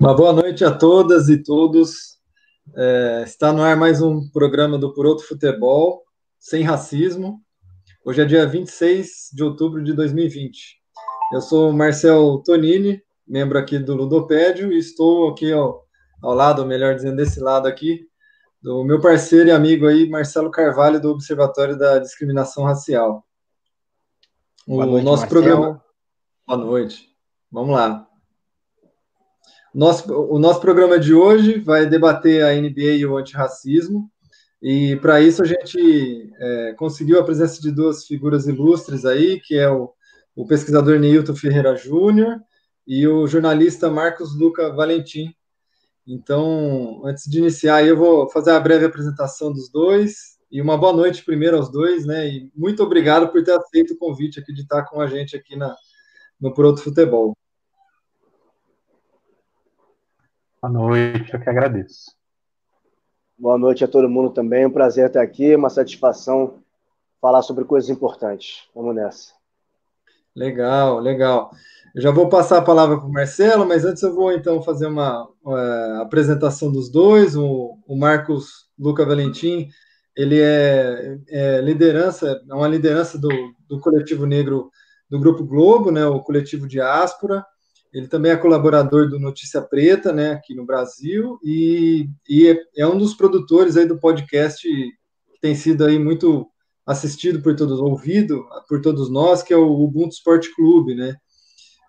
Uma boa noite a todas e todos. É, está no ar mais um programa do Por Outro Futebol, sem racismo. Hoje é dia 26 de outubro de 2020. Eu sou Marcel Tonini, membro aqui do Ludopédio, e estou aqui ao, ao lado, melhor dizendo, desse lado aqui, do meu parceiro e amigo aí, Marcelo Carvalho, do Observatório da Discriminação Racial. O Boa noite, nosso Marcel. programa. Boa noite. Vamos lá. Nosso, o nosso programa de hoje vai debater a NBA e o antirracismo, e para isso a gente é, conseguiu a presença de duas figuras ilustres aí, que é o, o pesquisador Neilton Ferreira Júnior e o jornalista Marcos Luca Valentim. Então, antes de iniciar, eu vou fazer a breve apresentação dos dois e uma boa noite primeiro aos dois, né? E muito obrigado por ter aceito o convite aqui de estar com a gente aqui na, no Por Outro Futebol. Boa noite, eu que agradeço. Boa noite a todo mundo também. Um prazer estar aqui, uma satisfação falar sobre coisas importantes. Vamos nessa. Legal, legal. Eu já vou passar a palavra para o Marcelo, mas antes eu vou então fazer uma, uma apresentação dos dois. O, o, Marcos Luca Valentim, ele é, é, liderança, é uma liderança do, do coletivo negro do Grupo Globo, né, o coletivo Diáspora. Ele também é colaborador do Notícia Preta, né, aqui no Brasil, e, e é, é um dos produtores aí do podcast que tem sido aí muito assistido por todos, ouvido por todos nós, que é o Ubuntu Sport Clube, né.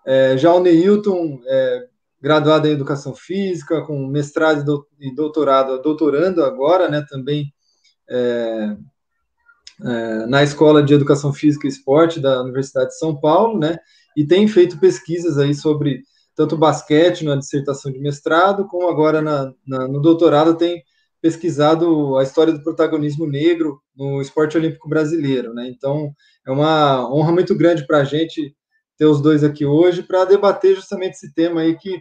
É, já o Neilton é graduado em Educação Física, com mestrado e doutorado, doutorando agora, né, também é, é, na Escola de Educação Física e Esporte da Universidade de São Paulo, né, e tem feito pesquisas aí sobre tanto basquete na dissertação de mestrado, como agora na, na, no doutorado tem pesquisado a história do protagonismo negro no esporte olímpico brasileiro, né? Então é uma honra muito grande para a gente ter os dois aqui hoje para debater justamente esse tema aí que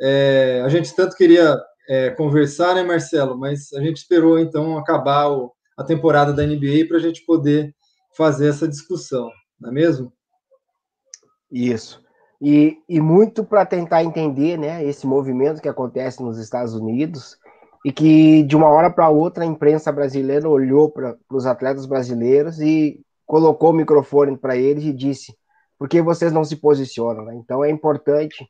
é, a gente tanto queria é, conversar, né, Marcelo? Mas a gente esperou então acabar o, a temporada da NBA para a gente poder fazer essa discussão, não é mesmo? Isso. E, e muito para tentar entender né, esse movimento que acontece nos Estados Unidos e que de uma hora para outra a imprensa brasileira olhou para os atletas brasileiros e colocou o microfone para eles e disse: por que vocês não se posicionam? Né? Então é importante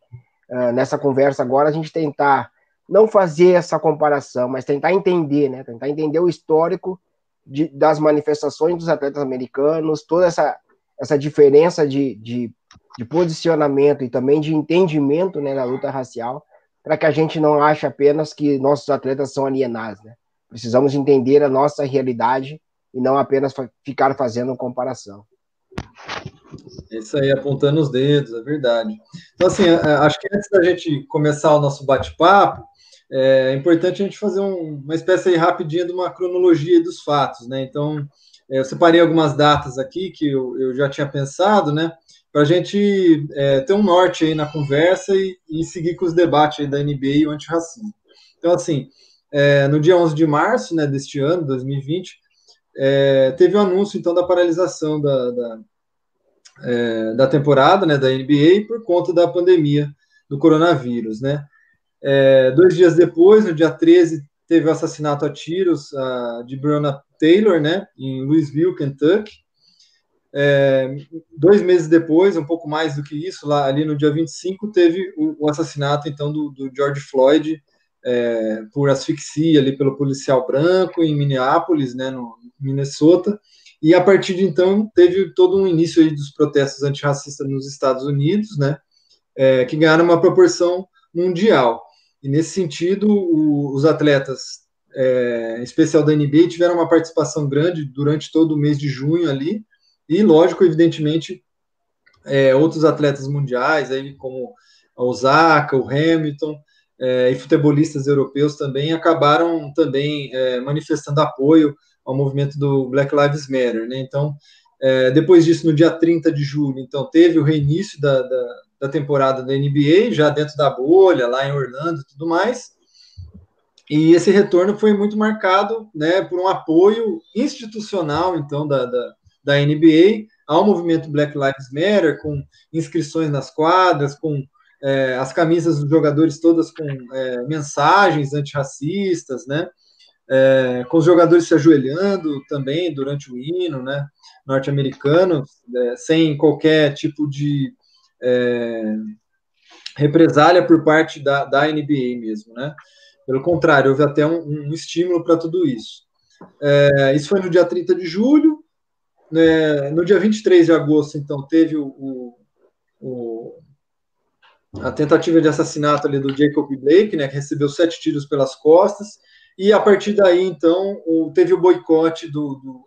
uh, nessa conversa agora a gente tentar não fazer essa comparação, mas tentar entender, né? tentar entender o histórico de, das manifestações dos atletas americanos, toda essa, essa diferença de, de de posicionamento e também de entendimento né, na luta racial, para que a gente não ache apenas que nossos atletas são alienados. Né? Precisamos entender a nossa realidade e não apenas ficar fazendo comparação. Isso aí, apontando os dedos, é verdade. Então, assim, acho que antes da gente começar o nosso bate-papo, é importante a gente fazer um, uma espécie aí rapidinha de uma cronologia dos fatos, né? Então, é, eu separei algumas datas aqui que eu, eu já tinha pensado, né? Para a gente é, ter um norte aí na conversa e, e seguir com os debates da NBA e o antirracismo. Então, assim, é, no dia 11 de março né, deste ano, 2020, é, teve o um anúncio, então, da paralisação da, da, é, da, temporada né, da NBA por conta da pandemia do coronavírus, né? É, dois dias depois, no dia 13, teve o assassinato a tiros a, de Breonna Taylor, né, em Louisville, Kentucky, é, dois meses depois, um pouco mais do que isso, lá ali no dia 25, teve o, o assassinato então do, do George Floyd é, por asfixia ali pelo policial branco em Minneapolis, né, no Minnesota. E a partir de então teve todo um início aí dos protestos antirracistas nos Estados Unidos, né, é, que ganharam uma proporção mundial. E nesse sentido, o, os atletas, é, em especial da NBA, tiveram uma participação grande durante todo o mês de junho ali, e, lógico, evidentemente, é, outros atletas mundiais, aí, como a Osaka, o Hamilton, é, e futebolistas europeus também acabaram também é, manifestando apoio ao movimento do Black Lives Matter. Né? Então, é, depois disso, no dia 30 de julho, então, teve o reinício da, da, da, temporada da NBA, já dentro da bolha, lá em Orlando e tudo mais. e esse retorno foi muito marcado né, por um apoio institucional, então, da, da, da NBA ao movimento Black Lives Matter, com inscrições nas quadras, com é, as camisas dos jogadores todas com é, mensagens antirracistas, né? É, com os jogadores se ajoelhando também durante o hino, né? Norte-americano, é, sem qualquer tipo de é, represália por parte da, da NBA mesmo, né? Pelo contrário, houve até um, um estímulo para tudo isso. É, isso foi no dia 30 de julho. Né, no dia 23 de agosto, então, teve o, o, a tentativa de assassinato ali do Jacob Blake, né, que recebeu sete tiros pelas costas. E a partir daí, então, o, teve o boicote do, do,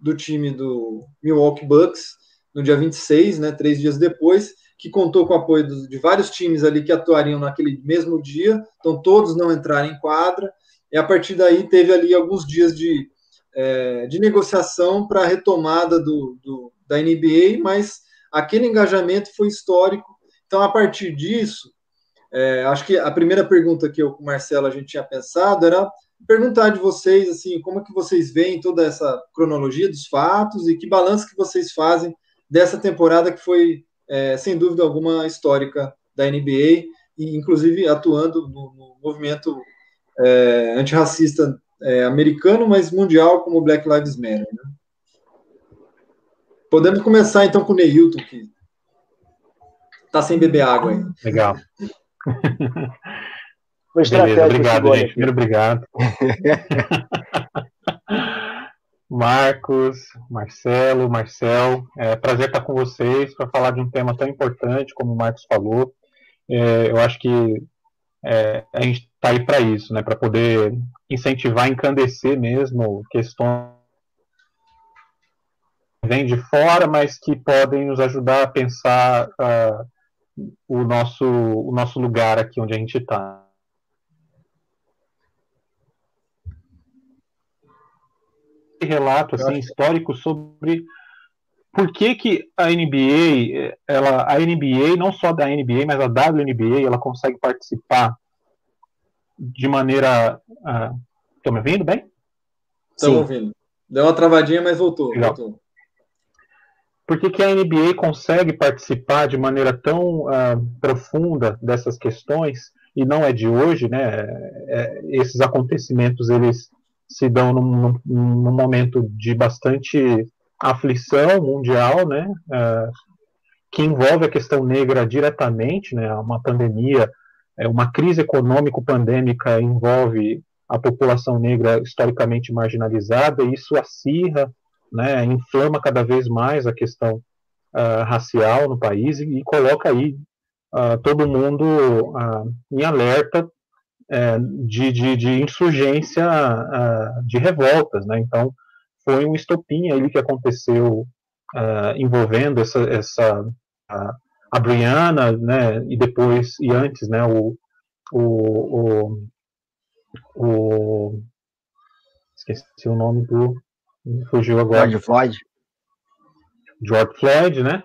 do time do Milwaukee Bucks no dia 26, né, três dias depois que contou com o apoio de vários times ali que atuariam naquele mesmo dia, então todos não entraram em quadra, e a partir daí teve ali alguns dias de, é, de negociação para a retomada do, do, da NBA, mas aquele engajamento foi histórico, então a partir disso, é, acho que a primeira pergunta que eu com o Marcelo a gente tinha pensado era perguntar de vocês, assim, como é que vocês veem toda essa cronologia dos fatos e que balanço que vocês fazem dessa temporada que foi é, sem dúvida alguma, histórica da NBA, e inclusive atuando no, no movimento é, antirracista é, americano, mas mundial, como Black Lives Matter. Né? Podemos começar então com o Neilton, que está sem beber água aí. Legal. Beleza, obrigado, gente. Primeiro, obrigado. Marcos, Marcelo, Marcel, é prazer estar com vocês para falar de um tema tão importante como o Marcos falou. É, eu acho que é, a gente está aí para isso, né, para poder incentivar, encandecer mesmo questões que vêm de fora, mas que podem nos ajudar a pensar uh, o, nosso, o nosso lugar aqui onde a gente está. relato assim, histórico sobre por que, que a NBA, ela, a NBA, não só da NBA, mas a WNBA, ela consegue participar de maneira. Estão uh, me ouvindo bem? Estão ouvindo. Deu uma travadinha, mas voltou. voltou. Por que, que, a NBA consegue participar de maneira tão uh, profunda dessas questões? E não é de hoje, né? É, é esses acontecimentos eles se dão num, num momento de bastante aflição mundial, né, é, que envolve a questão negra diretamente, né, uma pandemia, é, uma crise econômico-pandêmica envolve a população negra historicamente marginalizada, e isso acirra, né, inflama cada vez mais a questão uh, racial no país e, e coloca aí uh, todo mundo uh, em alerta é, de, de, de, insurgência, de revoltas, né? Então, foi um estopim ali que aconteceu envolvendo essa, essa a, Brianna, né? E depois, e antes, né? O, o, o, o esqueci o nome do fugiu agora. George Floyd. George Floyd, né?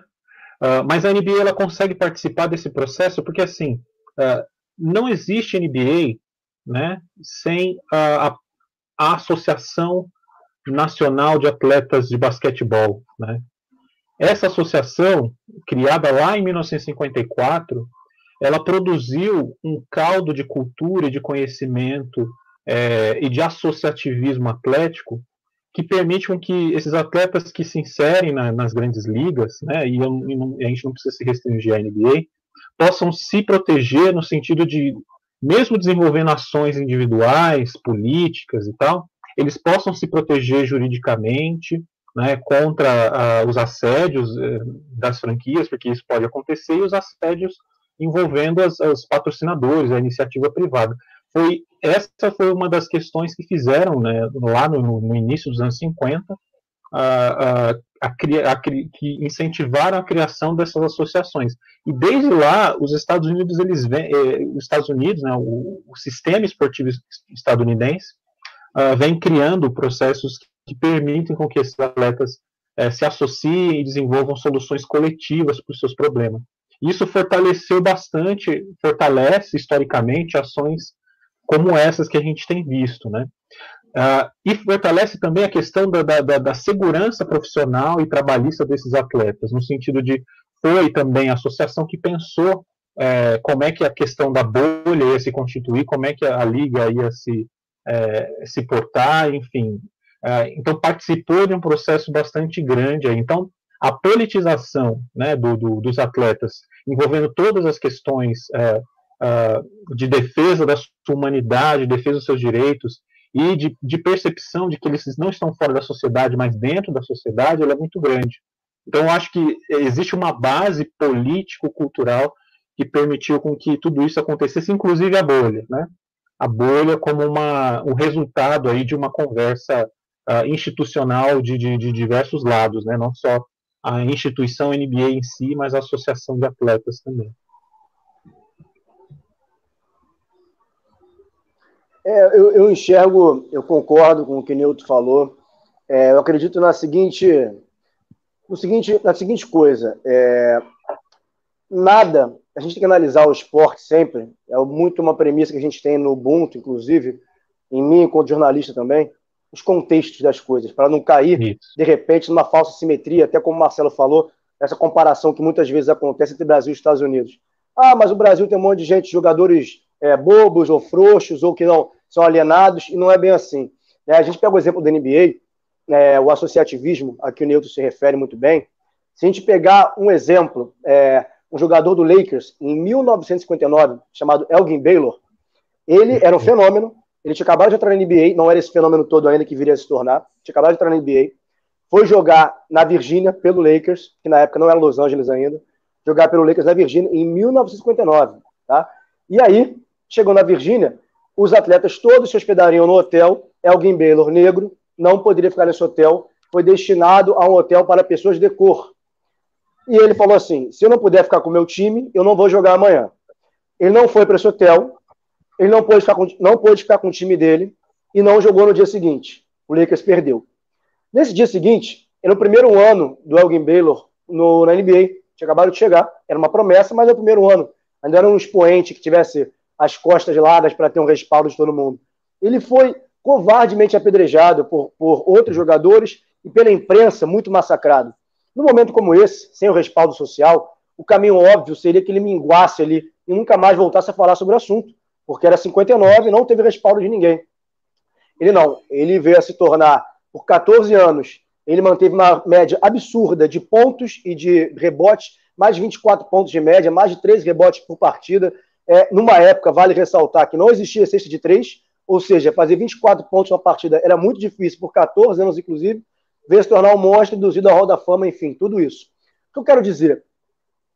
Uh, mas a NBA ela consegue participar desse processo porque assim uh, não existe NBA né, sem a, a, a, Associação Nacional de Atletas de Basquetebol. Né. Essa associação, criada lá em 1954, ela produziu um caldo de cultura e de conhecimento é, e de associativismo atlético que permite com que esses atletas que se inserem na, nas grandes ligas, né, e, eu, e não, a gente não precisa se restringir à NBA, possam se proteger no sentido de, mesmo desenvolvendo ações individuais, políticas e tal, eles possam se proteger juridicamente né, contra os assédios uh, das franquias, porque isso pode acontecer, e os assédios envolvendo as, os patrocinadores, a iniciativa privada. Foi, essa foi uma das questões que fizeram, né, lá no, no início dos anos 50, a, a, a, que incentivaram a criação dessas associações. E desde lá, os Estados Unidos, eles vem, eh, os Estados Unidos, né, o, o sistema esportivo estadunidense, uh, vem criando processos que permitem com que esses atletas eh, se associem e desenvolvam soluções coletivas para os seus problemas. Isso fortaleceu bastante, fortalece historicamente ações como essas que a gente tem visto, né? Uh, e fortalece também a questão da, da, da, segurança profissional e trabalhista desses atletas, no sentido de foi também a associação que pensou é, como é que a questão da bolha ia se constituir, como é que a, a liga ia se, é, se portar, enfim. É, então participou de um processo bastante grande. Então a politização né, do, do, dos atletas, envolvendo todas as questões é, é, de defesa da sua humanidade, defesa dos seus direitos, e de, de, percepção de que eles não estão fora da sociedade, mas dentro da sociedade, ela é muito grande. Então, acho que existe uma base político-cultural que permitiu com que tudo isso acontecesse, inclusive a bolha, né? A bolha como uma, um resultado aí de uma conversa uh, institucional de, de, de, diversos lados, né? Não só a instituição NBA em si, mas a associação de atletas também. É, eu, eu, enxergo, eu concordo com o que Newton falou. É, eu acredito na seguinte, no seguinte, na seguinte coisa. É, nada, a gente tem que analisar o esporte sempre. É muito uma premissa que a gente tem no Ubuntu, inclusive, em mim, enquanto jornalista também, os contextos das coisas, para não cair, Isso. de repente, numa falsa simetria, até como o Marcelo falou, essa comparação que muitas vezes acontece entre Brasil e Estados Unidos. Ah, mas o Brasil tem um monte de gente, jogadores é, bobos ou frouxos ou que não são alienados, e não é bem assim. É, a gente pega o exemplo da NBA, é, o associativismo, a que o Newton se refere muito bem. Se a gente pegar um exemplo, é, um jogador do Lakers, em 1959, chamado Elgin Baylor, ele era um fenômeno, ele tinha acabado de entrar na NBA, não era esse fenômeno todo ainda que viria a se tornar, tinha acabado de entrar na NBA, foi jogar na Virgínia pelo Lakers, que na época não era Los Angeles ainda, jogar pelo Lakers na Virgínia em 1959, tá? E aí, chegou na Virgínia, os atletas todos se hospedariam no hotel. Elgin Baylor, negro, não poderia ficar nesse hotel, foi destinado a um hotel para pessoas de cor. E ele falou assim: se eu não puder ficar com o meu time, eu não vou jogar amanhã. Ele não foi para esse hotel, ele não pôde, ficar com, não pôde ficar com o time dele e não jogou no dia seguinte. O Lakers perdeu. Nesse dia seguinte, era o primeiro ano do Elgin Baylor no, na NBA. Tinha acabado de chegar, era uma promessa, mas é o primeiro ano. Ainda era um expoente que tivesse as costas largas para ter um respaldo de todo mundo. Ele foi covardemente apedrejado por, por outros jogadores e pela imprensa muito massacrado. Num momento como esse, sem o respaldo social, o caminho óbvio seria que ele minguasse ali e nunca mais voltasse a falar sobre o assunto, porque era 59 e não teve respaldo de ninguém. Ele não, ele veio a se tornar, por 14 anos, ele manteve uma média absurda de pontos e de rebotes, mais de 24 pontos de média, mais de 13 rebotes por partida, é, numa época, vale ressaltar que não existia cesta de três, ou seja, fazer 24 pontos na partida era muito difícil, por 14 anos, inclusive, veio se tornar um monstro, induzido à Roda da Fama, enfim, tudo isso. O que eu quero dizer?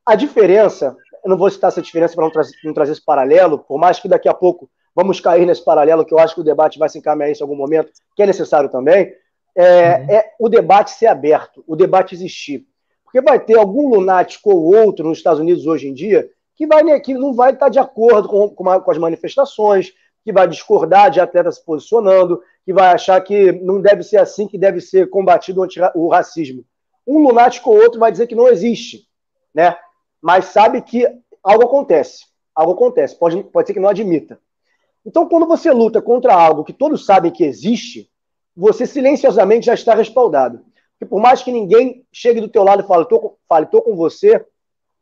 A diferença, eu não vou citar essa diferença para não, tra não trazer esse paralelo, por mais que daqui a pouco vamos cair nesse paralelo, que eu acho que o debate vai se encaminhar isso em algum momento, que é necessário também, é, uhum. é o debate ser aberto, o debate existir. Porque vai ter algum lunático ou outro nos Estados Unidos hoje em dia que, vai, que não vai estar de acordo com, com, com as manifestações, que vai discordar de atleta se posicionando, que vai achar que não deve ser assim que deve ser combatido o racismo. Um lunático ou outro vai dizer que não existe, né? Mas sabe que algo acontece. Algo acontece. Pode, pode ser que não admita. Então, quando você luta contra algo que todos sabem que existe, você silenciosamente já está respaldado. Porque por mais que ninguém chegue do teu lado e fale, tô, fale, tô com você,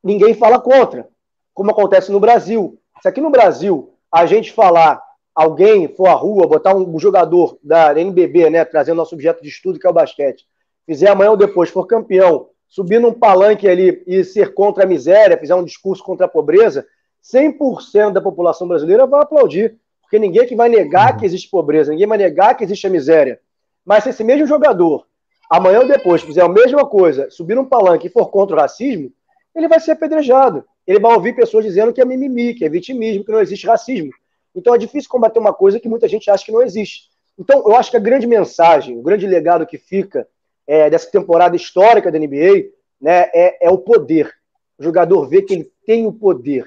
ninguém fala contra como acontece no Brasil. Se aqui no Brasil a gente falar, alguém for à rua, botar um jogador da NBB, né, trazendo nosso objeto de estudo, que é o basquete, fizer amanhã ou depois, for campeão, subir num palanque ali e ser contra a miséria, fizer um discurso contra a pobreza, 100% da população brasileira vai aplaudir, porque ninguém é que vai negar uhum. que existe pobreza, ninguém vai negar que existe a miséria. Mas se esse mesmo jogador, amanhã ou depois, fizer a mesma coisa, subir num palanque e for contra o racismo, ele vai ser apedrejado ele vai ouvir pessoas dizendo que é mimimi, que é vitimismo, que não existe racismo. Então é difícil combater uma coisa que muita gente acha que não existe. Então eu acho que a grande mensagem, o grande legado que fica é, dessa temporada histórica da NBA né, é, é o poder. O jogador vê que ele tem o poder,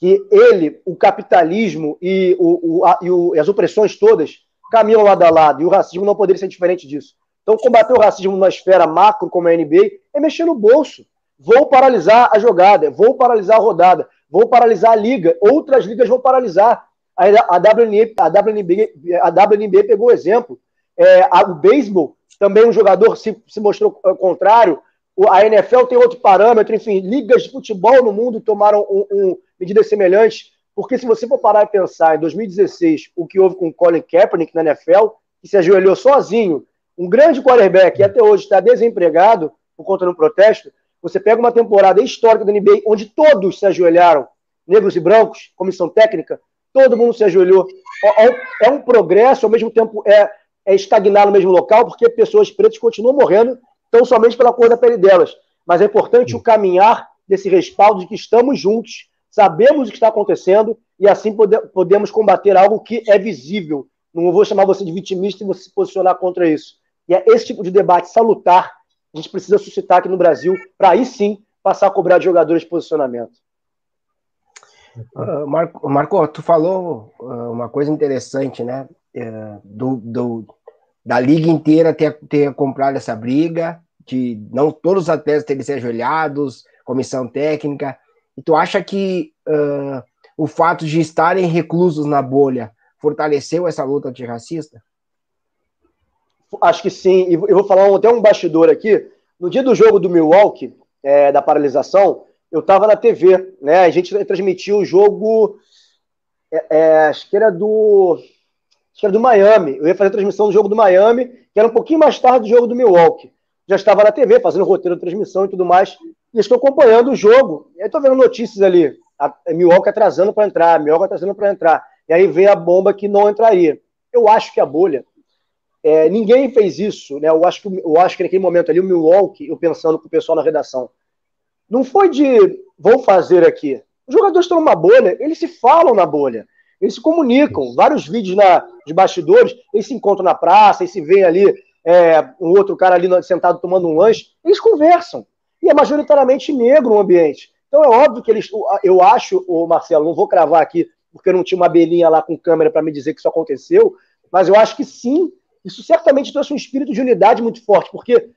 que ele, o capitalismo e, o, o, a, e o, as opressões todas caminham lado a lado, e o racismo não poderia ser diferente disso. Então, combater o racismo numa esfera macro como a NBA é mexer no bolso. Vou paralisar a jogada, vou paralisar a rodada, vou paralisar a liga, outras ligas vão paralisar. A, a, WNB, a, WNB, a WNB pegou o exemplo. É, a, o beisebol, também um jogador se, se mostrou ao contrário. A NFL tem outro parâmetro, enfim, ligas de futebol no mundo tomaram um, um, medidas semelhantes. Porque se você for parar e pensar em 2016, o que houve com o Colin Kaepernick na NFL, que se ajoelhou sozinho, um grande quarterback que até hoje está desempregado por conta do protesto, você pega uma temporada histórica da NBA onde todos se ajoelharam, negros e brancos, comissão técnica, todo mundo se ajoelhou. É, é, é um progresso, ao mesmo tempo é, é estagnar no mesmo local, porque pessoas pretas continuam morrendo, tão somente pela cor da pele delas. Mas é importante o caminhar desse respaldo de que estamos juntos, sabemos o que está acontecendo e assim pode, podemos combater algo que é visível. Não vou chamar você de vitimista e você se posicionar contra isso. E é esse tipo de debate salutar a gente precisa suscitar aqui no Brasil, para aí sim passar a cobrar de jogadores de posicionamento. Uh, Marco, Marco, tu falou uh, uma coisa interessante, né? Uh, do, do, da liga inteira ter, ter comprado essa briga, de não todos os atletas terem se ajoelhados, comissão técnica. E tu acha que o fato de estarem reclusos na bolha fortaleceu essa luta antirracista? Acho que sim. E eu vou falar até um bastidor aqui. No dia do jogo do Milwaukee, é, da paralisação, eu estava na TV, né? A gente transmitiu o jogo. É, é, acho que era do. Que era do Miami. Eu ia fazer a transmissão do jogo do Miami, que era um pouquinho mais tarde do jogo do Milwaukee. Já estava na TV, fazendo roteiro de transmissão e tudo mais. E estou acompanhando o jogo. E aí estou vendo notícias ali. A Milwaukee atrasando para entrar, Milwaukee atrasando para entrar. E aí vem a bomba que não entraria. Eu acho que a bolha é, ninguém fez isso, né? Eu acho, que, eu acho que naquele momento ali, o Milwaukee, eu pensando com o pessoal na redação, não foi de vou fazer aqui. Os jogadores estão numa bolha, eles se falam na bolha, eles se comunicam. Vários vídeos na, de bastidores, eles se encontram na praça, eles se veem ali, é, um outro cara ali sentado tomando um lanche, eles conversam. E é majoritariamente negro o ambiente. Então é óbvio que eles. Eu acho, o Marcelo, não vou cravar aqui, porque eu não tinha uma abelhinha lá com câmera para me dizer que isso aconteceu, mas eu acho que sim, isso certamente trouxe um espírito de unidade muito forte, porque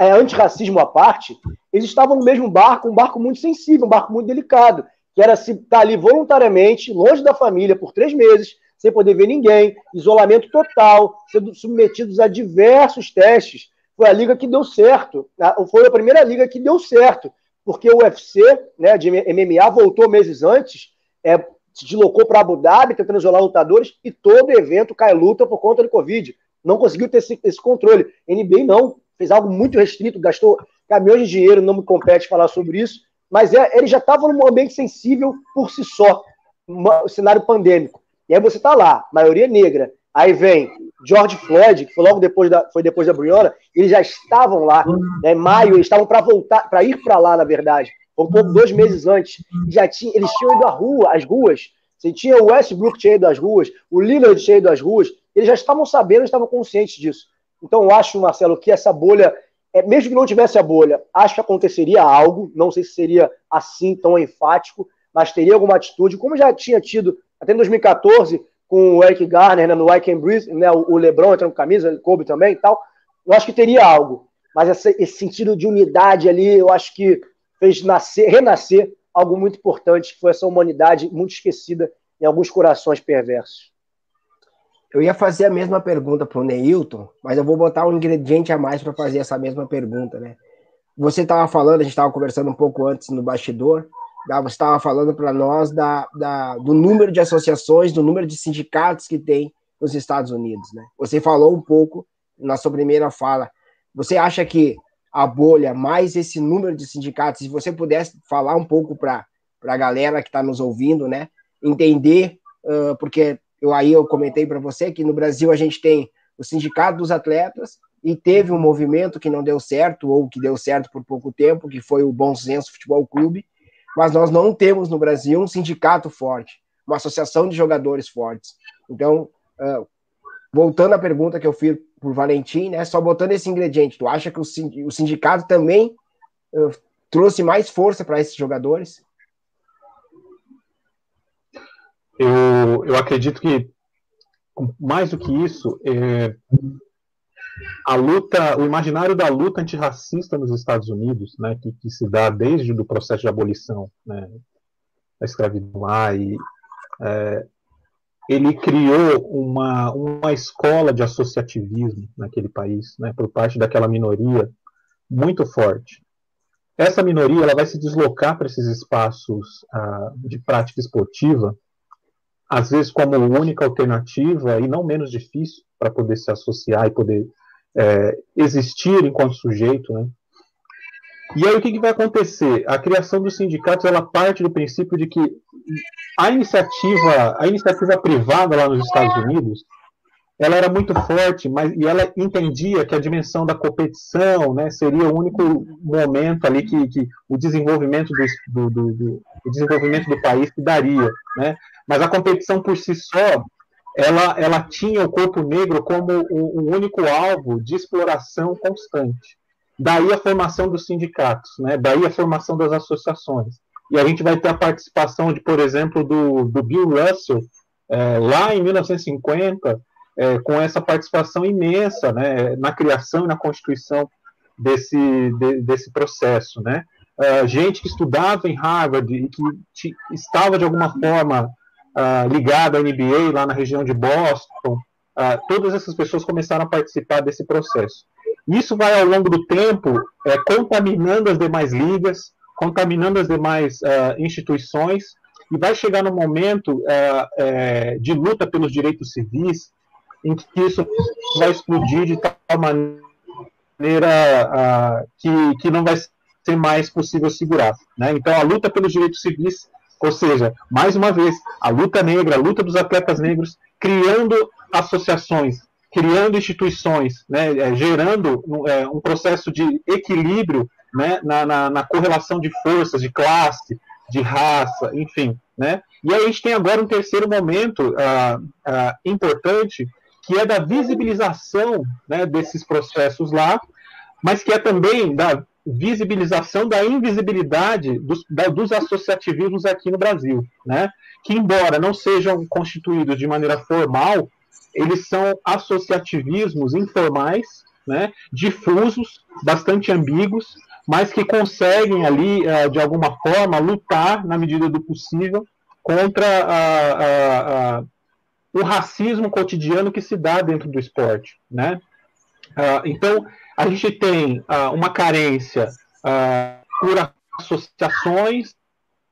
é, antirracismo à parte, eles estavam no mesmo barco, um barco muito sensível, um barco muito delicado, que era se estar tá ali voluntariamente, longe da família, por três meses, sem poder ver ninguém, isolamento total, sendo submetidos a diversos testes. Foi a liga que deu certo, foi a primeira liga que deu certo, porque o UFC, né, de MMA, voltou meses antes, é, se deslocou para Abu Dhabi, tentando isolar lutadores, e todo evento cai luta por conta do Covid não conseguiu ter esse, esse controle. NBA não, fez algo muito restrito, gastou caminhões de dinheiro, não me compete falar sobre isso, mas é, ele já estava num ambiente sensível por si só, um cenário pandêmico. E aí você está lá, maioria negra, aí vem George Floyd, que foi logo depois da, foi depois da Brianna, eles já estavam lá, né, em maio, eles estavam para voltar, para ir para lá, na verdade, um pouco dois meses antes, já tinha, eles tinham ido à rua, às ruas, você tinha o Westbrook tinha ido às ruas, o Lillard tinha ido às ruas, eles já estavam sabendo, estavam conscientes disso. Então, eu acho, Marcelo, que essa bolha, é, mesmo que não tivesse a bolha, acho que aconteceria algo, não sei se seria assim tão enfático, mas teria alguma atitude, como já tinha tido até em 2014 com o Eric Garner né, no I Can Breathe, né, o LeBron entrando com camisa, o Kobe também e tal. Eu acho que teria algo, mas esse sentido de unidade ali, eu acho que fez nascer, renascer algo muito importante, que foi essa humanidade muito esquecida em alguns corações perversos. Eu ia fazer a mesma pergunta para o Neilton, mas eu vou botar um ingrediente a mais para fazer essa mesma pergunta, né? Você estava falando, a gente estava conversando um pouco antes no bastidor, você estava falando para nós da, da, do número de associações, do número de sindicatos que tem nos Estados Unidos, né? Você falou um pouco na sua primeira fala. Você acha que a bolha mais esse número de sindicatos, se você pudesse falar um pouco para a galera que está nos ouvindo, né? Entender, uh, porque eu aí eu comentei para você que no Brasil a gente tem o Sindicato dos Atletas e teve um movimento que não deu certo ou que deu certo por pouco tempo, que foi o Bom Senso Futebol Clube, mas nós não temos no Brasil um sindicato forte, uma associação de jogadores fortes. Então, uh, voltando à pergunta que eu fiz por Valentim, né, só botando esse ingrediente, tu acha que o sindicato também uh, trouxe mais força para esses jogadores? Eu, eu acredito que, mais do que isso, é, a luta, o imaginário da luta antirracista nos Estados Unidos, né, que, que se dá desde o processo de abolição né, da escravidão lá, e, é, ele criou uma, uma escola de associativismo naquele país, né, por parte daquela minoria muito forte. Essa minoria ela vai se deslocar para esses espaços ah, de prática esportiva, às vezes como única alternativa e não menos difícil para poder se associar e poder é, existir enquanto sujeito, né? E aí o que, que, vai acontecer? A criação dos sindicatos ela parte do princípio de que a iniciativa, a iniciativa privada lá nos Estados Unidos, ela era muito forte, mas e ela entendia que a dimensão da competição, né, seria o único momento ali que, que o desenvolvimento do, do, do, do desenvolvimento do país daria, né? Mas a competição por si só, ela, ela tinha o corpo negro como o, o único alvo de exploração constante. Daí a formação dos sindicatos, né? daí a formação das associações. E a gente vai ter a participação de, por exemplo, do, do Bill Russell, é, lá em 1950, é, com essa participação imensa né, na criação e na constituição desse, de, desse processo. Né? Uh, gente que estudava em Harvard e que estava, de alguma forma, uh, ligada à NBA lá na região de Boston, uh, todas essas pessoas começaram a participar desse processo. Isso vai, ao longo do tempo, é, contaminando as demais ligas, contaminando as demais uh, instituições, e vai chegar no momento uh, de luta pelos direitos civis, em que isso vai explodir de tal maneira uh, que, que não vai ser mais possível segurar. Né? Então, a luta pelos direitos civis, ou seja, mais uma vez, a luta negra, a luta dos atletas negros, criando associações, criando instituições, né, é, gerando é, um processo de equilíbrio né, na, na, na, correlação de forças, de classe, de raça, enfim. Né? E aí a gente tem agora um terceiro momento ah, ah, importante, que é da visibilização né, desses processos lá, mas que é também da visibilização da invisibilidade dos, da, dos associativismos aqui no Brasil, né? que embora não sejam constituídos de maneira formal, eles são associativismos informais, né, difusos, bastante ambíguos, mas que conseguem ali, eh, de alguma forma, lutar, na medida do possível, contra a, a, a, o racismo cotidiano que se dá dentro do esporte. Né? Ah, então, a gente tem ah, uma carência ah, por associações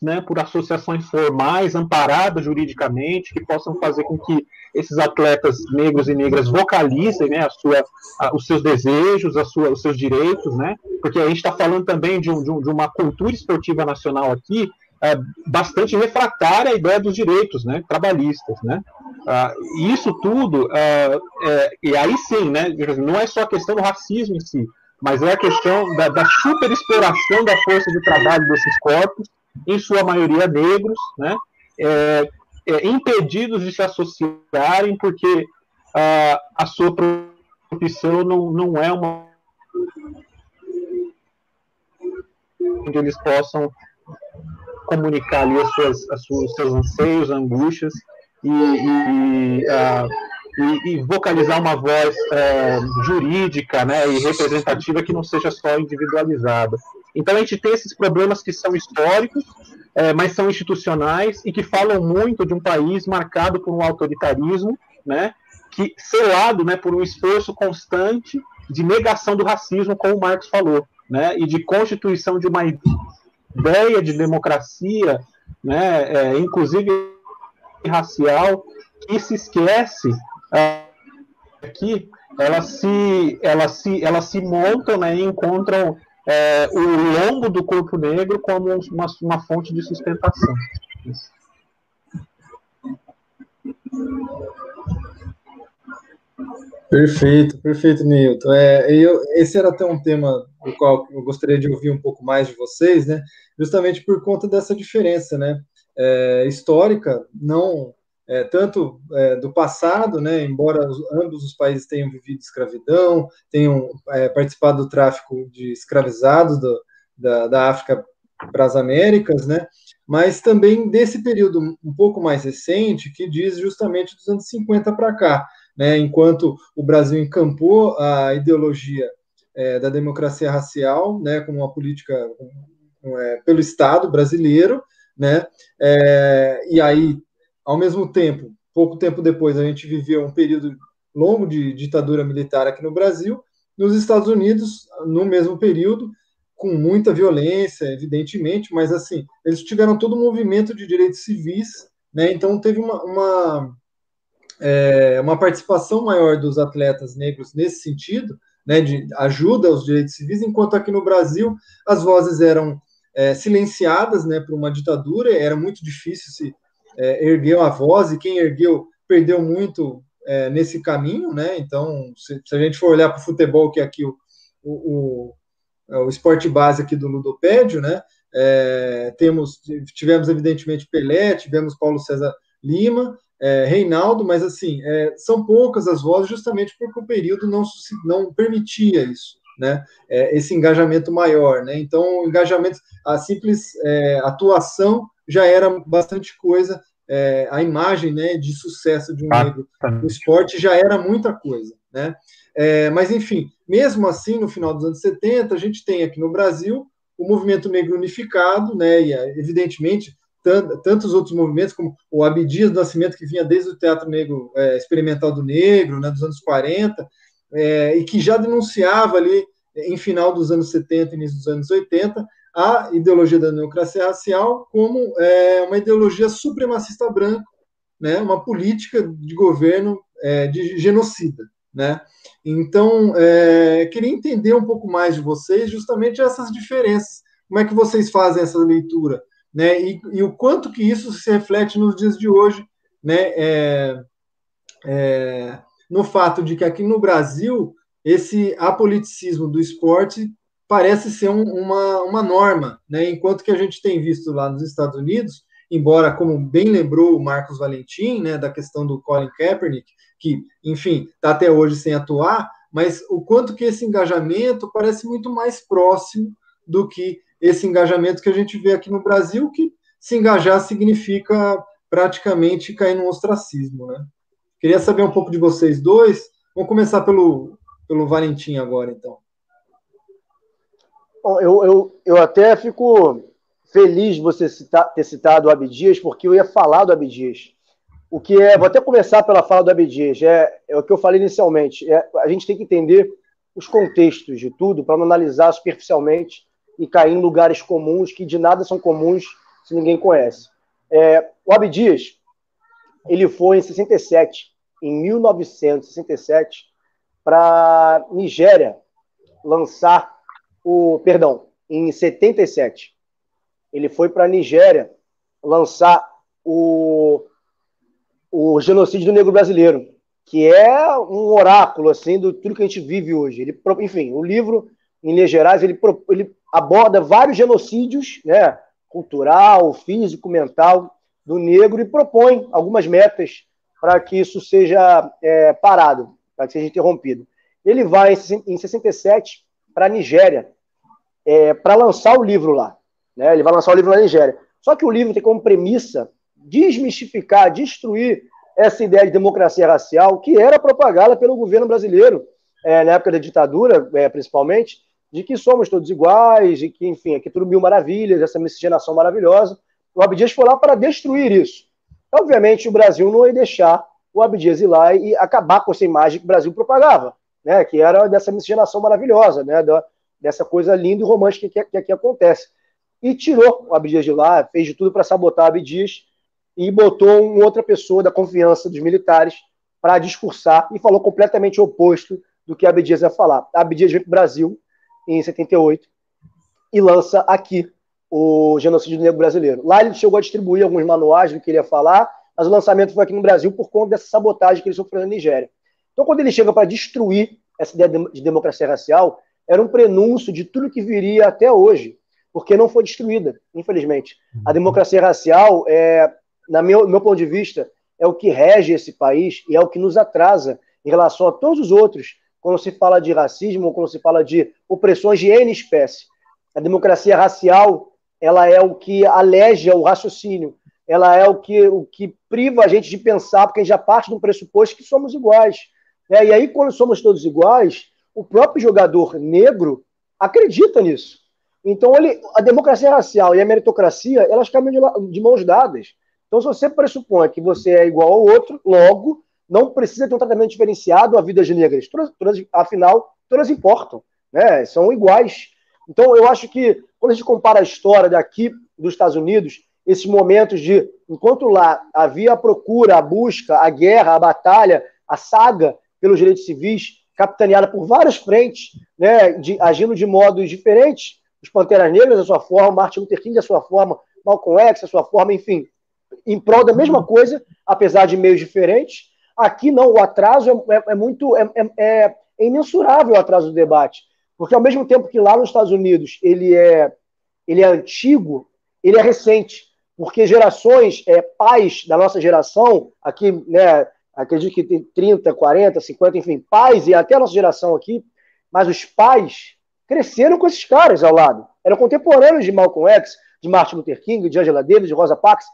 né, por associações formais, amparadas juridicamente, que possam fazer com que esses atletas negros e negras vocalizem né, a sua, a, os seus desejos, a sua, os seus direitos, né, porque a gente está falando também de, um, de, um, de, uma cultura esportiva nacional aqui é, bastante refratária à ideia dos direitos né, trabalhistas. Né. Ah, isso tudo, ah, é, e aí sim, né, não é só a questão do racismo em si, mas é a questão da, da superexploração da força de trabalho desses corpos, em sua maioria negros, né, é, é, impedidos de se associarem porque a, a sua profissão não, não é uma onde eles possam comunicar ali as suas, as suas, os seus anseios, angústias e, e, e, uh, e, vocalizar uma voz uh, jurídica né, e representativa que não seja só individualizada. Então a gente tem esses problemas que são históricos, é, mas são institucionais e que falam muito de um país marcado por um autoritarismo, né, que selado, né, por um esforço constante de negação do racismo, como o Marx falou, né, e de constituição de uma ideia de democracia, né, é, inclusive racial, que se esquece é, que elas se, elas se, elas se montam né, e encontram é, o lombo do corpo negro como uma, uma fonte de sustentação. Perfeito, perfeito, Nilton. É, eu, esse era até um tema do qual eu gostaria de ouvir um pouco mais de vocês, né? Justamente por conta dessa diferença, né? É, histórica, não é, tanto é, do passado, né, embora os, ambos os países tenham vivido escravidão, tenham é, participado do tráfico de escravizados do, da, da África para as Américas, né, mas também desse período um pouco mais recente, que diz justamente dos anos 50 para cá, né, enquanto o Brasil encampou a ideologia é, da democracia racial, né, como uma política é, pelo Estado brasileiro, né, é, e aí ao mesmo tempo, pouco tempo depois a gente viveu um período longo de ditadura militar aqui no Brasil. Nos Estados Unidos, no mesmo período, com muita violência, evidentemente, mas assim, eles tiveram todo um movimento de direitos civis, né? Então teve uma, uma, é, uma participação maior dos atletas negros nesse sentido, né? De ajuda aos direitos civis, enquanto aqui no Brasil as vozes eram é, silenciadas, né? Por uma ditadura, era muito difícil se é, erguer a voz e quem ergueu perdeu muito é, nesse caminho, né? Então, se, se, a gente for olhar para o futebol, que é aqui o, o, o, o esporte base aqui do Ludopédio, né? É, temos, tivemos evidentemente Pelé, tivemos Paulo César Lima, é, Reinaldo, mas assim, é, são poucas as vozes justamente porque o período não, não permitia isso, né? É, esse engajamento maior, né? Então, o engajamento, a simples é, atuação já era bastante coisa é, a imagem né, de sucesso de um negro no esporte já era muita coisa. Né? É, mas, enfim, mesmo assim, no final dos anos 70, a gente tem aqui no Brasil o movimento negro unificado, né, e evidentemente tantos outros movimentos, como o Abdias do Nascimento, que vinha desde o Teatro Negro é, Experimental do Negro, né, dos anos 40, é, e que já denunciava ali, em final dos anos 70, início dos anos 80, a ideologia da democracia racial como é, uma ideologia supremacista branca, né, uma política de governo é, de genocida. Né? Então, é, queria entender um pouco mais de vocês justamente essas diferenças. Como é que vocês fazem essa leitura? Né? E, e o quanto que isso se reflete nos dias de hoje, né? É, é, no fato de que aqui no Brasil esse apoliticismo do esporte parece ser um, uma, uma norma, né? enquanto que a gente tem visto lá nos Estados Unidos, embora, como bem lembrou o Marcos Valentim, né, da questão do Colin Kaepernick, que, enfim, está até hoje sem atuar, mas o quanto que esse engajamento parece muito mais próximo do que esse engajamento que a gente vê aqui no Brasil, que se engajar significa praticamente cair no ostracismo, né? Queria saber um pouco de vocês dois. Vamos começar pelo, pelo Valentim agora, então. Bom, eu, eu, eu até fico feliz de você citar, ter citado o Abdias, porque eu ia falar do Abdias. O que é, vou até começar pela fala do Abdias, é, é o que eu falei inicialmente. É, a gente tem que entender os contextos de tudo para não analisar superficialmente e cair em lugares comuns que de nada são comuns se ninguém conhece. É, o Abdias, ele foi em 67, em 1967, para Nigéria lançar o, perdão, em 77, ele foi para Nigéria lançar o, o genocídio do negro brasileiro, que é um oráculo assim do tudo que a gente vive hoje. Ele, enfim, o livro em Minas Gerais ele, ele aborda vários genocídios, né, cultural, físico, mental do negro e propõe algumas metas para que isso seja é, parado, para que seja interrompido. Ele vai em 67 para a Nigéria é, para lançar o livro lá. Né? Ele vai lançar o livro na Nigéria. Só que o livro tem como premissa desmistificar, destruir essa ideia de democracia racial que era propagada pelo governo brasileiro é, na época da ditadura, é, principalmente, de que somos todos iguais, de que, enfim, aqui tudo mil maravilhas, essa miscigenação maravilhosa. O Abdias foi lá para destruir isso. Obviamente, o Brasil não ia deixar o Abdias ir lá e acabar com essa imagem que o Brasil propagava, né? que era dessa miscigenação maravilhosa, né? da, dessa coisa linda e romântica que, que aqui acontece. E tirou o Abdias de lá, fez de tudo para sabotar o Abdias e botou uma outra pessoa da confiança dos militares para discursar e falou completamente oposto do que Abdias ia falar. Abdias veio para o Brasil em 78 e lança aqui o genocídio negro brasileiro. Lá ele chegou a distribuir alguns manuais do que ele ia falar, mas o lançamento foi aqui no Brasil por conta dessa sabotagem que ele sofreu na Nigéria. Então, quando ele chega para destruir essa ideia de democracia racial, era um prenúncio de tudo que viria até hoje, porque não foi destruída, infelizmente. A democracia racial, é, na meu, meu ponto de vista, é o que rege esse país e é o que nos atrasa em relação a todos os outros, quando se fala de racismo, quando se fala de opressões de N espécie. A democracia racial, ela é o que aleja o raciocínio, ela é o que, o que priva a gente de pensar, porque a gente já parte do pressuposto que somos iguais. Né? E aí, quando somos todos iguais, o próprio jogador negro acredita nisso. Então, ele, a democracia racial e a meritocracia, elas caminham de, de mãos dadas. Então, se você pressupõe que você é igual ao outro, logo, não precisa ter um tratamento diferenciado a vidas negras. Todas, todas, afinal, todas importam, né? são iguais. Então, eu acho que, quando a gente compara a história daqui dos Estados Unidos, esses momentos de, enquanto lá havia a procura, a busca, a guerra, a batalha, a saga pelos direitos civis, capitaneada por várias frentes, né, de, agindo de modos diferentes, os Panteras Negras, da sua forma, Martin Luther King, da sua forma, Malcolm X, da sua forma, enfim, em prol da mesma coisa, apesar de meios diferentes. Aqui não, o atraso é, é, é muito, é, é, é, imensurável o atraso do debate, porque ao mesmo tempo que lá nos Estados Unidos ele é, ele é antigo, ele é recente, porque gerações, é, pais da nossa geração, aqui, né, acredito que tem 30, 40, 50, enfim, pais e até a nossa geração aqui, mas os pais cresceram com esses caras ao lado. Eram contemporâneos de Malcolm X, de Martin Luther King, de Angela Davis, de Rosa Parks,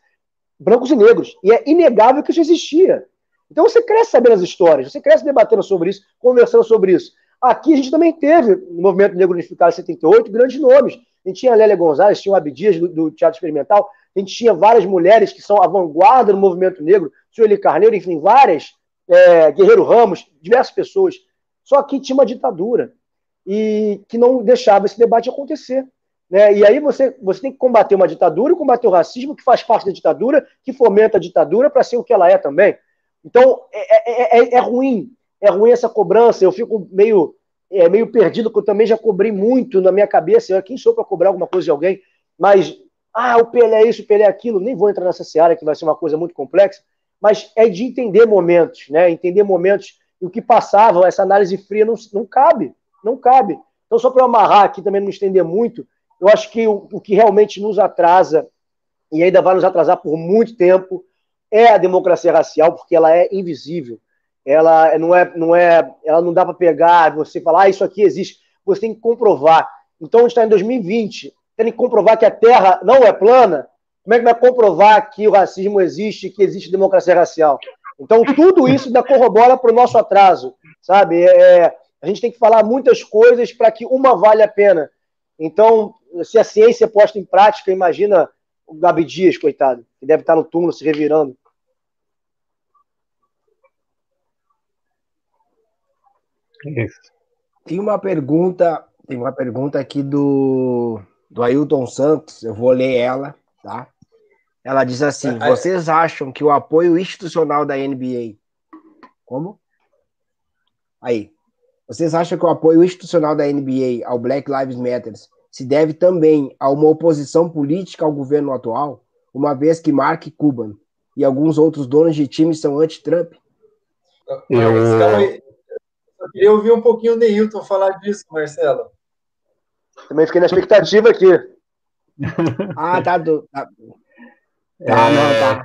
brancos e negros. E é inegável que isso existia. Então você cresce sabendo as histórias, você cresce debatendo sobre isso, conversando sobre isso. Aqui a gente também teve, no Movimento Negro Unificado em 78, grandes nomes. A gente tinha a Lélia Gonzalez, tinha o Abdias do, do, Teatro Experimental, a gente tinha várias mulheres que são a vanguarda do movimento negro, Sueli Carneiro, enfim, várias, é, Guerreiro Ramos, diversas pessoas. Só que tinha uma ditadura e que não deixava esse debate acontecer. Né? E aí você, você tem que combater uma ditadura combater o racismo, que faz parte da ditadura, que fomenta a ditadura para ser o que ela é também. Então, é, é, é, é ruim, é ruim essa cobrança. Eu fico meio, é, meio perdido, porque eu também já cobrei muito na minha cabeça. Eu, quem sou para cobrar alguma coisa de alguém? Mas, ah, o Pelé é isso, o Pelé é aquilo. Nem vou entrar nessa seara, que vai ser uma coisa muito complexa. Mas é de entender momentos, né? Entender momentos. E o que passava, essa análise fria não, não cabe. Não cabe. Então, só para amarrar aqui, também não estender muito, eu acho que o, o que realmente nos atrasa, e ainda vai nos atrasar por muito tempo, é a democracia racial, porque ela é invisível. Ela não é, não é, ela não dá para pegar, você falar, ah, isso aqui existe. Você tem que comprovar. Então, a gente está em 2020, tem que comprovar que a Terra não é plana. Como é que vai comprovar que o racismo existe, que existe democracia racial? Então, tudo isso ainda corrobora para o nosso atraso, sabe? É, a gente tem que falar muitas coisas para que uma vale a pena. Então, se a ciência é posta em prática, imagina o Gabi Dias, coitado, que deve estar no túmulo se revirando. Isso. Tem uma pergunta, tem uma pergunta aqui do, do Ailton Santos, eu vou ler ela, tá? Ela diz assim: vocês acham que o apoio institucional da NBA. Como? Aí. Vocês acham que o apoio institucional da NBA ao Black Lives Matter se deve também a uma oposição política ao governo atual, uma vez que Mark Cuban e alguns outros donos de times são anti-Trump? Eu... eu queria ouvir um pouquinho o Neilton falar disso, Marcelo. Também fiquei na expectativa aqui. ah, tá. Do, tá. tá é... não, tá.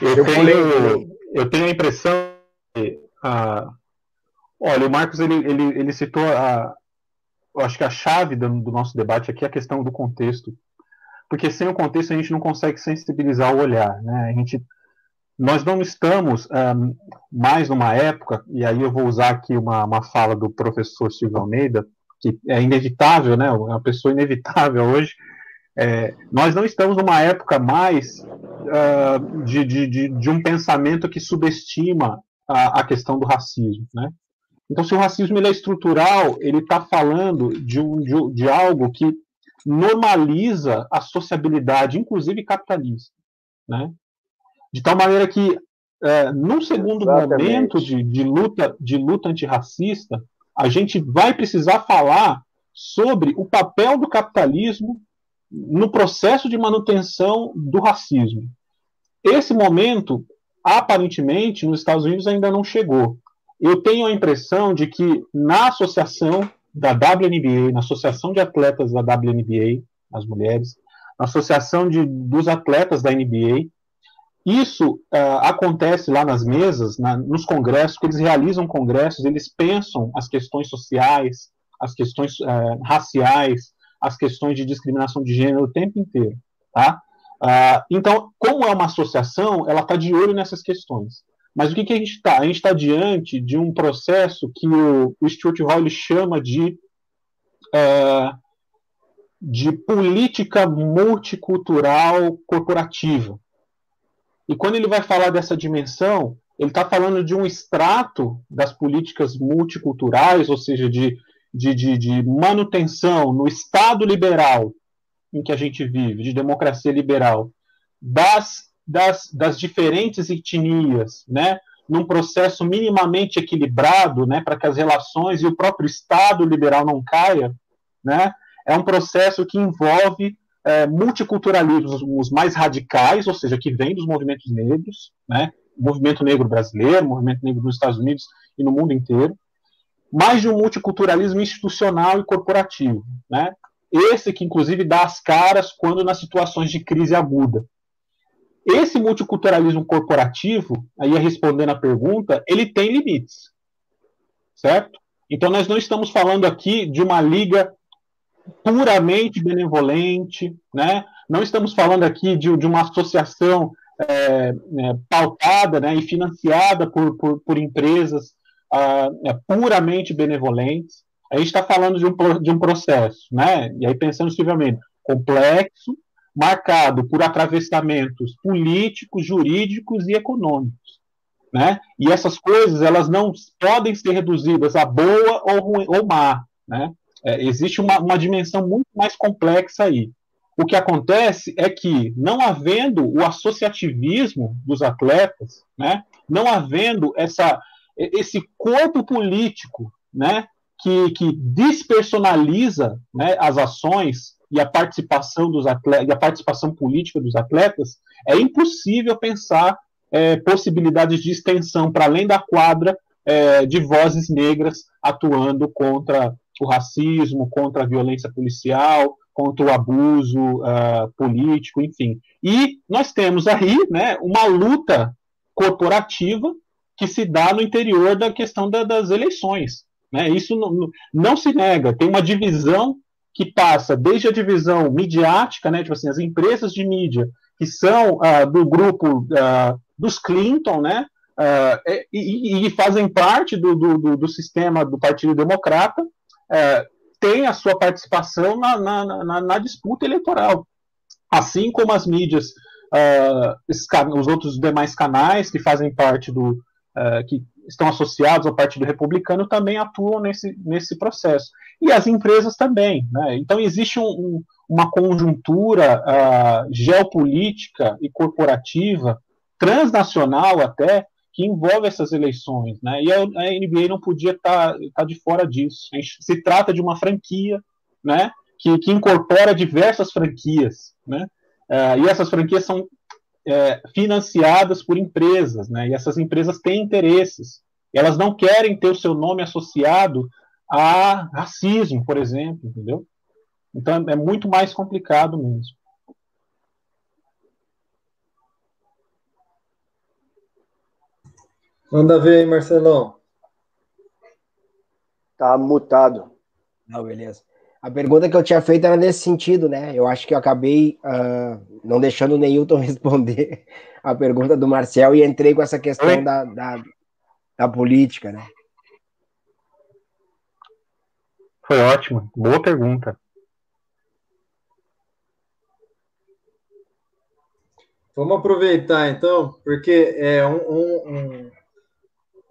Eu, eu, tenho, eu tenho a impressão que a, Olha, o Marcos ele, ele, ele citou a, eu acho que a chave do, do, nosso debate aqui é a questão do contexto, porque sem o contexto a gente não consegue sensibilizar o olhar, né? A gente, nós não estamos um, mais numa época, e aí eu vou usar aqui uma, uma fala do professor Silvio Almeida, que é inevitável, né? É uma pessoa inevitável hoje. É, nós não estamos numa época mais uh, de, de, de, de, um pensamento que subestima a, a questão do racismo, né? Então, se o racismo ele é estrutural, ele está falando de, um, de, de, algo que normaliza a sociabilidade, inclusive capitalista. Né? De tal maneira que, é, num segundo Exatamente. momento de, de, luta, de luta antirracista, a gente vai precisar falar sobre o papel do capitalismo no processo de manutenção do racismo. Esse momento, aparentemente, nos Estados Unidos ainda não chegou eu tenho a impressão de que na associação da WNBA, na associação de atletas da WNBA, as mulheres, na associação de, dos atletas da NBA, isso uh, acontece lá nas mesas, na, nos congressos, que eles realizam congressos, eles pensam as questões sociais, as questões uh, raciais, as questões de discriminação de gênero o tempo inteiro, tá? Uh, então, como é uma associação, ela está de olho nessas questões. Mas o que, que a gente está? A gente está diante de um processo que o, o Stuart Hall chama de, de política multicultural corporativa. E quando ele vai falar dessa dimensão, ele está falando de um extrato das políticas multiculturais, ou seja, de, de, de, de, manutenção no Estado liberal em que a gente vive, de democracia liberal, das, das, das diferentes etnias, né, num processo minimamente equilibrado, né, para que as relações e o próprio Estado liberal não caia, né, é um processo que envolve é, multiculturalismos mais radicais, ou seja, que vem dos movimentos negros, né, movimento negro brasileiro, movimento negro nos Estados Unidos e no mundo inteiro, mais de um multiculturalismo institucional e corporativo, né? Esse que inclusive dá as caras quando nas situações de crise aguda. Esse multiculturalismo corporativo, aí respondendo a pergunta, ele tem limites, certo? Então nós não estamos falando aqui de uma liga puramente benevolente, né? Não estamos falando aqui de, de uma associação é, é, pautada né, e financiada por, por, por empresas ah, é, puramente benevolentes. A gente está falando de um, de um processo, né? E aí pensando civilmente, complexo, marcado por atravessamentos políticos, jurídicos e econômicos. Né? E essas coisas elas não podem ser reduzidas a boa ou, ruim, ou má. Né? É, existe uma, uma dimensão muito mais complexa aí. O que acontece é que, não havendo o associativismo dos atletas, né, não havendo essa, esse corpo político né, que, que despersonaliza né, as ações e a participação dos atletas, e a participação política dos atletas, é impossível pensar é, possibilidades de extensão para além da quadra é, de vozes negras atuando contra o racismo, contra a violência policial, contra o abuso uh, político, enfim. E nós temos aí né, uma luta corporativa que se dá no interior da questão da, das eleições. Né? Isso não, não, se nega. Tem uma divisão que passa desde a divisão midiática, né, tipo assim, as empresas de mídia que são uh, do grupo uh, dos Clinton, né, e, e, fazem parte do, do, do, sistema do Partido Democrata, tem a sua participação na, na, na, na disputa eleitoral. Assim como as mídias, uh, os outros demais canais que fazem parte do. Uh, que estão associados ao Partido Republicano também atuam nesse, nesse processo. E as empresas também. Né? Então, existe um, um, uma conjuntura uh, geopolítica e corporativa, transnacional até, que envolve essas eleições, né? E a, NBA não podia estar tá, tá de fora disso. se trata de uma franquia, né? Que, que incorpora diversas franquias, né? Uh, e essas franquias são é, financiadas por empresas, né? E essas empresas têm interesses. Elas não querem ter o seu nome associado a racismo, por exemplo, entendeu? Então é muito mais complicado mesmo. Manda ver aí, Marcelão. Tá mutado. Não, beleza. A pergunta que eu tinha feito era nesse sentido, né? Eu acho que eu acabei uh, não deixando o Neilton responder a pergunta do Marcel e entrei com essa questão da, da, da política, né? Foi ótimo. Boa pergunta. Vamos aproveitar então, porque é um, um,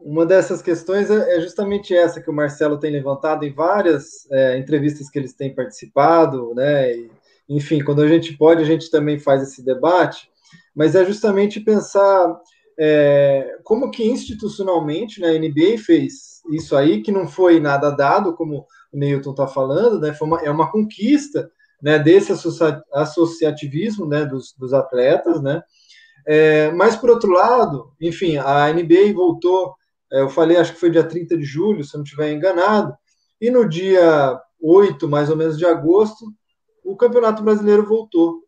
uma dessas questões é, é justamente essa que o Marcelo tem levantado em várias é, entrevistas que eles têm participado, né? E, enfim, quando a gente pode, a gente também faz esse debate, mas é justamente pensar é, como que institucionalmente né, a NBA fez isso aí, que não foi nada dado, como o Newton está falando, né? Uma, é uma conquista né, desse associativismo né, dos, dos atletas, né? É, mas, por outro lado, enfim, a NBA voltou eu falei, acho que foi dia 30 de julho, se eu não estiver enganado. E no dia 8, mais ou menos, de agosto, o Campeonato Brasileiro voltou.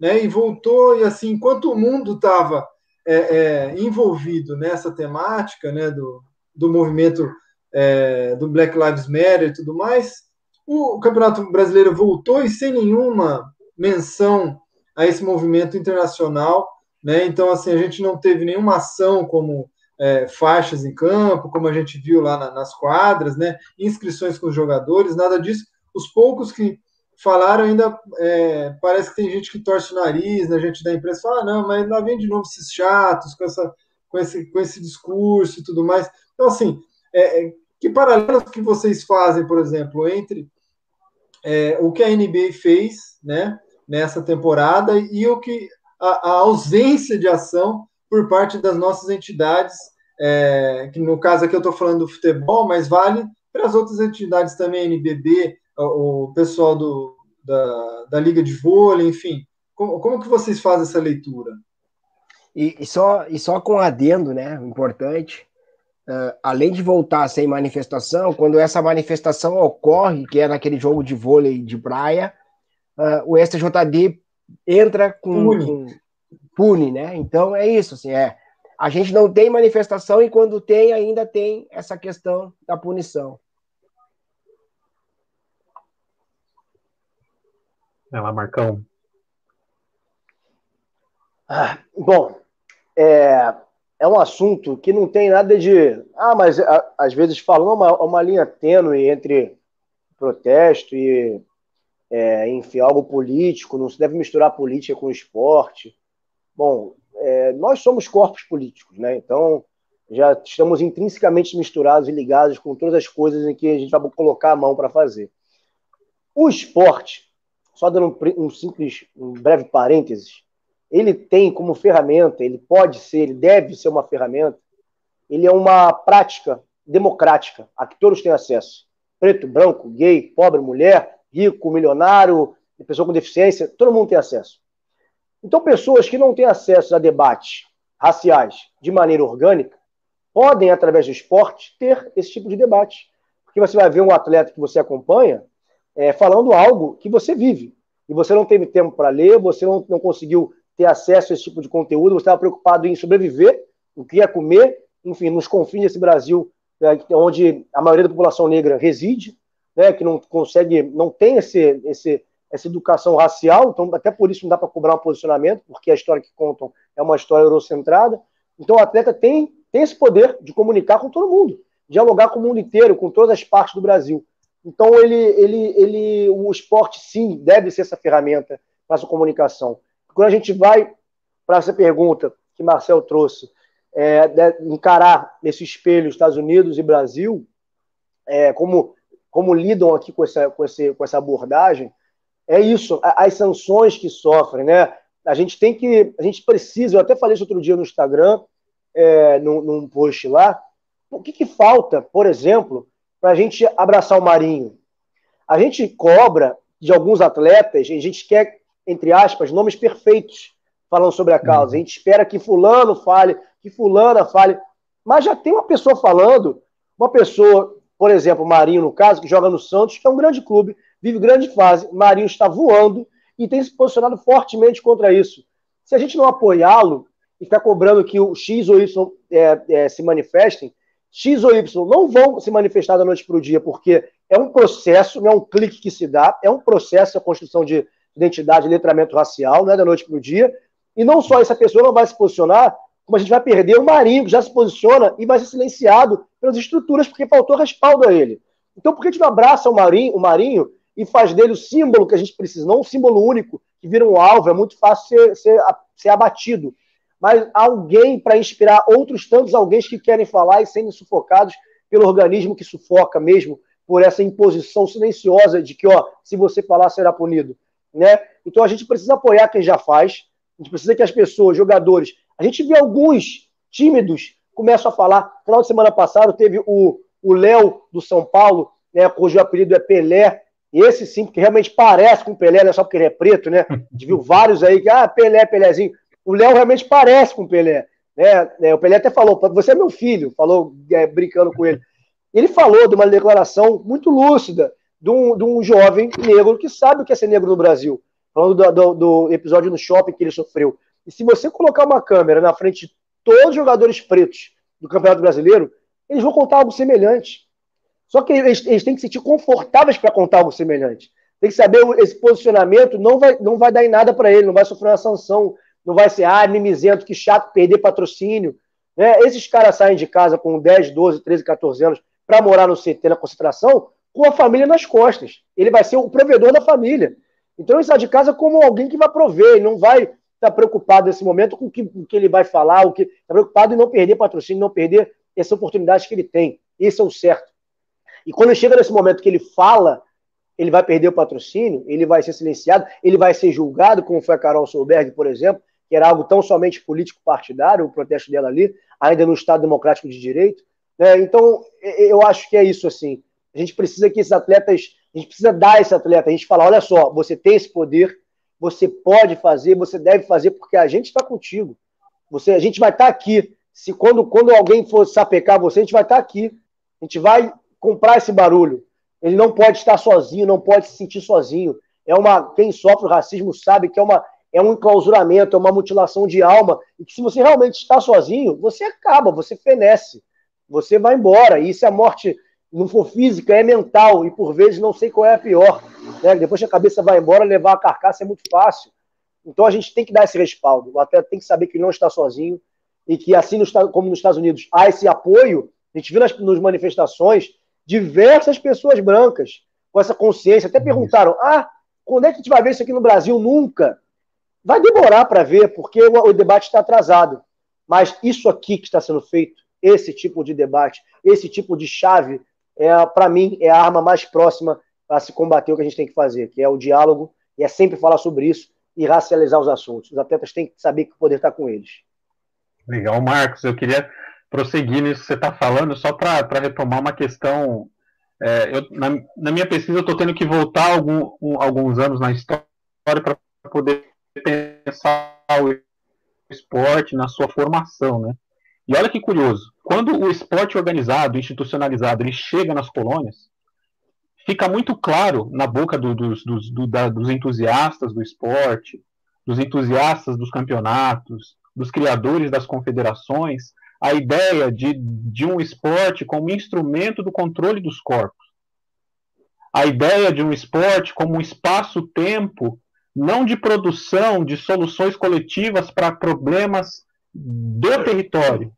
Né? E voltou, e assim, enquanto o mundo estava é, é, envolvido nessa temática né, do, do movimento é, do Black Lives Matter e tudo mais, o Campeonato Brasileiro voltou e sem nenhuma menção a esse movimento internacional. Né? Então, assim, a gente não teve nenhuma ação como é, faixas em campo, como a gente viu lá na, nas quadras, né? inscrições com os jogadores, nada disso. Os poucos que falaram ainda, é, parece que tem gente que torce o nariz, né, gente da imprensa fala, ah, não, mas lá vem de novo esses chatos com, essa, com, esse, com esse discurso e tudo mais. Então, assim, é, é que paralelos que vocês fazem, por exemplo, entre é, o que a NBA fez né, nessa temporada e o que a, a ausência de ação por parte das nossas entidades, é, que no caso aqui eu estou falando do futebol, mas vale para as outras entidades também, NBB, o, pessoal do, da, da Liga de Vôlei, enfim. Como, como que vocês fazem essa leitura? E, e, só, e só com adendo, né, importante, uh, além de voltar sem manifestação, quando essa manifestação ocorre, que é naquele jogo de vôlei de praia, uh, o STJD entra com, pune. com pune, né? Então é isso, assim, é. A gente não tem manifestação e quando tem, ainda tem essa questão da punição. É lá, Marcão. Ah, bom, é, é um assunto que não tem nada de. Ah, mas a, às vezes falam é uma, uma linha tênue entre protesto e, é, enfim, algo político, não se deve misturar política com esporte. Bom, é, nós somos corpos políticos, né? Então já estamos intrinsecamente misturados e ligados com todas as coisas em que a gente vai colocar a mão para fazer. O esporte, só dando um, um simples, um breve parênteses, ele tem como ferramenta, ele pode ser, ele deve ser uma ferramenta, ele é uma prática democrática, a que todos têm acesso. Preto, branco, gay, pobre, mulher, rico, milionário, pessoa com deficiência, todo mundo tem acesso. Então, pessoas que não têm acesso a debates raciais de maneira orgânica podem, através do esporte, ter esse tipo de debate. Porque você vai ver um atleta que você acompanha é, falando algo que você vive. E você não teve tempo para ler, você não, não conseguiu ter acesso a esse tipo de conteúdo, você estava preocupado em sobreviver, o que ia comer, enfim, nos confins desse Brasil, né, onde a maioria da população negra reside, né, que não consegue, não tem esse, esse, essa educação racial, então até por isso não dá para cobrar um posicionamento, porque a história que contam é uma história eurocentrada. Então o atleta tem, tem esse poder de comunicar com todo mundo, dialogar com o mundo inteiro, com todas as partes do Brasil. Então ele, ele, ele, o esporte sim deve ser essa ferramenta para essa comunicação. Quando a gente vai para essa pergunta que Marcel trouxe, é, encarar nesse espelho Estados Unidos e Brasil, é, como, como lidam aqui com essa, com, esse, com essa abordagem, é isso, as sanções que sofrem, né? A gente tem que, a gente precisa, eu até falei isso outro dia no Instagram, é, num, num post lá, o que, que falta, por exemplo, para a gente abraçar o Marinho? A gente cobra de alguns atletas, a gente quer entre aspas, nomes perfeitos falando sobre a causa. A gente espera que fulano fale, que fulana fale, mas já tem uma pessoa falando, uma pessoa, por exemplo, Marinho, no caso, que joga no Santos, que é um grande clube, vive grande fase, Marinho está voando e tem se posicionado fortemente contra isso. Se a gente não apoiá-lo e ficar cobrando que o X ou Y é, é, se manifestem, X ou Y não vão se manifestar da noite para o dia, porque é um processo, não é um clique que se dá, é um processo a construção de, identidade letramento racial, né, da noite para o dia. E não só essa pessoa não vai se posicionar, como a gente vai perder o Marinho, que já se posiciona e vai ser silenciado pelas estruturas, porque faltou respaldo a ele. Então, por que a gente não abraça o Marinho, o Marinho e faz dele o símbolo que a gente precisa, não um símbolo único, que vira um alvo, é muito fácil ser, ser, ser abatido. Mas alguém para inspirar outros tantos alguém que querem falar e serem sufocados pelo organismo que sufoca mesmo, por essa imposição silenciosa de que, ó, se você falar, será punido né? Então a gente precisa apoiar quem já faz, a gente precisa que as pessoas, jogadores, a gente vê alguns tímidos começam a falar. No final de semana passado teve o Léo do São Paulo, né, cujo apelido é Pelé. Esse sim, que realmente parece com Pelé, não é só porque ele é preto, né? A gente viu vários aí que, ah, Pelé, Pelézinho. O Léo realmente parece com Pelé. Né? É, o Pelé até falou, você é meu filho, falou é, brincando com ele. Ele falou de uma declaração muito lúcida, de um, de um jovem negro que sabe o que é ser negro no Brasil. Falando do, do, do, episódio no shopping que ele sofreu. E se você colocar uma câmera na frente de todos os jogadores pretos do Campeonato Brasileiro, eles vão contar algo semelhante. Só que eles, eles têm que se sentir confortáveis para contar algo semelhante. Tem que saber esse posicionamento não vai, não vai dar em nada para ele, não vai sofrer uma sanção, não vai ser, ah, mimizento, que chato perder patrocínio. Né? Esses caras saem de casa com 10, 12, 13, 14 anos para morar no CT na concentração com a família nas costas. Ele vai ser o provedor da família. Então ele sai de casa como alguém que vai prover, ele não vai estar tá preocupado nesse momento com o que, o que ele vai falar, o que está preocupado em não perder patrocínio, não perder essa oportunidade que ele tem. Esse é o certo. E quando chega nesse momento que ele fala, ele vai perder o patrocínio, ele vai ser silenciado, ele vai ser julgado, como foi a Carol Solberg, por exemplo, que era algo tão somente político-partidário, o protesto dela ali, ainda no Estado Democrático de Direito. Né? Então, eu acho que é isso, assim. A gente precisa que esses atletas, a gente precisa dar esse atleta, a gente fala, olha só, você tem esse poder, você pode fazer, você deve fazer, porque a gente está contigo. Você, a gente vai estar tá aqui. Se quando, quando alguém for sapecar você, a gente vai estar tá aqui. A gente vai comprar esse barulho. Ele não pode estar sozinho, não pode se sentir sozinho. É uma quem sofre o racismo sabe que é uma é um enclausuramento, é uma mutilação de alma, e que se você realmente está sozinho, você acaba, você fenece, você vai embora. E se a morte não for física, é mental, e por vezes não sei qual é a pior. Né? Depois que a cabeça vai embora, levar a carcaça é muito fácil. Então a gente tem que dar esse respaldo. O atleta tem que saber que não está sozinho, e que assim como nos Estados Unidos há esse apoio, a gente viu nas, nas manifestações diversas pessoas brancas com essa consciência. Até perguntaram: ah, quando é que a gente vai ver isso aqui no Brasil? Nunca. Vai demorar para ver, porque o, o debate está atrasado. Mas isso aqui que está sendo feito, esse tipo de debate, esse tipo de chave, é para mim, é a arma mais próxima para se combater o que a gente tem que fazer, que é o diálogo, e é sempre falar sobre isso e racializar os assuntos. Os atletas têm que saber que o poder está com eles. Legal, Marcos. Eu queria prosseguir nisso que você está falando, só para retomar uma questão. É, eu, na, na, minha pesquisa, eu estou tendo que voltar algum, um, alguns anos na história para poder pensar o esporte na sua formação, né? E olha que curioso, quando o esporte organizado, institucionalizado, ele chega nas colônias, fica muito claro na boca do, dos, dos, do, da, dos entusiastas do esporte, dos entusiastas dos campeonatos, dos criadores das confederações, a ideia de, de um esporte como instrumento do controle dos corpos. A ideia de um esporte como um espaço-tempo não de produção de soluções coletivas para problemas do território,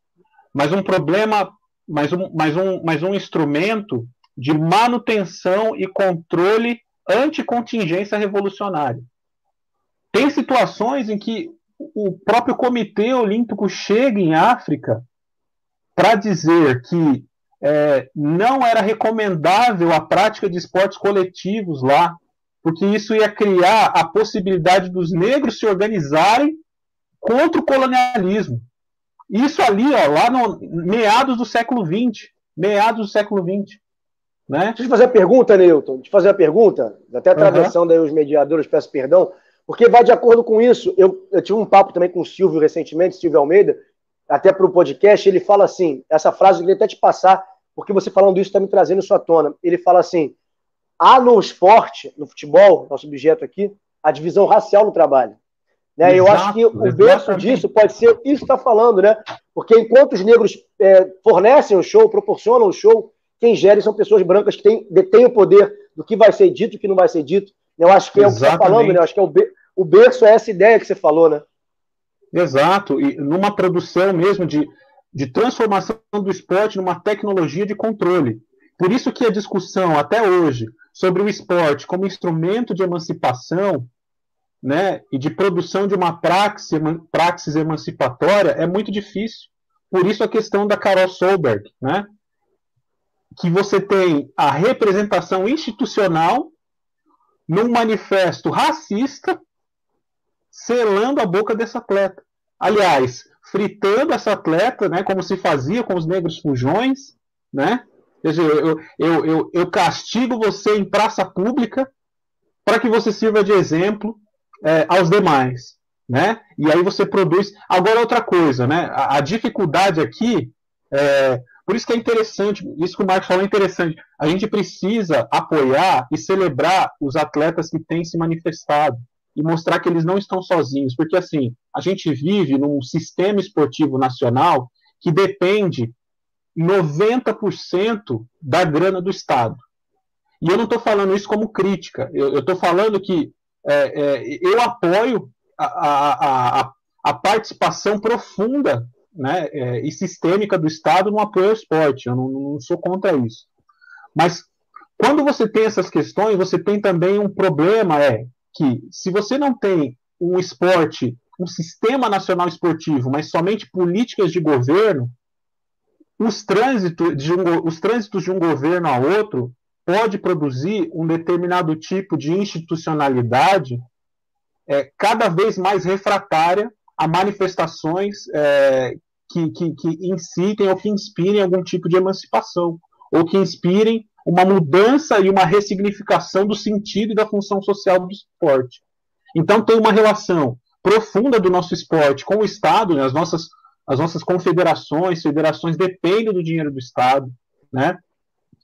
mas um problema, mas um, mais um, mais um instrumento de manutenção e controle anticontingência revolucionária. Tem situações em que o próprio Comitê Olímpico chega em África para dizer que é, não era recomendável a prática de esportes coletivos lá, porque isso ia criar a possibilidade dos negros se organizarem contra o colonialismo. Isso ali, ó, lá no meados do século XX, meados do século XX. Né? Deixa eu fazer a pergunta, Newton. Deixa eu fazer a pergunta, até a tradução uhum. os mediadores, peço perdão, porque vai de acordo com isso. Eu, eu tive um papo também com o Silvio recentemente, Silvio Almeida, até para o podcast, ele fala assim, essa frase eu queria até te passar, porque você falando isso está me trazendo à tona. Ele fala assim, há no esporte, no futebol, nosso objeto aqui, a divisão racial no trabalho. Né? Exato, Eu acho que o berço disso pode ser isso que está falando, né? Porque enquanto os negros é, fornecem o show, proporcionam o show, quem gere são pessoas brancas que têm, detêm o poder do que vai ser dito e o que não vai ser dito. Eu acho que é Exatamente. o que você está falando, né? Eu acho que é o, o berço é essa ideia que você falou, né? Exato, e numa produção mesmo de, de transformação do esporte numa tecnologia de controle. Por isso que a discussão até hoje sobre o esporte como instrumento de emancipação né, e de produção de uma praxis, praxis emancipatória é muito difícil. Por isso a questão da Carol Solberg, né, que você tem a representação institucional num manifesto racista selando a boca desse atleta. Aliás, fritando essa atleta, né, como se fazia com os negros fujões, né, Quer dizer, eu, eu, eu, eu castigo você em praça pública para que você sirva de exemplo é, aos demais. Né? E aí você produz. Agora, outra coisa, né? a, a dificuldade aqui, é, por isso que é interessante, isso que o Marcos falou é interessante. A gente precisa apoiar e celebrar os atletas que têm se manifestado e mostrar que eles não estão sozinhos, porque assim, a gente vive num sistema esportivo nacional que depende 90% da grana do Estado. E eu não estou falando isso como crítica, eu estou falando que é, é, eu apoio a, a, a, a, participação profunda né, é, e sistêmica do Estado no apoio ao esporte, eu não, não sou contra isso. Mas quando você tem essas questões, você tem também um problema, é que se você não tem um esporte, um sistema nacional esportivo, mas somente políticas de governo, os trânsitos de um, os trânsitos de um governo a outro pode produzir um determinado tipo de institucionalidade é, cada vez mais refratária a manifestações é, que, que, que incitem ou que inspirem algum tipo de emancipação, ou que inspirem uma mudança e uma ressignificação do sentido e da função social do esporte. Então tem uma relação profunda do nosso esporte com o Estado, né? as, nossas, as nossas confederações, federações dependem do dinheiro do Estado, né?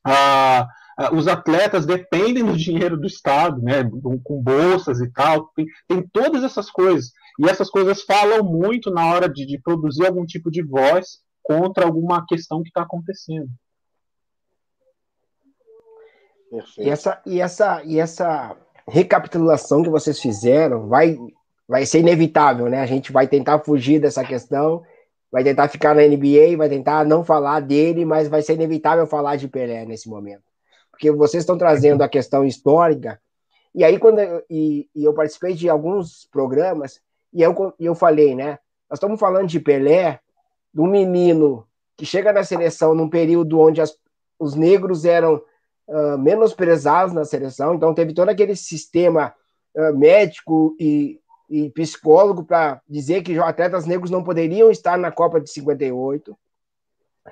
Ah, os atletas dependem do dinheiro do Estado, né? com bolsas e tal, tem, tem todas essas coisas. E essas coisas falam muito na hora de, de produzir algum tipo de voz contra alguma questão que está acontecendo. Perfeito. E essa, e, essa, e essa recapitulação que vocês fizeram vai, vai ser inevitável, né? A gente vai tentar fugir dessa questão, vai tentar ficar na NBA, vai tentar não falar dele, mas vai ser inevitável falar de Pelé nesse momento. Porque vocês estão trazendo a questão histórica, e aí quando eu, e, e eu participei de alguns programas, e eu, eu falei, né? Nós estamos falando de Pelé, um menino que chega na seleção num período onde as, os negros eram uh, menosprezados na seleção, então teve todo aquele sistema uh, médico e, e psicólogo para dizer que atletas negros não poderiam estar na Copa de 58.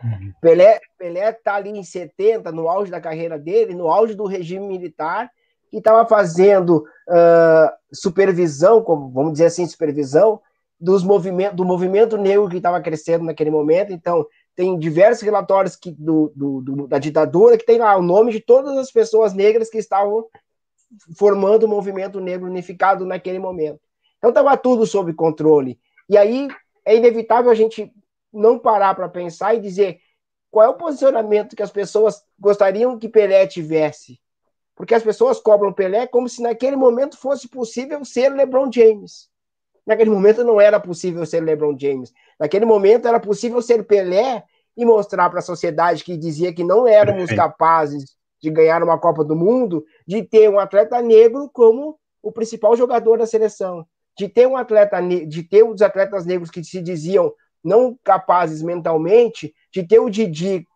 Uhum. Pelé Pelé está ali em 70, no auge da carreira dele, no auge do regime militar, que estava fazendo uh, supervisão, como, vamos dizer assim, supervisão dos movimentos, do movimento negro que estava crescendo naquele momento. Então, tem diversos relatórios que, do, do, do, da ditadura que tem lá o nome de todas as pessoas negras que estavam formando o movimento negro unificado naquele momento. Então, estava tudo sob controle. E aí é inevitável a gente não parar para pensar e dizer qual é o posicionamento que as pessoas gostariam que Pelé tivesse porque as pessoas cobram Pelé como se naquele momento fosse possível ser LeBron James. Naquele momento não era possível ser LeBron James. Naquele momento era possível ser Pelé e mostrar para a sociedade que dizia que não éramos capazes de ganhar uma Copa do Mundo, de ter um atleta negro como o principal jogador da seleção, de ter um atleta de ter os atletas negros que se diziam não capazes mentalmente, de ter o Didi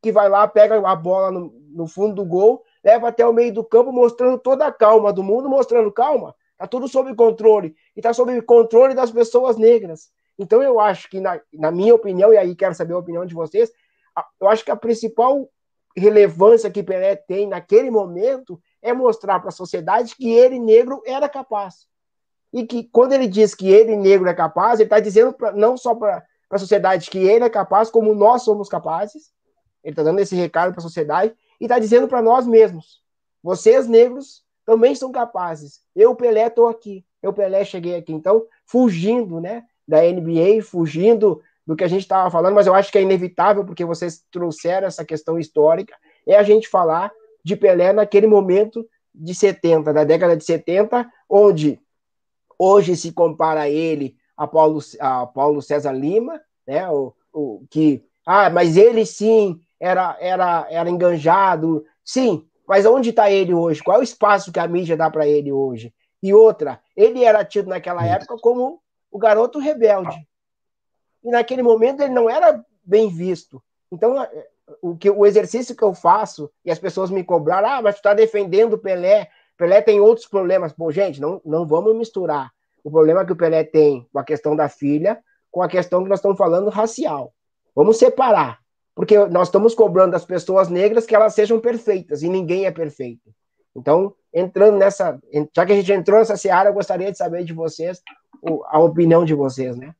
que vai lá, pega a bola no, no fundo do gol leva até o meio do campo, mostrando toda a calma do mundo, mostrando calma, está tudo sob controle, e está sob controle das pessoas negras. Então eu acho que, na, na minha opinião, e aí quero saber a opinião de vocês, eu acho que a principal relevância que Pelé tem naquele momento é mostrar para a sociedade que ele, negro, era capaz. E que quando ele diz que ele, negro, é capaz, ele está dizendo pra, não só para a sociedade que ele é capaz, como nós somos capazes. Ele está dando esse recado para a sociedade e está dizendo para nós mesmos: vocês, negros, também são capazes. Eu, Pelé, estou aqui. Eu, Pelé, cheguei aqui. Então, fugindo né, da NBA, fugindo do que a gente estava falando, mas eu acho que é inevitável, porque vocês trouxeram essa questão histórica, é a gente falar de Pelé naquele momento de 70, da década de 70, onde hoje se compara ele a Paulo, a Paulo César Lima, né, o, o, que, ah, mas ele sim era, era, era enganjado. Sim, mas onde está ele hoje? Qual é o espaço que a mídia dá para ele hoje? E outra, ele era tido naquela época como o garoto rebelde. E naquele momento ele não era bem visto. Então, o, que, o exercício que eu faço, e as pessoas me cobraram, ah, mas tu está defendendo o Pelé. Pelé tem outros problemas. Pô, gente, não, não vamos misturar o problema que o Pelé tem com a questão da filha com a questão que nós estamos falando racial. Vamos separar. Porque nós estamos cobrando das pessoas negras que elas sejam perfeitas, e ninguém é perfeito. Então, entrando nessa. Já que a gente entrou nessa seara, eu gostaria de saber de vocês a opinião de vocês, né?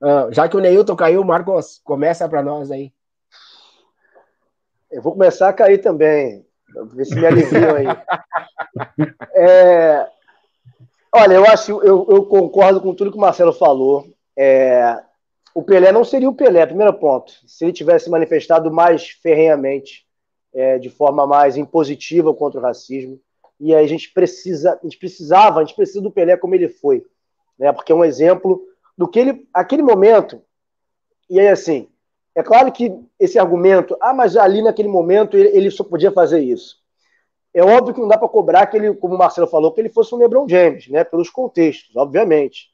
Uh, já que o Neilton caiu, Marcos, começa para nós aí. Eu vou começar a cair também. Ver se me aliviam aí. É, olha, eu acho, eu, eu, concordo com tudo que o Marcelo falou. É, o Pelé não seria o Pelé, primeiro ponto, se ele tivesse manifestado mais ferrenhamente, é, de forma mais impositiva contra o racismo. E aí a gente precisa, a gente precisava, a gente precisa do Pelé como ele foi, né? Porque é um exemplo do que ele, aquele momento. E aí assim, É claro que esse argumento, ah, mas ali naquele momento ele, ele só podia fazer isso. É óbvio que não dá para cobrar que ele, como o Marcelo falou, que ele fosse um LeBron James, né? Pelos contextos, obviamente.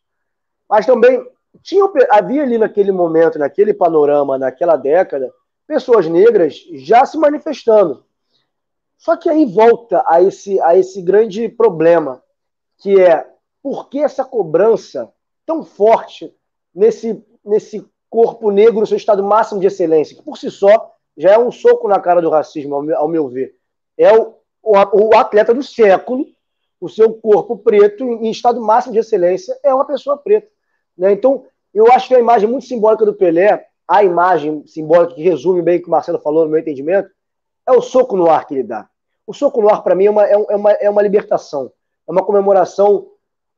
Mas também tinha, havia ali naquele momento, naquele panorama, naquela década, pessoas negras já se manifestando. Só que aí volta a esse, a esse grande problema, que é por que essa cobrança tão forte nesse, nesse corpo negro no seu estado máximo de excelência, que por si só já é um soco na cara do racismo, ao meu, ao meu ver. É o, o, o, atleta do século, o seu corpo preto em estado máximo de excelência é uma pessoa preta. Né? Então, eu acho que a imagem muito simbólica do Pelé, a imagem simbólica que resume bem o que o Marcelo falou no meu entendimento, é o soco no ar que ele dá. O soco no ar, para mim, é uma, é, uma, é uma libertação. É uma comemoração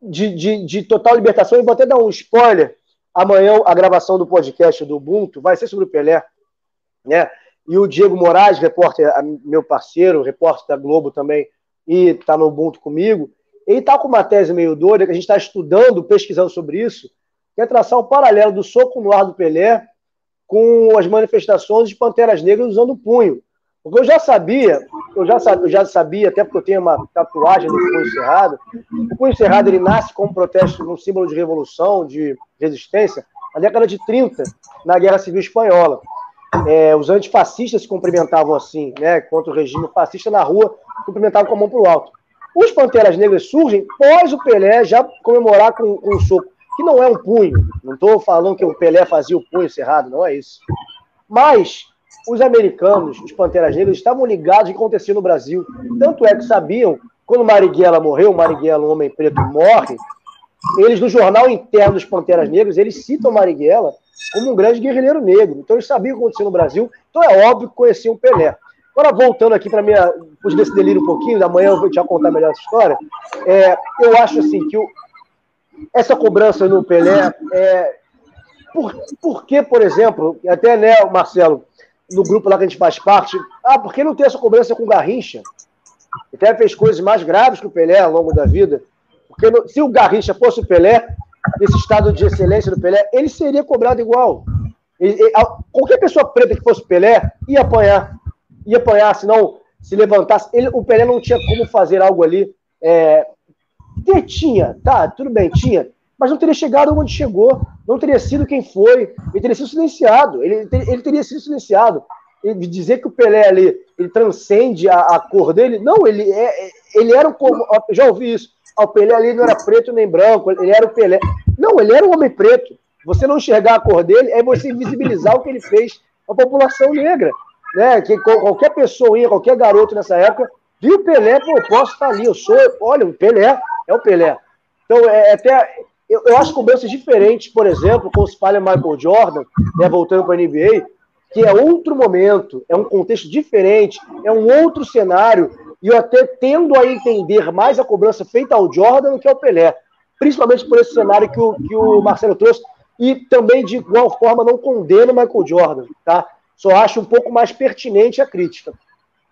de, de, de total libertação. E vou até dar um spoiler. Amanhã, a gravação do podcast do Ubuntu vai ser sobre o Pelé. Né? E o Diego Moraes, repórter, meu parceiro, repórter da Globo também, e está no Ubuntu comigo, ele está com uma tese meio doida, que a gente está estudando, pesquisando sobre isso, que é traçar um paralelo do soco no ar do Pelé com as manifestações de Panteras Negras usando o punho. Porque eu já sabia, eu já sabia, eu já sabia, até porque eu tenho uma tatuagem do punho cerrado. O punho cerrado ele nasce como protesto, um símbolo de revolução, de resistência, na década de 30, na Guerra Civil Espanhola. É, os antifascistas se cumprimentavam assim, né, contra o regime fascista na rua, cumprimentavam com a mão para o alto. Os Panteras Negras surgem pós o Pelé já comemorar com, com um soco, que não é um punho. Não estou falando que o Pelé fazia o punho cerrado, não é isso. Mas os americanos, os Panteras Negras, estavam ligados ao que acontecia no Brasil. Tanto é que sabiam, quando Marighella morreu, Marighella, um homem preto, morre, eles, no jornal interno dos Panteras Negras, eles citam Marighella como um grande guerrilheiro negro. Então eles sabiam o que acontecia no Brasil, então é óbvio que conheciam Pelé. Agora, voltando aqui para minha. Fugir desse delírio um pouquinho, amanhã eu vou te contar melhor essa história. É, eu acho assim que o, essa cobrança no Pelé é. Por, por que, por exemplo, até né, Marcelo, no grupo lá que a gente faz parte, ah, por que não tem essa cobrança com o Garrincha? Até fez coisas mais graves que o Pelé ao longo da vida. Porque no, se o Garrincha fosse o Pelé, nesse estado de excelência do Pelé, ele seria cobrado igual. Qualquer pessoa preta que fosse Pelé ia apanhar. Ia apanhar, se não se levantasse. Ele, o Pelé não tinha como fazer algo ali. É, tinha, tá, tudo bem, tinha mas não teria chegado onde chegou, não teria sido quem foi, ele teria sido silenciado, ele, ele teria sido silenciado. E dizer que o Pelé ali, ele transcende a, a cor dele, não, ele, é, ele era um. Já ouvi isso. Ah, o Pelé ali não era preto nem branco, ele era o Pelé. Não, ele era um homem preto. Você não enxergar a cor dele é você invisibilizar o que ele fez à população negra. Né? Que qualquer pessoa, qualquer garoto nessa época, viu o Pelé, pô, posso estar ali, eu sou, olha, o Pelé, é o Pelé. Então, é, é até eu, eu acho cobranças diferentes, por exemplo, com o espalha Michael Jordan, né, voltando para a NBA, que é outro momento, é um contexto diferente, é um outro cenário, e eu até tendo a entender mais a cobrança feita ao Jordan do que ao Pelé, principalmente por esse cenário que o, que o Marcelo trouxe, e também de igual forma não condeno o Michael Jordan, tá? Só acho um pouco mais pertinente a crítica.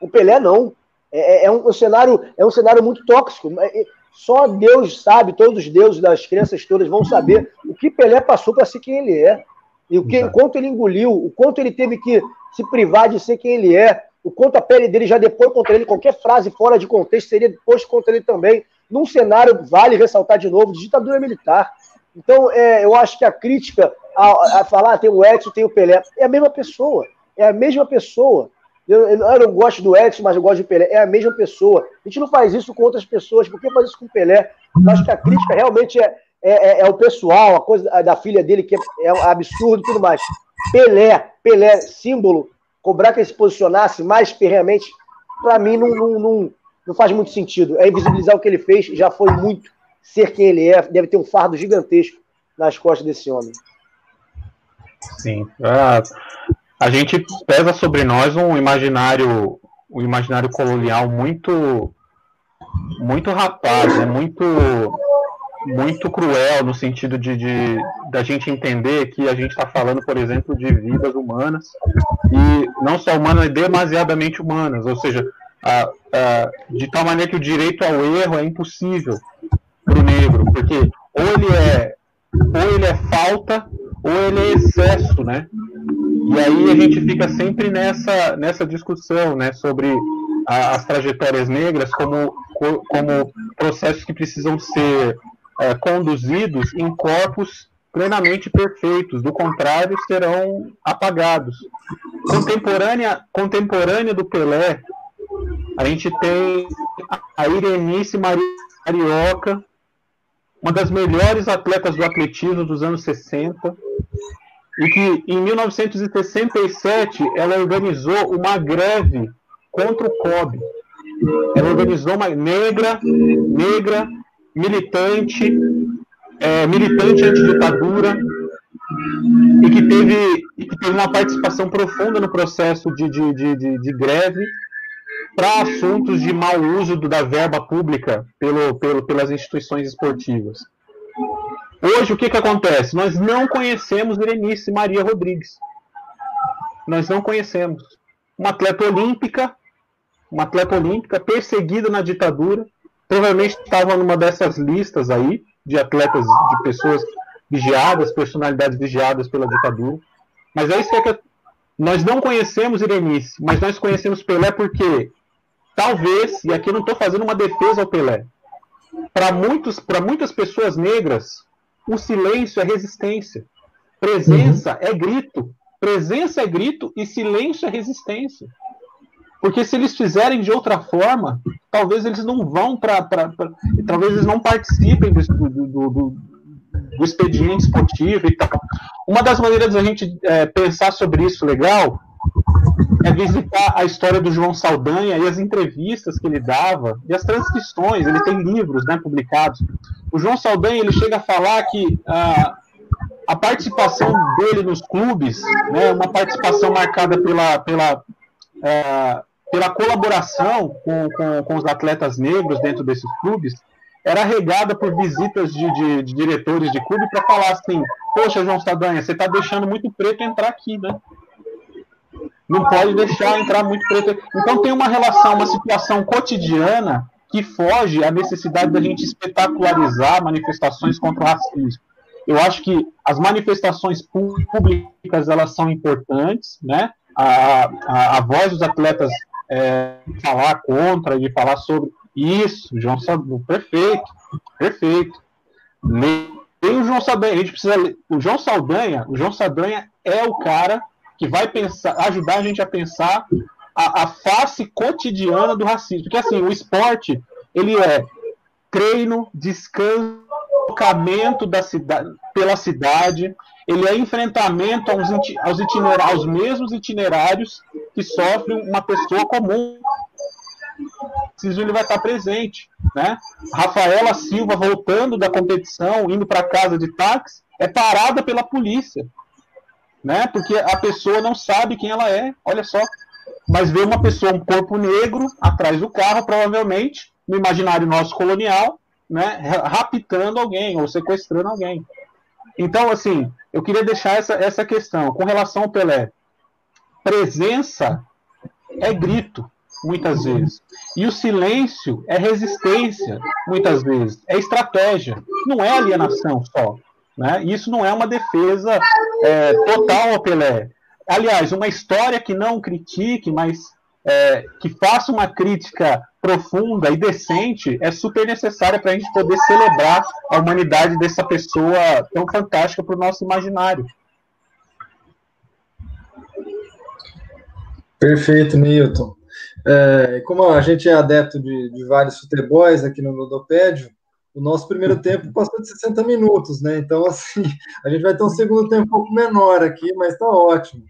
O Pelé não. É, é, é um, um, cenário, é um cenário muito tóxico. É, só Deus sabe, todos os deuses das crianças todas vão saber o que Pelé passou para ser quem ele é. E o, que, o quanto ele engoliu, o quanto ele teve que se privar de ser quem ele é, o quanto a pele dele já depois contra ele, qualquer frase fora de contexto seria depois contra ele também. Num cenário, vale ressaltar de novo, de ditadura militar. Então, é, eu acho que a crítica a, a falar ah, tem o Edson, tem o Pelé, é a mesma pessoa. É a mesma pessoa. Eu, eu, não gosto do Edson, mas eu gosto do Pelé. É a mesma pessoa. A gente não faz isso com outras pessoas. Por que faz isso com o Pelé? Eu acho que a crítica realmente é, é, é, é o pessoal, a coisa da filha dele, que é, é absurdo e tudo mais. Pelé, Pelé, símbolo, cobrar que ele se posicionasse mais ferreamente, para mim não, não, não, não faz muito sentido. É invisibilizar o que ele fez, já foi muito ser quem ele é. Deve ter um fardo gigantesco nas costas desse homem. Sim. Ah, a gente pesa sobre nós um imaginário, um imaginário colonial muito, muito rapaz, né? muito, muito cruel no sentido de, de da gente entender que a gente está falando, por exemplo, de vidas humanas e não só humanas, demasiadamente humanas, ou seja, a, a, de tal maneira que o direito ao erro é impossível para o negro, porque ou ele é ou ele é falta ou ele é excesso, né? E aí a gente fica sempre nessa, nessa discussão né, sobre a, as trajetórias negras como, como processos que precisam ser é, conduzidos em corpos plenamente perfeitos, do contrário, serão apagados. Contemporânea, contemporânea do Pelé, a gente tem a Irenice Marioca, uma das melhores atletas do atletismo dos anos 60, e que em 1967 ela organizou uma greve contra o COB. Ela organizou uma negra, negra, militante, é, militante antiditadura e que teve, e que teve uma participação profunda no processo de, de, de, de, de greve para assuntos de mau uso da verba pública pelo, pelo, pelas instituições esportivas. Hoje, o que, que acontece? Nós não conhecemos Berenice Maria Rodrigues. Nós não conhecemos. Uma atleta olímpica, uma atleta olímpica perseguida na ditadura, provavelmente estava numa dessas listas aí de atletas, de pessoas vigiadas, personalidades vigiadas pela ditadura. Mas é isso que, é que nós não conhecemos Irenice, mas nós conhecemos Pelé porque talvez, e aqui não estou fazendo uma defesa ao Pelé, para muitas pessoas negras, o silêncio é resistência. Presença uhum. é grito. Presença é grito e silêncio é resistência. Porque se eles fizerem de outra forma, talvez eles não vão para. Talvez eles não participem do, do, do, do expediente esportivo e tal. Uma das maneiras da gente é, pensar sobre isso legal é visitar a história do João Saldanha e as entrevistas que ele dava e as transcrições. Ele tem livros né, publicados. O João Saldanha ele chega a falar que ah, a participação dele nos clubes, né, uma participação marcada pela, pela é, pela colaboração com, com, com, os atletas negros dentro desses clubes, era regada por visitas de, de, de diretores de clube para falar assim: Poxa, João Sadanha, você está deixando muito preto entrar aqui, né? Não pode deixar entrar muito preto. Então tem uma relação, uma situação cotidiana que foge à necessidade da gente espetacularizar manifestações contra o racismo. Eu acho que as manifestações públicas elas são importantes, né? A, a, a voz dos atletas é, falar contra e falar sobre isso, João Saldanha, perfeito, perfeito. Tem o João Saldanha, a gente precisa ler. O João Saldanha, o João Saldanha é o cara que vai pensar, ajudar a gente a pensar a, a face cotidiana do racismo. Porque assim, o esporte, ele é treino, descanso, deslocamento da cidade, pela cidade, ele é enfrentamento aos, aos, itinerários, aos mesmos itinerários que sofre uma pessoa comum. Preciso ele vai estar presente, né? Rafaela Silva voltando da competição, indo para casa de táxi, é parada pela polícia, né? Porque a pessoa não sabe quem ela é, olha só. Mas vê uma pessoa, um corpo negro atrás do carro, provavelmente no imaginário nosso colonial, né? Raptando alguém ou sequestrando alguém. Então, assim, eu queria deixar essa, essa questão com relação ao Pelé. Presença é grito, muitas vezes. E o silêncio é resistência, muitas vezes. É estratégia. Não é alienação só. Né? Isso não é uma defesa é, total ao Pelé. Aliás, uma história que não critique, mas é, que faça uma crítica profunda e decente é super necessária para a gente poder celebrar a humanidade dessa pessoa tão fantástica para o nosso imaginário. Perfeito, Newton. É, como a gente é adepto de, de vários futebols aqui no Ludopédio, o nosso primeiro tempo passou de 60 minutos, né? Então, assim, a gente vai ter um segundo tempo um pouco menor aqui, mas está ótimo.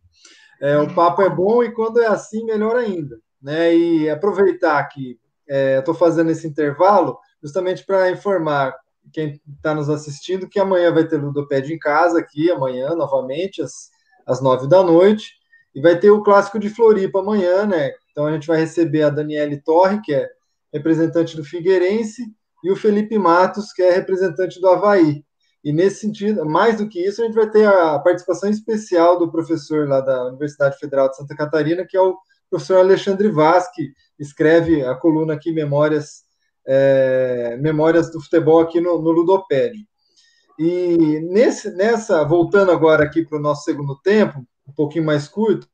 É, o papo é bom e quando é assim, melhor ainda. Né? E aproveitar que é, Estou fazendo esse intervalo justamente para informar quem está nos assistindo que amanhã vai ter Ludopédia em casa, aqui, amanhã, novamente, às, às nove da noite. E vai ter o clássico de Floripa amanhã, né? Então a gente vai receber a Daniele Torre, que é representante do Figueirense, e o Felipe Matos, que é representante do Havaí. E nesse sentido, mais do que isso, a gente vai ter a participação especial do professor lá da Universidade Federal de Santa Catarina, que é o professor Alexandre Vaz, que escreve a coluna aqui Memórias, é, Memórias do Futebol aqui no, no Ludopédio. E nesse, nessa, voltando agora aqui para o nosso segundo tempo, um pouquinho mais curto,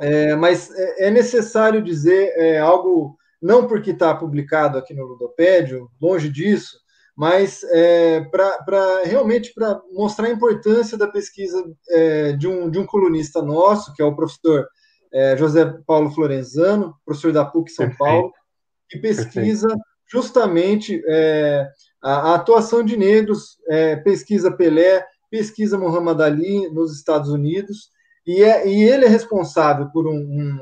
é, mas é, é necessário dizer é, algo, não porque está publicado aqui no Ludopédio, longe disso, mas é, para realmente para mostrar a importância da pesquisa é, de, um, de um colunista nosso, que é o professor é, José Paulo Florenzano, professor da PUC São Perfeito. Paulo, que pesquisa Perfeito. justamente é, a, a, atuação de negros, é, pesquisa Pelé, pesquisa Muhammad Ali nos Estados Unidos, e, é, e ele é responsável por um, um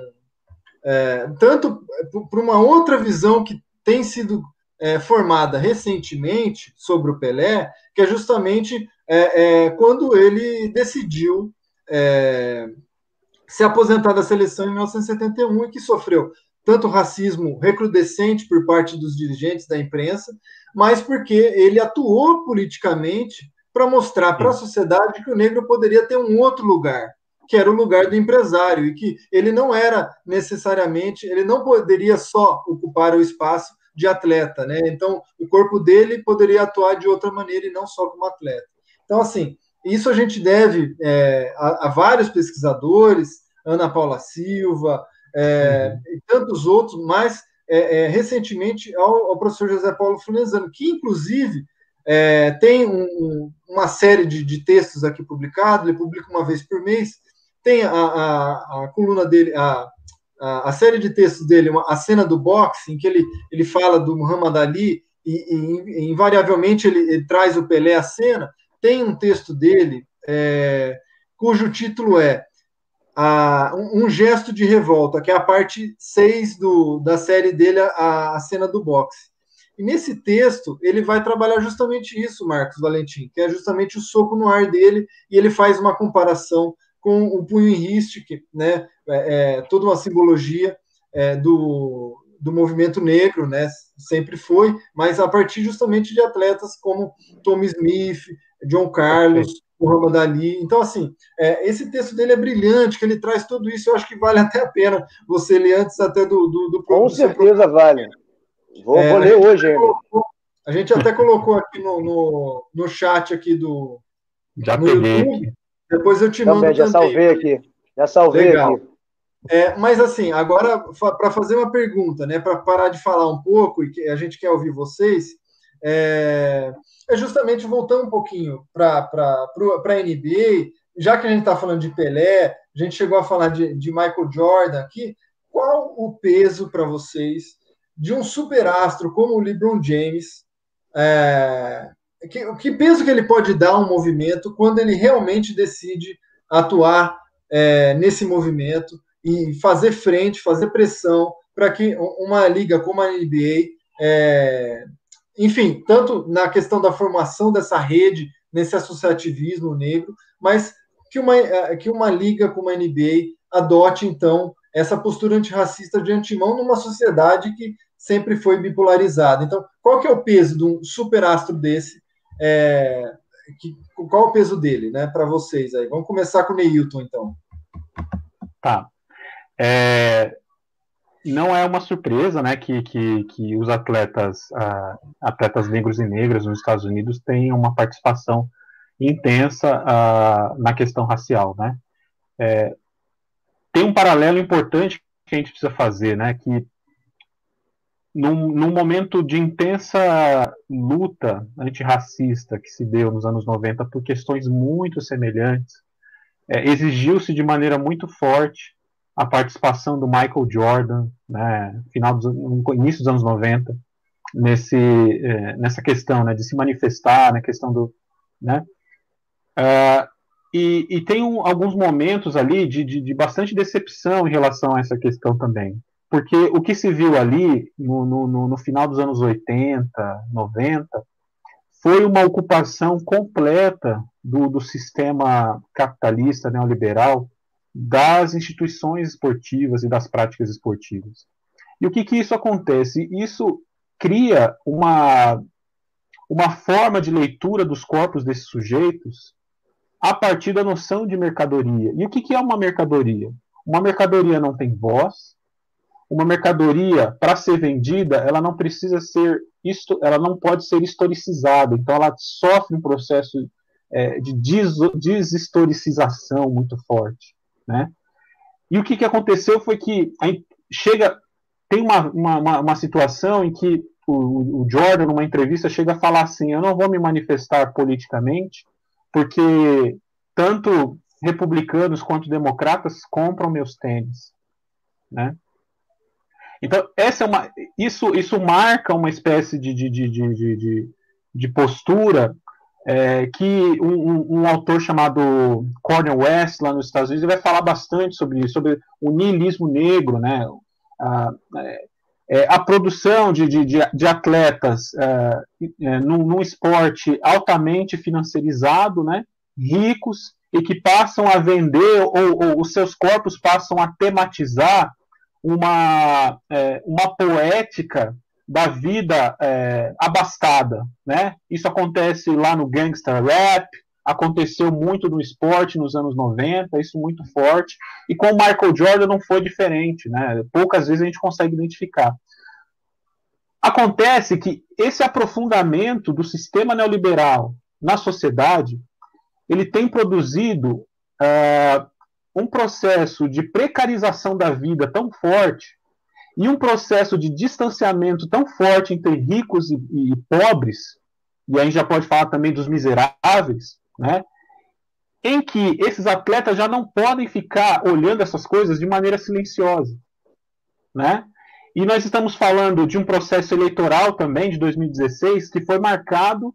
é, tanto por uma outra visão que tem sido é, formada recentemente sobre o Pelé, que é justamente é, é, quando ele decidiu é, se aposentar da seleção em 1971 e que sofreu tanto racismo recrudescente por parte dos dirigentes da imprensa, mas porque ele atuou politicamente para mostrar para a sociedade que o negro poderia ter um outro lugar, que era o lugar do empresário, e que ele não era necessariamente, ele não poderia só ocupar o espaço de atleta, né? Então, o corpo dele poderia atuar de outra maneira e não só como atleta. Então, assim, isso a gente deve é, a, a, vários pesquisadores, Ana Paula Silva é, uhum. e tantos outros, mas é, é recentemente ao, ao, professor José Paulo Funezano, que inclusive é, tem um, uma série de, de, textos aqui publicados, ele publica uma vez por mês, tem a, a, a coluna dele, a, a, série de textos dele, uma, a cena do boxe, em que ele, ele fala do Muhammad Ali, e, e invariavelmente ele, ele, traz o Pelé à cena, tem um texto dele é, cujo título é a, um, um, gesto de revolta, que é a parte 6 do, da série dele, a, a cena do boxe. E nesse texto, ele vai trabalhar justamente isso, Marcos Valentim, que é justamente o soco no ar dele, e ele faz uma comparação com o punho em riste, que, né, é, é, toda uma simbologia é, do, do movimento negro, né, sempre foi, mas a partir justamente de atletas como Tom Smith, John Carlos, Muhammad Ali. Então, assim, é, esse texto dele é brilhante, que ele traz tudo isso, eu acho que vale até a pena você ler antes até do... do, do Com do certeza vale. Vou, é, vou ler hoje ainda. Colocou, a gente até colocou aqui no, no, no chat aqui do... Já peguei YouTube, depois eu te mando também. Já salvei aqui. Já salvei Legal. aqui. É, mas assim, agora para fazer uma pergunta, né, para parar de falar um pouco e que a gente quer ouvir vocês, é, é justamente voltar um pouquinho para a NBA, já que a gente está falando de Pelé, a gente chegou a falar de, de Michael Jordan aqui, qual o peso para vocês de um superastro como o LeBron James é, que, que peso que ele pode dar a um movimento quando ele realmente decide atuar é, nesse movimento e fazer frente, fazer pressão para que uma liga como a NBA, é, enfim, tanto na questão da formação dessa rede, nesse associativismo negro, mas que uma, é, que uma liga como a NBA adote, então, essa postura antirracista de antemão numa sociedade que sempre foi bipolarizada. Então, qual que é o peso de um superastro desse é, que, qual o peso dele, né, para vocês aí? Vamos começar com o Neilton, então. Tá. É, não é uma surpresa, né, que, que, que os atletas, uh, atletas negros e negras nos Estados Unidos têm uma participação intensa uh, na questão racial, né? É, tem um paralelo importante que a gente precisa fazer, né, que num, num, momento de intensa luta antirracista que se deu nos anos 90 por questões muito semelhantes, é, exigiu-se de maneira muito forte a participação do Michael Jordan, né, final dos, início dos anos 90, nesse, é, nessa questão né, de se manifestar, na questão do. Né, uh, e, e, tem um, alguns momentos ali de, de, de bastante decepção em relação a essa questão também. Porque o que se viu ali no, no, no final dos anos 80, 90, foi uma ocupação completa do, do sistema capitalista neoliberal das instituições esportivas e das práticas esportivas. E o que, que isso acontece? Isso cria uma, uma forma de leitura dos corpos desses sujeitos a partir da noção de mercadoria. E o que, que é uma mercadoria? Uma mercadoria não tem voz, uma mercadoria para ser vendida, ela não precisa ser ela não pode ser historicizada, então ela sofre um processo é, de des deshistoricização muito forte, né? E o que, que aconteceu foi que chega tem uma, uma, uma, situação em que o, o, Jordan, numa entrevista, chega a falar assim: eu não vou me manifestar politicamente, porque tanto republicanos quanto democratas compram meus tênis, né? Então, essa é uma, isso, isso marca uma espécie de, de, de, de, de postura é, que um, um, autor chamado Cornel West, lá nos Estados Unidos, vai falar bastante sobre isso, sobre o niilismo negro, né? A, é, é, a produção de, de, de atletas é, é, num, num, esporte altamente financiarizado, né? ricos, e que passam a vender, ou, ou os seus corpos passam a tematizar uma, é, uma poética da vida é, abastada, né? Isso acontece lá no gangster rap, aconteceu muito no esporte nos anos 90, isso muito forte, e com o Michael Jordan não foi diferente, né? Poucas vezes a gente consegue identificar. Acontece que esse aprofundamento do sistema neoliberal na sociedade, ele tem produzido uh, um processo de precarização da vida tão forte e um processo de distanciamento tão forte entre ricos e, e pobres, e aí já pode falar também dos miseráveis, né? em que esses atletas já não podem ficar olhando essas coisas de maneira silenciosa. Né? E nós estamos falando de um processo eleitoral também de 2016 que foi marcado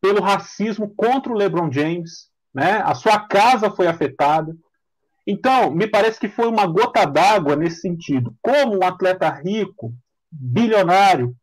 pelo racismo contra o LeBron James, né? A sua casa foi afetada, então, me parece que foi uma gota d'água nesse sentido. Como um atleta rico, bilionário,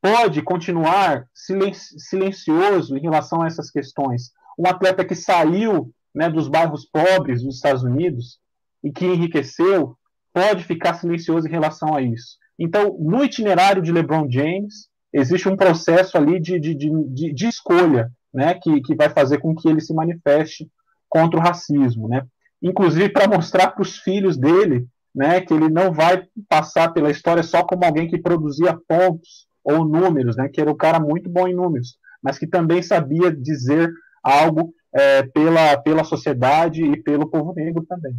pode continuar silencioso em relação a essas questões? Um atleta que saiu né, dos bairros pobres dos Estados Unidos e que enriqueceu, pode ficar silencioso em relação a isso. Então, no itinerário de LeBron James, existe um processo ali de, de, de, de escolha né, que, que vai fazer com que ele se manifeste contra o racismo. Né? Inclusive para mostrar para os filhos dele né, que ele não vai passar pela história só como alguém que produzia pontos ou números, né, que era um cara muito bom em números, mas que também sabia dizer algo é, pela, pela sociedade e pelo povo negro também.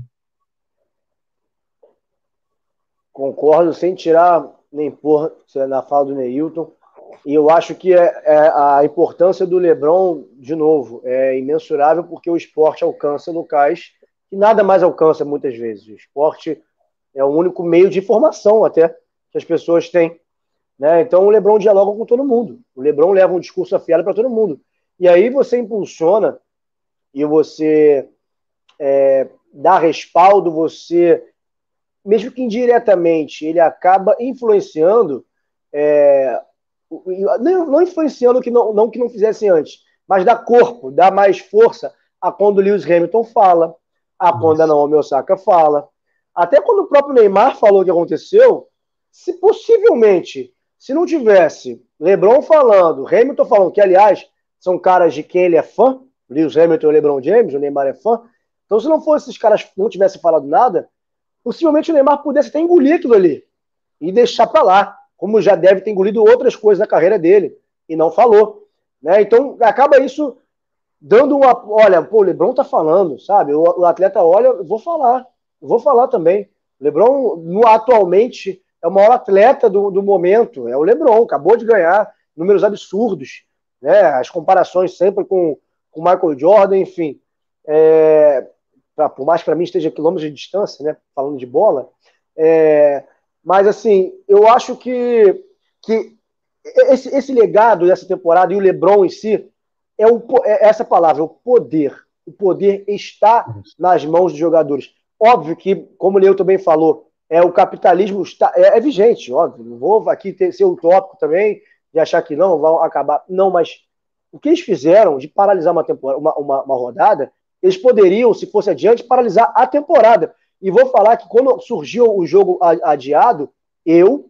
Concordo, sem tirar nem pôr na fala do Neilton. E eu acho que é, é, a importância do Lebron, de novo, é imensurável porque o esporte alcança locais que nada mais alcança muitas vezes. O esporte é o único meio de informação até que as pessoas têm. Né? Então o Lebron dialoga com todo mundo. O Lebron leva um discurso afiado para todo mundo. E aí você impulsiona e você é, dá respaldo, você, mesmo que indiretamente, ele acaba influenciando, é, não, influenciando que não, não que não fizesse antes, mas dá corpo, dá mais força a quando Lewis Hamilton fala, a quando a Naomi Osaka fala. Até quando o próprio Neymar falou o que aconteceu, se possivelmente, se não tivesse LeBron falando, Hamilton falando, que aliás são caras de quem ele é fã, Lewis Hamilton e LeBron James, o Neymar é fã. Então, se não fosse esses caras não tivessem falado nada, possivelmente o Neymar pudesse até engolir aquilo ali e deixar para lá, como já deve ter engolido outras coisas na carreira dele e não falou. Né? Então, acaba isso dando uma. Olha, pô, o Lebron tá falando, sabe? O, o atleta olha, eu vou falar, vou falar também. O Lebron, no, atualmente, é o maior atleta do, do momento. É o Lebron, acabou de ganhar números absurdos, né? As comparações sempre com o Michael Jordan, enfim. É, pra, por mais para mim esteja quilômetros de distância, né? Falando de bola. É, mas, assim, eu acho que, que esse, esse legado dessa temporada e o Lebron em si é, o, é essa palavra, o poder. O poder está nas mãos dos jogadores. Óbvio que, como o Leo também falou, é o capitalismo está, é, é vigente, óbvio. Não vou aqui ter, ser utópico também de achar que não vão acabar. Não, mas o que eles fizeram de paralisar uma, temporada, uma, uma, uma rodada, eles poderiam, se fosse adiante, paralisar a temporada. E vou falar que quando surgiu o jogo adiado, eu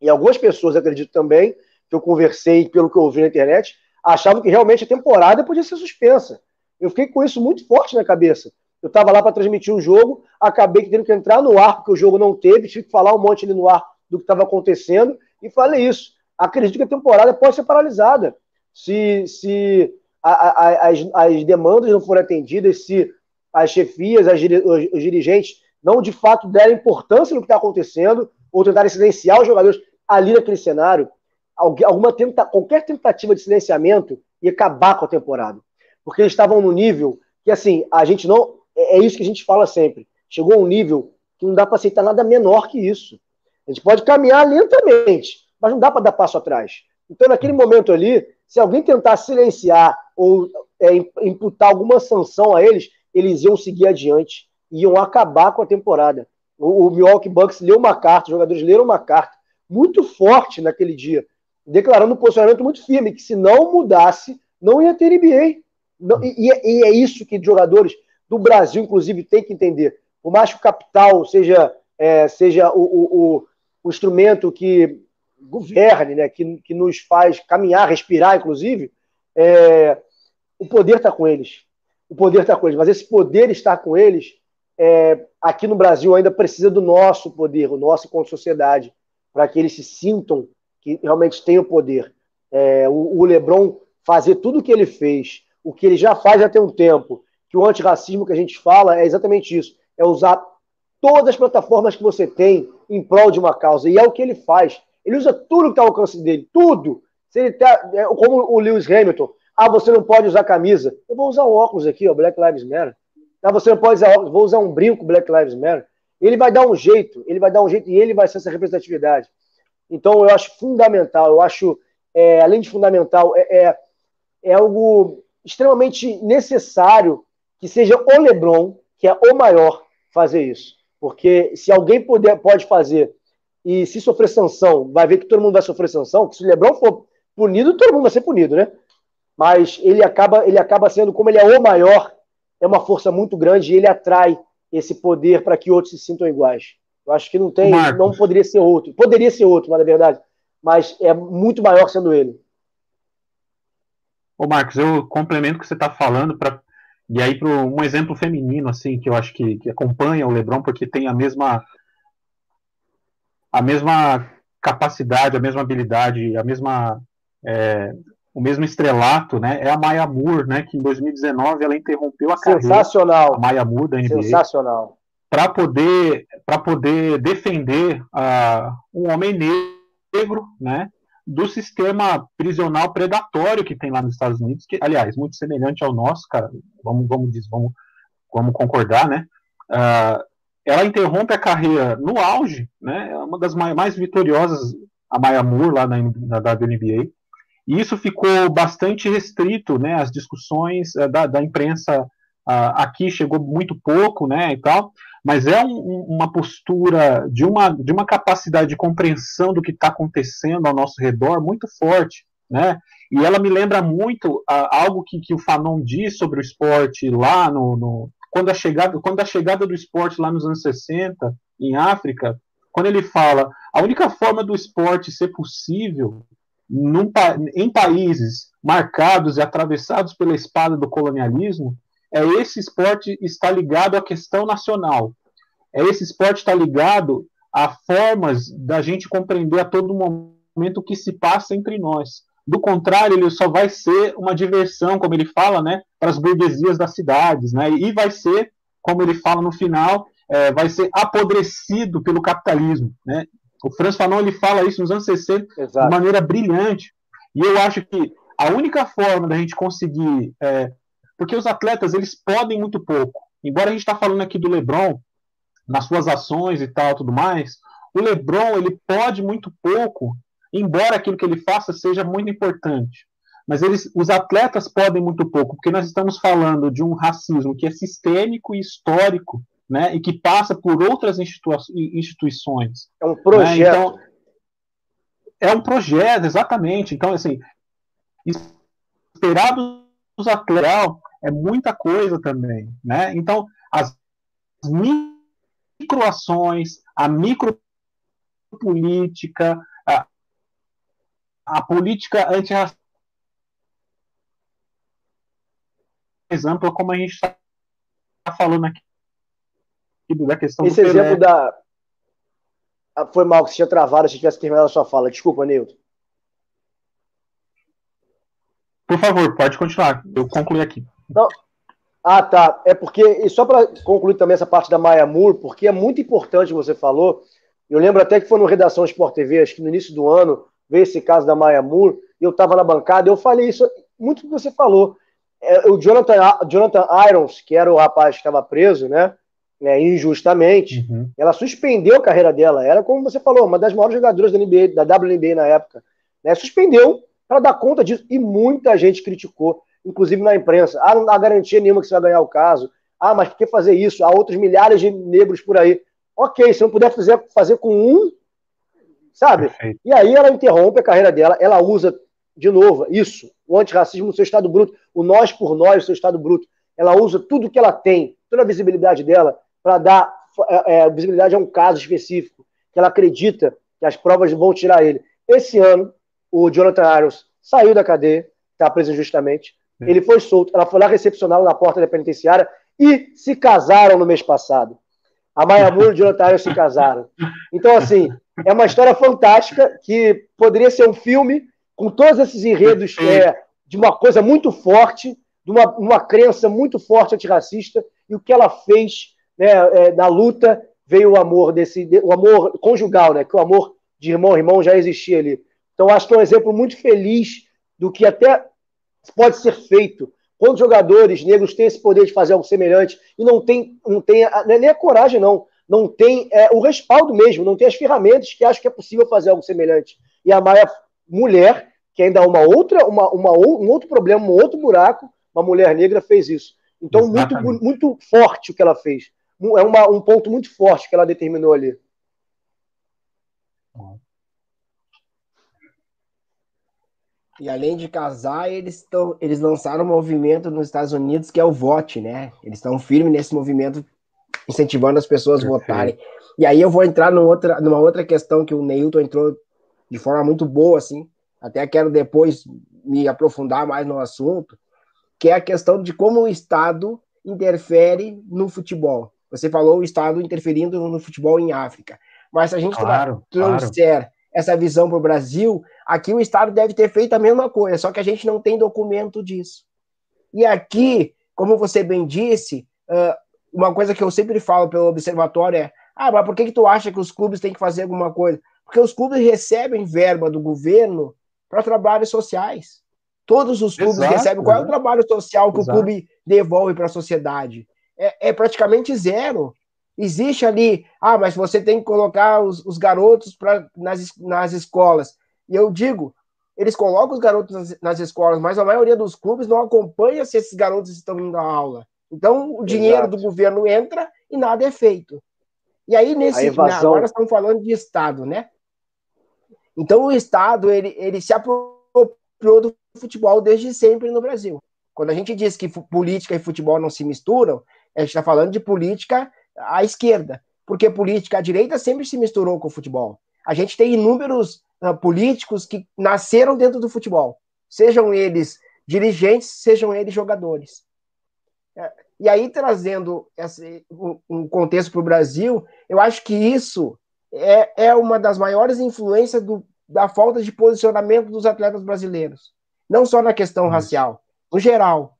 e algumas pessoas, acredito também, que eu conversei pelo que eu ouvi na internet, achavam que realmente a temporada podia ser suspensa. Eu fiquei com isso muito forte na cabeça. Eu estava lá para transmitir o jogo, acabei tendo que entrar no ar, porque o jogo não teve, tive que falar um monte ali no ar do que estava acontecendo, e falei isso. Acredito que a temporada pode ser paralisada. Se, se a, a, as, as demandas não forem atendidas, se as chefias, as, os, os dirigentes não de fato derem importância no que está acontecendo, ou tentarem silenciar os jogadores ali naquele cenário, alguma tenta, qualquer tentativa de silenciamento ia acabar com a temporada. Porque eles estavam no nível que, assim, a gente não. É, é isso que a gente fala sempre. Chegou a um nível que não dá para aceitar nada menor que isso. A gente pode caminhar lentamente, mas não dá para dar passo atrás. Então, naquele momento ali, se alguém tentar silenciar ou é, imputar alguma sanção a eles, eles iam seguir adiante, iam acabar com a temporada. O, o Milwaukee Bucks leu uma carta, os jogadores leram uma carta muito forte naquele dia, declarando um posicionamento muito firme, que se não mudasse, não ia ter NBA. Não, e, e, é isso que jogadores do Brasil, inclusive, têm que entender. Por mais que o capital seja, é, seja o, o, o, instrumento que governe, né, que, que nos faz caminhar, respirar, inclusive, é, o poder está com eles. O poder está com eles. Mas esse poder estar com eles, é, aqui no Brasil, ainda precisa do nosso poder, o nosso como sociedade, para que eles se sintam que realmente têm o poder. É, o, o Lebron fazer tudo o que ele fez, o que ele já faz já tem um tempo, que o antirracismo que a gente fala é exatamente isso, é usar todas as plataformas que você tem em prol de uma causa, e é o que ele faz. Ele usa tudo que está ao alcance dele, tudo. Se ele tá, é, como o Lewis Hamilton, ah, você não pode usar camisa. Eu vou usar um óculos aqui, ó, Black Lives Matter. Ah, você não pode usar óculos, vou usar um brinco Black Lives Matter. Ele vai dar um jeito, ele vai dar um jeito e ele vai ser essa representatividade. Então, eu acho fundamental, eu acho, é, além de fundamental, é, é, é algo extremamente necessário que seja o LeBron, que é o maior, fazer isso. Porque se alguém puder, pode fazer e se sofrer sanção, vai ver que todo mundo vai sofrer sanção, que se o LeBron for punido, todo mundo vai ser punido, né? Mas ele acaba, ele acaba sendo, como ele é o maior, é uma força muito grande e ele atrai esse poder para que outros se sintam iguais. Eu acho que não tem, Marcos. não poderia ser outro. Poderia ser outro, mas na verdade, mas é muito maior sendo ele. Ô Marcos, eu complemento o que você está falando para e aí para um exemplo feminino assim que eu acho que, que acompanha o LeBron porque tem a mesma a mesma capacidade, a mesma habilidade, a mesma é, o mesmo estrelato, né? É a Maya Moore, né? Que em 2019 ela interrompeu a carreira. Sensacional. A Maya Moore da NBA. Sensacional. Para poder para poder defender uh, um homem negro, né? Do sistema prisional predatório que tem lá nos Estados Unidos, que aliás muito semelhante ao nosso, cara. Vamos vamos vamos vamos concordar, né? Uh, ela interrompe a carreira no auge, né? É uma das mais, mais vitoriosas, a Maya Moore lá na, na WNBA e isso ficou bastante restrito, né? As discussões uh, da, da, imprensa uh, aqui chegou muito pouco, né? E tal, mas é um, uma postura de uma, de uma capacidade de compreensão do que está acontecendo ao nosso redor muito forte, né? E ela me lembra muito uh, algo que, que o Fanon diz sobre o esporte lá no, no, quando a chegada quando a chegada do esporte lá nos anos 60 em África, quando ele fala a única forma do esporte ser possível num, em países marcados e atravessados pela espada do colonialismo, é esse esporte está ligado à questão nacional. É esse esporte está ligado a formas da gente compreender a todo momento o que se passa entre nós. Do contrário, ele só vai ser uma diversão, como ele fala, né, para as burguesias das cidades, né, e vai ser, como ele fala no final, é, vai ser apodrecido pelo capitalismo, né, o Franz Fanon ele fala isso nos anos 60 Exato. de maneira brilhante. E eu acho que a única forma da gente conseguir. É, porque os atletas eles podem muito pouco. Embora a gente está falando aqui do LeBron, nas suas ações e tal, tudo mais, o LeBron ele pode muito pouco, embora aquilo que ele faça seja muito importante. Mas eles, os atletas podem muito pouco, porque nós estamos falando de um racismo que é sistêmico e histórico né, e que passa por outras institu instituições. É um projeto. Né? Então, é um projeto, exatamente. Então, assim, esperar dos atletas é muita coisa também. Né? Então, as microações, a micropolítica, a, a política antirracista ampla, como a gente está falando aqui da questão Esse exemplo da. Ah, foi mal que você tinha travado se tivesse terminado a sua fala. Desculpa, Nilton. Por favor, pode continuar. Eu concluí aqui. Não. Ah, tá. É porque, e só para concluir também essa parte da Maia Moore, porque é muito importante, você falou. Eu lembro até que foi no Redação Sport TV, acho que no início do ano, veio esse caso da Maia Moore, e eu estava na bancada, eu falei isso, muito que você falou. É, o Jonathan, Jonathan Irons, que era o rapaz que estava preso, né? né, injustamente, uhum. ela suspendeu a carreira dela. Era, como você falou, uma das maiores jogadoras da, NBA, da WNBA na época. Né, suspendeu para dar conta disso. E muita gente criticou, inclusive na imprensa. Ah, não dá garantia nenhuma que você vai ganhar o caso. Ah, mas por que fazer isso? Há outros milhares de negros por aí. Ok, se não puder fazer, fazer com um, sabe? Perfeito. E aí ela interrompe a carreira dela, ela usa, de novo, isso, o antirracismo no seu estado bruto, o nós por nós, no seu estado bruto. Ela usa tudo que ela tem, toda a visibilidade dela, para dar é, é, visibilidade a um caso específico, que ela acredita que as provas vão tirar ele. Esse ano, o Jonathan Irons saiu da cadeia, está preso injustamente, é. ele foi solto, ela foi lá recepcioná-lo na porta da penitenciária e se casaram no mês passado. A Maya Moore e o Jonathan Irons se casaram. Então, assim, é uma história fantástica que poderia ser um filme com todos esses enredos é, de uma coisa muito forte, de uma, uma crença muito forte antirracista, e o que ela fez né, é, na luta veio o amor desse, o amor conjugal, né, que o amor de irmão a irmão já existia ali. Então acho que é um exemplo muito feliz do que até pode ser feito quando jogadores negros têm esse poder de fazer algo semelhante e não tem, não tem é nem a coragem não, não tem é, o respaldo mesmo, não tem as ferramentas que acham que é possível fazer algo semelhante. E a Maia mulher, que ainda é uma outra, uma, uma, um outro problema, um outro buraco, uma mulher negra fez isso. Então muito, muito forte o que ela fez é uma, um ponto muito forte que ela determinou ali. E além de casar, eles, tão, eles lançaram um movimento nos Estados Unidos que é o Vote, né? Eles estão firmes nesse movimento, incentivando as pessoas a votarem. E aí eu vou entrar numa outra, numa outra questão que o Neilton entrou de forma muito boa, assim. Até quero depois me aprofundar mais no assunto, que é a questão de como o Estado interfere no futebol. Você falou o Estado interferindo no futebol em África. Mas se a gente claro, trouxer claro. essa visão para o Brasil, aqui o Estado deve ter feito a mesma coisa, só que a gente não tem documento disso. E aqui, como você bem disse, uma coisa que eu sempre falo pelo observatório é: ah, mas por que, que tu acha que os clubes têm que fazer alguma coisa? Porque os clubes recebem verba do governo para trabalhos sociais. Todos os clubes Exato, recebem. Qual é o trabalho social que Exato. o clube devolve para a sociedade? é, é praticamente zero. Existe ali, ah, mas você tem que colocar os, os garotos pra, nas, nas escolas. E eu digo, eles colocam os garotos nas, nas, escolas, mas a maioria dos clubes não acompanha se esses garotos estão indo à aula. Então, o dinheiro Exato. do governo entra e nada é feito. E aí, nesse. Evasão... Agora estamos falando de Estado, né? Então, o Estado, ele, ele se apropriou do futebol desde sempre no Brasil. Quando a gente diz que política e futebol não se misturam, a gente está falando de política à esquerda, porque política à direita sempre se misturou com o futebol. A gente tem inúmeros políticos que nasceram dentro do futebol, sejam eles dirigentes, sejam eles jogadores. É, e aí, trazendo esse, um contexto para o Brasil, eu acho que isso é, é uma das maiores influências do, da falta de posicionamento dos atletas brasileiros. Não só na questão racial, no geral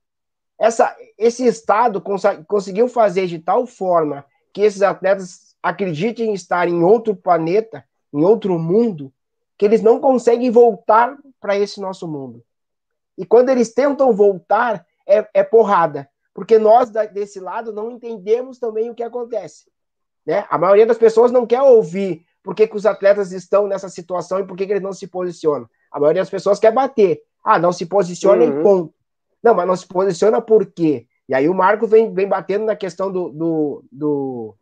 essa, esse Estado cons conseguiu fazer de tal forma que esses atletas acreditem estar em outro planeta, em outro mundo, que eles não conseguem voltar para esse nosso mundo. E quando eles tentam voltar, é, é porrada, porque nós desse lado não entendemos também o que acontece. Né? A maioria das pessoas não quer ouvir por que, que os atletas estão nessa situação e por que, que eles não se posicionam. A maioria das pessoas quer bater. Ah, não se posiciona uhum. e ponto. Não, mas não se posiciona por quê? E aí o Marco vem, vem batendo na questão do, do, do,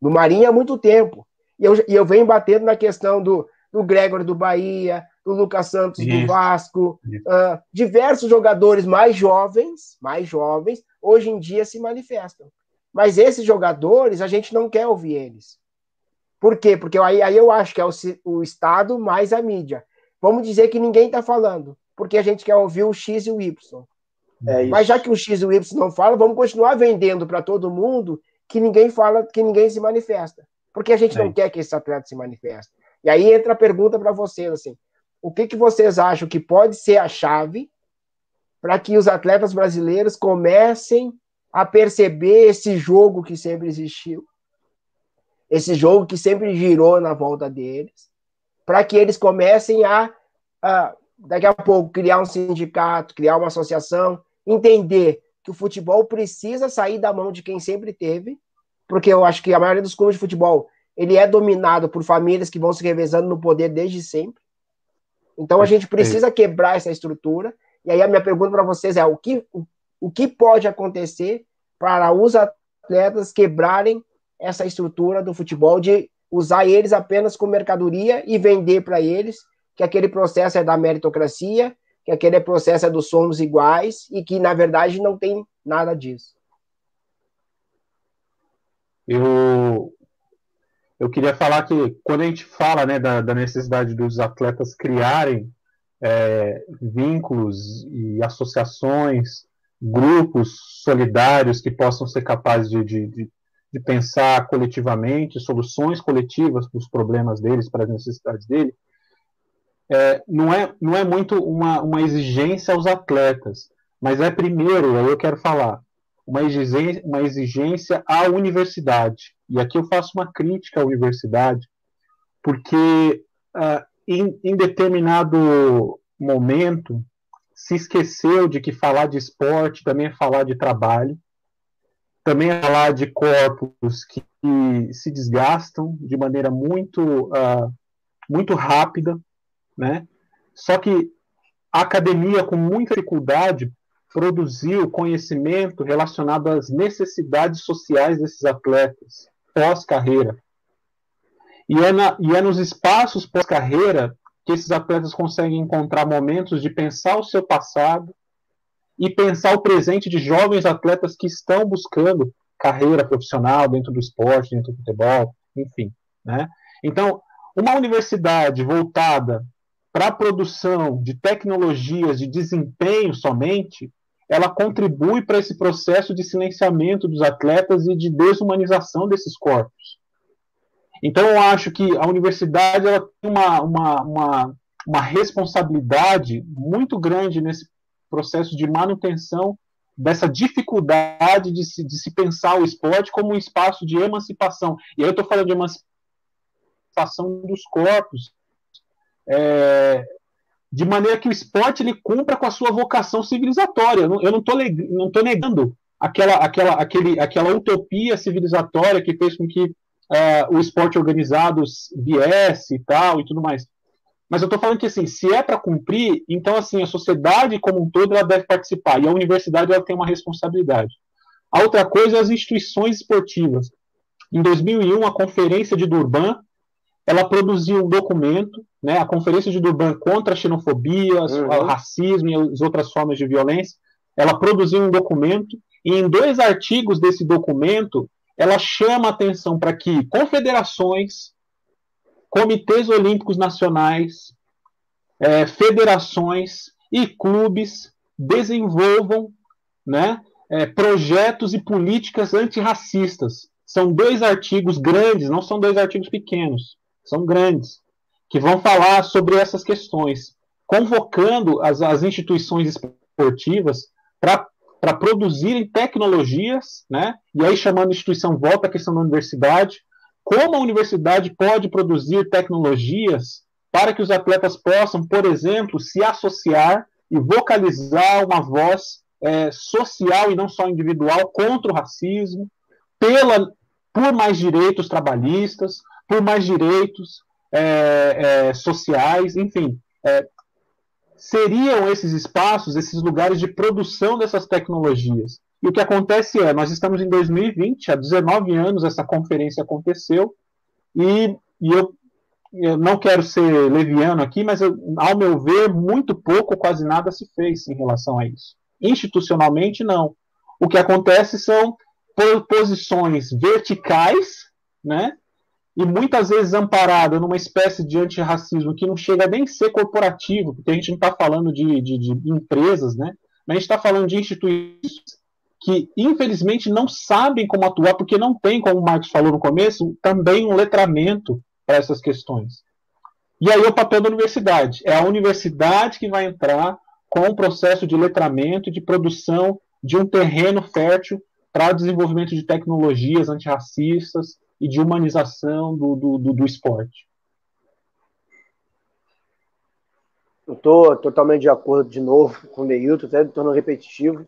do Marinho há muito tempo. E eu, e eu venho batendo na questão do, do Gregor do Bahia, do Lucas Santos Isso. do Vasco, uh, diversos jogadores mais jovens, mais jovens, hoje em dia se manifestam. Mas esses jogadores, a gente não quer ouvir eles. Por quê? Porque aí, aí eu acho que é o, o Estado mais a mídia. Vamos dizer que ninguém está falando, porque a gente quer ouvir o X e o Y. É Mas já que o X e o Y não falam, vamos continuar vendendo para todo mundo que ninguém fala, que ninguém se manifesta. Porque a gente é. não quer que esse atleta se manifeste. E aí entra a pergunta para vocês, assim, o que, que vocês acham que pode ser a chave para que os atletas brasileiros comecem a perceber esse jogo que sempre existiu, esse jogo que sempre girou na volta deles, para que eles comecem a, a, daqui a pouco, criar um sindicato, criar uma associação, entender que o futebol precisa sair da mão de quem sempre teve, porque eu acho que a maioria dos clubes de futebol ele é dominado por famílias que vão se revezando no poder desde sempre. Então a gente precisa quebrar essa estrutura e aí a minha pergunta para vocês é: o que, o, o que pode acontecer para os atletas quebrarem essa estrutura do futebol de usar eles apenas como mercadoria e vender para eles que aquele processo é da meritocracia, que aquele processo é do somos iguais e que na verdade não tem nada disso. Eu eu queria falar que quando a gente fala né, da, da necessidade dos atletas criarem é, vínculos e associações, grupos solidários que possam ser capazes de, de, de pensar coletivamente soluções coletivas para os problemas deles, para as necessidades deles, é, não, é, não é muito uma, uma exigência aos atletas, mas é primeiro, eu quero falar, uma exigência, uma exigência à universidade. E aqui eu faço uma crítica à universidade, porque uh, em, em determinado momento, se esqueceu de que falar de esporte também é falar de trabalho, também é falar de corpos que se desgastam de maneira muito, uh, muito rápida, né? Só que a academia, com muita dificuldade, produziu conhecimento relacionado às necessidades sociais desses atletas pós-carreira. E é, na, e é nos espaços pós-carreira que esses atletas conseguem encontrar momentos de pensar o seu passado e pensar o presente de jovens atletas que estão buscando carreira profissional dentro do esporte, dentro do futebol, enfim. Né? Então, uma universidade voltada para a produção de tecnologias de desempenho somente, ela contribui para esse processo de silenciamento dos atletas e de desumanização desses corpos. Então, eu acho que a universidade ela tem uma, uma, uma, uma responsabilidade muito grande nesse processo de manutenção dessa dificuldade de se, de se pensar o esporte como um espaço de emancipação. E aí eu estou falando de emancipação dos corpos, é, de maneira que o esporte ele cumpra com a sua vocação civilizatória. Eu não estou não tô negando aquela, aquela, aquele, aquela utopia civilizatória que fez com que uh, o esporte organizado viesse e tal e tudo mais. Mas eu estou falando que assim, se é para cumprir, então assim a sociedade como um todo ela deve participar e a universidade ela tem uma responsabilidade. A outra coisa é as instituições esportivas. Em 2001, a Conferência de Durban ela produziu um documento, né, a Conferência de Durban contra a xenofobia, uhum. o racismo e as outras formas de violência. Ela produziu um documento e em dois artigos desse documento ela chama atenção para que confederações, comitês olímpicos nacionais, é, federações e clubes desenvolvam né, é, projetos e políticas antirracistas. São dois artigos grandes, não são dois artigos pequenos, são grandes, que vão falar sobre essas questões, convocando as, as instituições esportivas para produzirem tecnologias, né? E aí chamando a instituição volta à questão da universidade, como a universidade pode produzir tecnologias para que os atletas possam, por exemplo, se associar e vocalizar uma voz é, social e não só individual contra o racismo, pela, por mais direitos trabalhistas, por mais direitos é, é, sociais, enfim, é, seriam esses espaços, esses lugares de produção dessas tecnologias. E o que acontece é, nós estamos em 2020, há 19 anos essa conferência aconteceu, e, e eu, eu, não quero ser leviano aqui, mas eu, ao meu ver, muito pouco, quase nada se fez em relação a isso. Institucionalmente, não. O que acontece são posições verticais, né, e muitas vezes amparada numa espécie de antirracismo que não chega nem a ser corporativo, porque a gente não está falando de, de, de, empresas, né? mas a gente está falando de instituições que, infelizmente, não sabem como atuar, porque não tem, como o Marcos falou no começo, também um letramento para essas questões. E aí é o papel da universidade. É a universidade que vai entrar com o processo de letramento e de produção de um terreno fértil para o desenvolvimento de tecnologias antirracistas e de humanização do, do, do, do esporte. Eu estou totalmente de acordo de novo com o Neilton, até tornando repetitivo.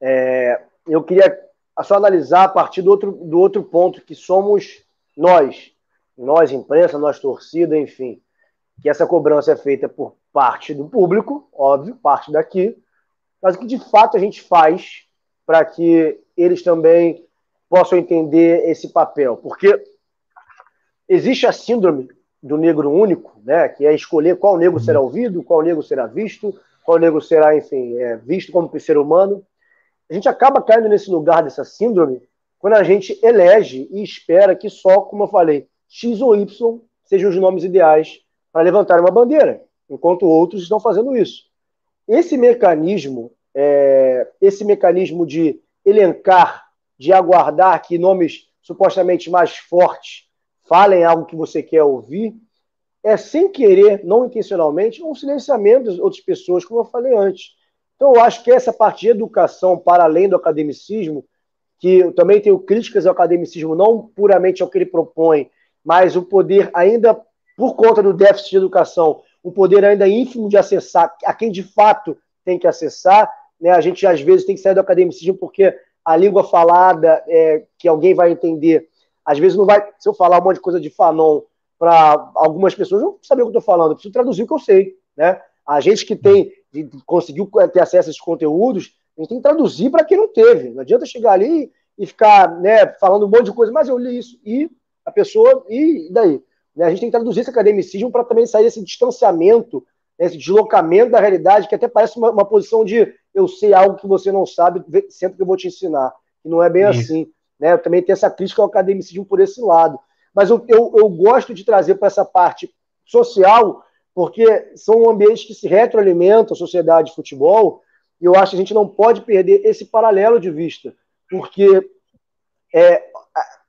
É, eu queria só analisar a partir do outro, do outro ponto, que somos nós, nós, imprensa, nós, torcida, enfim, que essa cobrança é feita por parte do público, óbvio, parte daqui, mas o que de fato a gente faz para que eles também possam entender esse papel, porque existe a síndrome do negro único, né, que é escolher qual negro será ouvido, qual negro será visto, qual negro será, enfim, é, visto como ser humano. A gente acaba caindo nesse lugar dessa síndrome quando a gente elege e espera que só, como eu falei, X ou Y sejam os nomes ideais para levantar uma bandeira, enquanto outros estão fazendo isso. Esse mecanismo, é, esse mecanismo de elencar, de aguardar que nomes supostamente mais fortes falem algo que você quer ouvir, é sem querer, não intencionalmente, um silenciamento de outras pessoas, como eu falei antes. Então, eu acho que essa parte de educação, para além do academicismo, que eu também tenho críticas ao academicismo, não puramente ao que ele propõe, mas o poder ainda, por conta do déficit de educação, o poder ainda ínfimo de acessar a quem de fato tem que acessar. Né? A gente, às vezes, tem que sair do academicismo porque a língua falada, é, que alguém vai entender, às vezes não vai. Se eu falar um monte de coisa de Fanon para algumas pessoas, não saber o que eu estou falando, eu preciso traduzir o que eu sei. Né? A gente que tem conseguiu ter acesso a esses conteúdos, a gente tem que traduzir para quem não teve. Não adianta chegar ali e ficar né, falando um monte de coisa, mas eu li isso, e a pessoa, e daí? Né? A gente tem que traduzir esse academicismo para também sair desse distanciamento, né, esse deslocamento da realidade, que até parece uma, uma, posição de eu sei algo que você não sabe, sempre que eu vou te ensinar. E não é bem isso. assim. Né? Eu também tenho essa crítica ao academicismo por esse lado. Mas eu, eu, eu gosto de trazer para essa parte social, porque são ambientes que se retroalimentam, a sociedade de futebol, e eu acho que a gente não pode perder esse paralelo de vista, porque, é,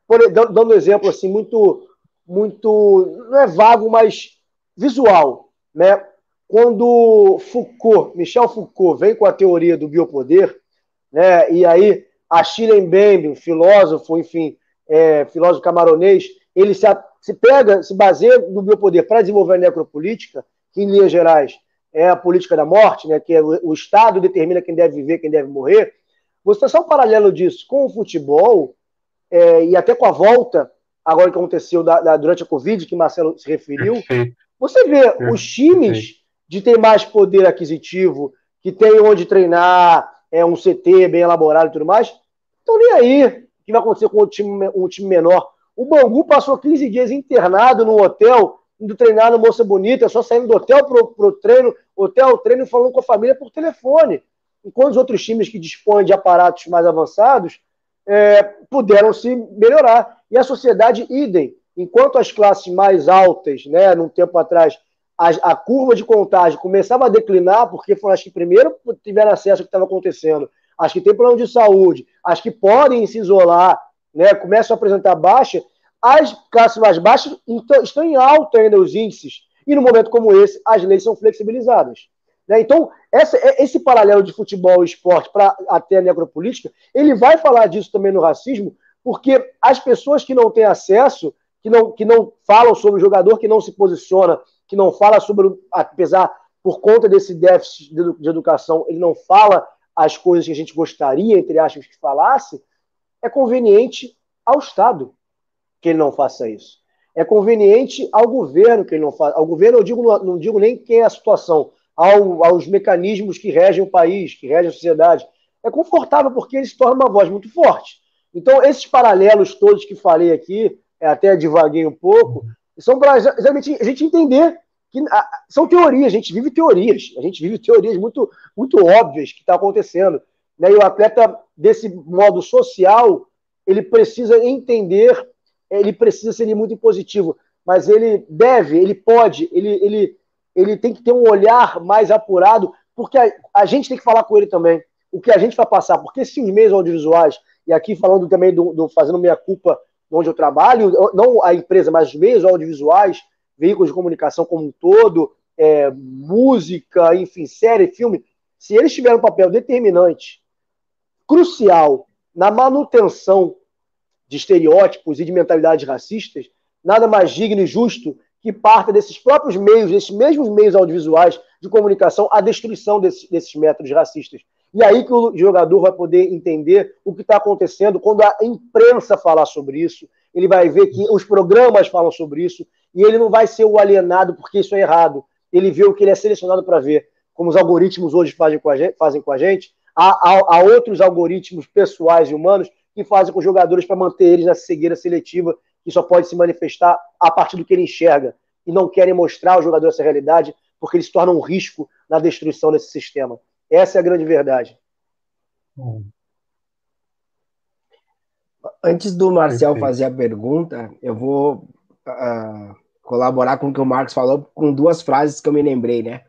por, dando um exemplo assim, muito, muito, não é vago, mas visual, né? Quando Foucault, Michel Foucault, vem com a teoria do biopoder, né? E aí Achille Mbembe, filósofo, enfim, é, filósofo camaronês, ele se, se pega, se baseia no biopoder para desenvolver a necropolítica, que em linhas gerais é a política da morte, né, que é o, o Estado determina quem deve viver, quem deve morrer. Você traçar um paralelo disso com o futebol é, e até com a volta, agora que aconteceu da, da, durante a Covid, que Marcelo se referiu, Perfeito. você vê Perfeito. os times de ter mais poder aquisitivo, que tem onde treinar, é um CT bem elaborado e tudo mais, estão nem aí o que vai acontecer com um time, um time menor. O Bangu passou 15 dias internado num hotel, indo treinar no Moça Bonita, só saindo do hotel pro, pro treino, hotel, treino, falando com a família por telefone. Enquanto os outros times que dispõem de aparatos mais avançados é, puderam se melhorar. E a sociedade, idem. Enquanto as classes mais altas, né, num tempo atrás, a, a, curva de contagem começava a declinar, porque foram as que primeiro tiveram acesso ao que estava acontecendo, as que têm plano de saúde, as que podem se isolar, né, começam a apresentar baixa, as classes mais baixas então, estão em alta ainda os índices. E no momento como esse, as leis são flexibilizadas. Né? Então, essa, é, esse paralelo de futebol e esporte para até a necropolítica, ele vai falar disso também no racismo, porque as pessoas que não têm acesso, que não, que não falam sobre o jogador, que não se posiciona que não fala sobre, apesar, por conta desse déficit de educação, ele não fala as coisas que a gente gostaria, entre aspas, que falasse, é conveniente ao Estado que ele não faça isso. É conveniente ao governo que ele não faça. Ao governo, eu digo, não digo nem quem é a situação, ao, aos mecanismos que regem o país, que regem a sociedade. É confortável porque ele se torna uma voz muito forte. Então, esses paralelos todos que falei aqui, é até divaguei um pouco, são para exatamente a gente entender que a, são teorias, a gente vive teorias, a gente vive teorias muito, muito óbvias que está acontecendo. Né? E o atleta, desse modo social, ele precisa entender, ele precisa ser muito positivo, mas ele deve, ele pode, ele, ele, ele tem que ter um olhar mais apurado, porque a, a gente tem que falar com ele também, o que a gente vai passar, porque se os meios audiovisuais, e aqui falando também do, do fazendo minha culpa onde eu trabalho, não a empresa, mas os meios audiovisuais, veículos de comunicação como um todo, é, música, enfim, série, filme, se eles tiverem um papel determinante, crucial, na manutenção de estereótipos e de mentalidades racistas, nada mais digno e justo que parta desses próprios meios, desses mesmos meios audiovisuais de comunicação, a destruição desses métodos racistas. E aí que o jogador vai poder entender o que está acontecendo quando a imprensa falar sobre isso. Ele vai ver que os programas falam sobre isso e ele não vai ser o alienado porque isso é errado. Ele vê o que ele é selecionado para ver, como os algoritmos hoje fazem com a gente. Fazem com a gente. Há, há, há outros algoritmos pessoais e humanos que fazem com os jogadores para manter eles na cegueira seletiva, que só pode se manifestar a partir do que ele enxerga. E não querem mostrar ao jogador essa realidade, porque ele se torna um risco na destruição desse sistema. Essa é a grande verdade. Antes do Marcel Perfeito. fazer a pergunta, eu vou uh, colaborar com o que o Marcos falou com duas frases que eu me lembrei, né?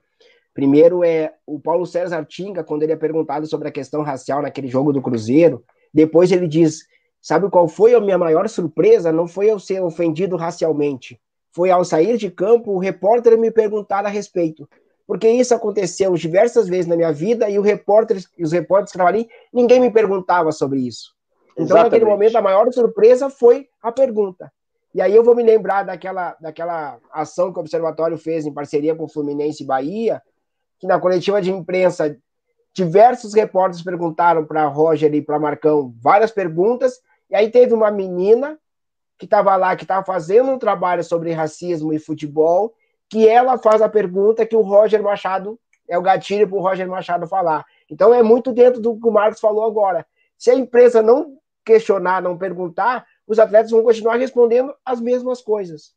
Primeiro é o Paulo César Tinga, quando ele é perguntado sobre a questão racial naquele jogo do Cruzeiro, depois ele diz: Sabe qual foi a minha maior surpresa? Não foi eu ser ofendido racialmente. Foi ao sair de campo o repórter me perguntar a respeito porque isso aconteceu diversas vezes na minha vida e o repórter, os repórteres que estavam ali, ninguém me perguntava sobre isso. Então, Exatamente. naquele momento, a maior surpresa foi a pergunta. E aí eu vou me lembrar daquela, daquela ação que o Observatório fez em parceria com o Fluminense e Bahia, que na coletiva de imprensa, diversos repórteres perguntaram para Roger e para Marcão várias perguntas, e aí teve uma menina que estava lá, que estava fazendo um trabalho sobre racismo e futebol, que ela faz a pergunta que o Roger Machado é o gatilho para o Roger Machado falar. Então é muito dentro do que o Marcos falou agora. Se a empresa não questionar, não perguntar, os atletas vão continuar respondendo as mesmas coisas.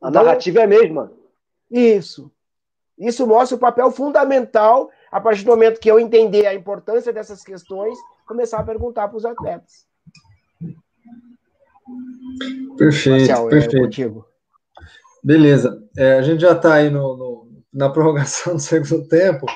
A então, narrativa é a mesma. Isso. Isso mostra o papel fundamental, a partir do momento que eu entender a importância dessas questões, começar a perguntar para os atletas. Perfeito, Marcial, é perfeito. É Beleza. É, a gente já está aí no, no, na prorrogação do segundo tempo,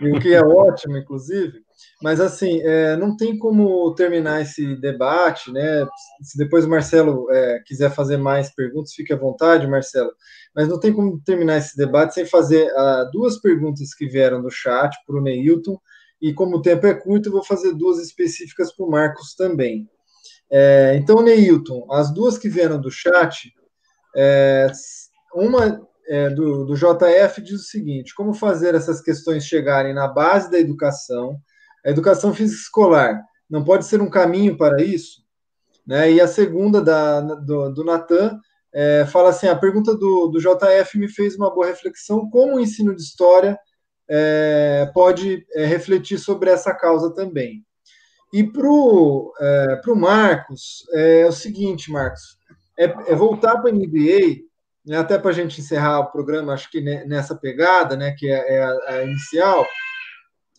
e o que é ótimo, inclusive. Mas, assim, é, não tem como terminar esse debate, né? Se depois o Marcelo é, quiser fazer mais perguntas, fique à vontade, Marcelo. Mas não tem como terminar esse debate sem fazer uh, duas perguntas que vieram do chat para o Neilton. E como o tempo é curto, vou fazer duas específicas para o Marcos também. É, então, Neilton, as duas que vieram do chat, é, uma é, do, do JF diz o seguinte: como fazer essas questões chegarem na base da educação? A educação física escolar não pode ser um caminho para isso? Né? E a segunda da, do, do Natan é, fala assim: a pergunta do, do JF me fez uma boa reflexão. Como o ensino de história é, pode é, refletir sobre essa causa também? E para o é, Marcos, é, é, o seguinte, Marcos, é, é voltar para a NBA né, até para a gente encerrar o programa, acho que nessa pegada, né, que é, é a, a, inicial,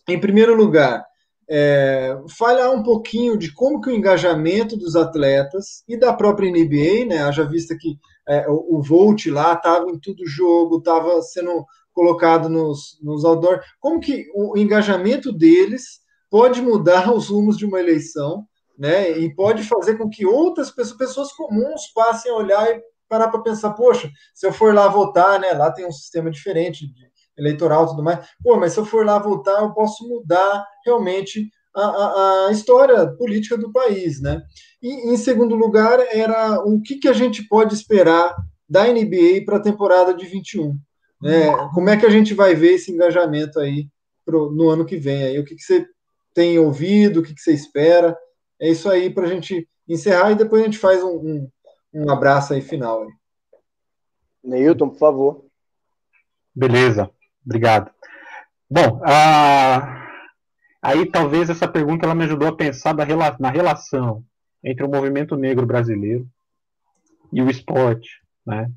em primeiro lugar, é, falar um pouquinho de como que o engajamento dos atletas e da própria NBA, né, haja vista que é, o, o Volt lá estava em todo jogo, estava sendo colocado nos, nos outdoor, como que o engajamento deles pode mudar os rumos de uma eleição, né, e pode fazer com que outras pessoas, pessoas comuns passem a olhar e parar para pensar, poxa, se eu for lá votar, né, lá tem um sistema diferente eleitoral e tudo mais, pô, mas se eu for lá votar, eu posso mudar realmente a, a, a história política do país, né? E, em segundo lugar, era o que, que a gente pode esperar da NBA para a temporada de 21, né? Como é que a gente vai ver esse engajamento aí pro, no ano que vem? Aí, o que, que você tem ouvido, o que, que você espera? É isso aí para a gente encerrar e depois a gente faz um, um um abraço aí final. Aí. Neilton, por favor. Beleza, obrigado. Bom, a... aí talvez essa pergunta ela me ajudou a pensar rela... na relação entre o movimento negro brasileiro e o esporte, né?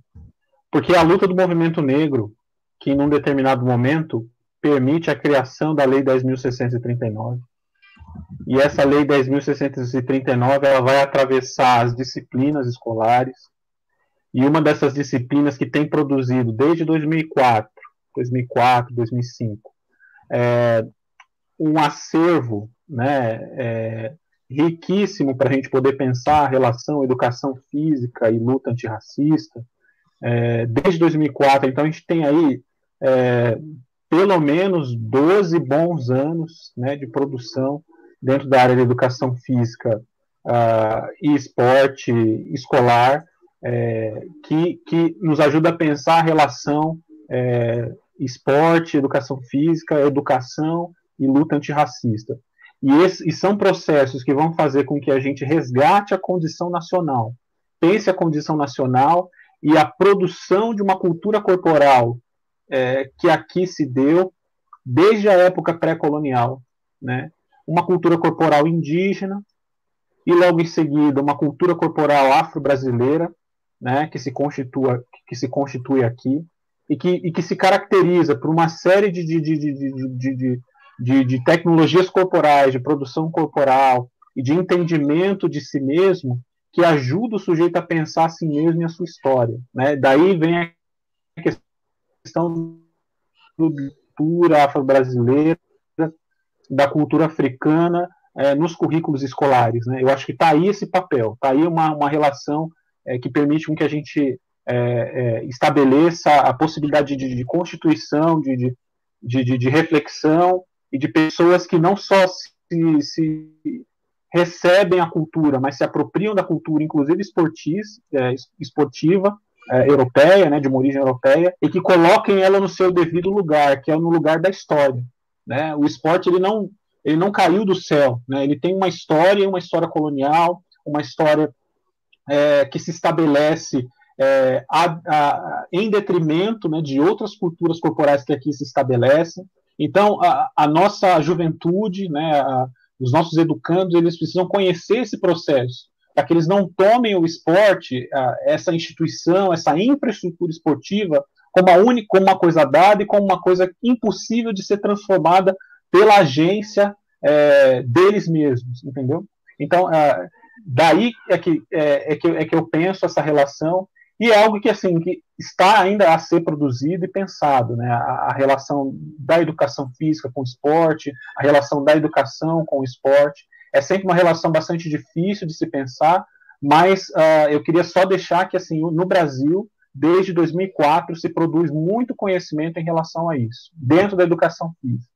Porque a luta do movimento negro, que em um determinado momento permite a criação da Lei 10.639, e essa lei 10.639 ela vai atravessar as disciplinas escolares. E uma dessas disciplinas que tem produzido desde 2004, 2004, 2005, é, um acervo né, é, riquíssimo para a gente poder pensar a relação educação física e luta antirracista. É, desde 2004, então a gente tem aí é, pelo menos 12 bons anos né, de produção dentro da área de educação física uh, e esporte escolar, é, que, que nos ajuda a pensar a relação é, esporte, educação física, educação e luta antirracista. E, esse, e são processos que vão fazer com que a gente resgate a condição nacional, pense a condição nacional e a produção de uma cultura corporal é, que aqui se deu desde a época pré-colonial, né? Uma cultura corporal indígena e logo em seguida uma cultura corporal afro-brasileira, né? Que se constitua, que se constitui aqui e que, e que se caracteriza por uma série de, de, de, de, de, tecnologias corporais, de produção corporal e de entendimento de si mesmo que ajuda o sujeito a pensar a si mesmo e a sua história. Né? Daí vem a questão da cultura afro-brasileira, da cultura africana é, nos currículos escolares. Né? Eu acho que está aí esse papel, está aí uma, uma relação é, que permite com que a gente é, estabeleça a possibilidade de, de constituição, de, de, de, reflexão e de pessoas que não só se, se, recebem a cultura, mas se apropriam da cultura, inclusive esportis, esportiva, europeia, né, de uma origem europeia, e que coloquem ela no seu devido lugar, que é no lugar da história. Né? O esporte ele não, ele não caiu do céu, né? ele tem uma história, uma história colonial, uma história é, que se estabelece é, a, a, em detrimento né, de outras culturas corporais que aqui se estabelecem. Então, a, a nossa juventude, né, os nossos educandos, eles precisam conhecer esse processo, para que eles não tomem o esporte, essa instituição, essa infraestrutura esportiva, como, a única, como uma coisa dada e como uma coisa impossível de ser transformada pela agência é, deles mesmos, entendeu? Então, é, daí é que, é, é, que, é que eu penso essa relação e é algo que assim que está ainda a ser produzido e pensado, né? A, a, relação da educação física com o esporte, a relação da educação com o esporte, é sempre uma relação bastante difícil de se pensar, mas uh, eu queria só deixar que assim no Brasil desde 2004 se produz muito conhecimento em relação a isso dentro da educação física.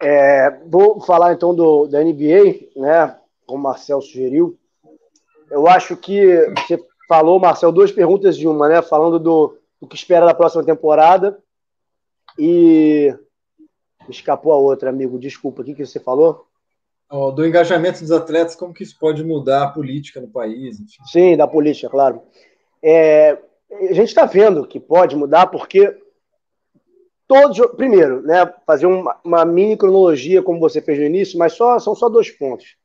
É, vou falar então do da NBA, né? Como o Marcel sugeriu eu acho que você falou, Marcel, duas perguntas de uma, né? Falando do, do que espera da próxima temporada. E escapou a outra, amigo. Desculpa, o que, que você falou? Do engajamento dos atletas, como que isso pode mudar a política no país? Enfim. Sim, da política, claro. É, a gente está vendo que pode mudar porque todos. Primeiro, né, fazer uma, uma, mini cronologia, como você fez no início, mas só, são só dois pontos.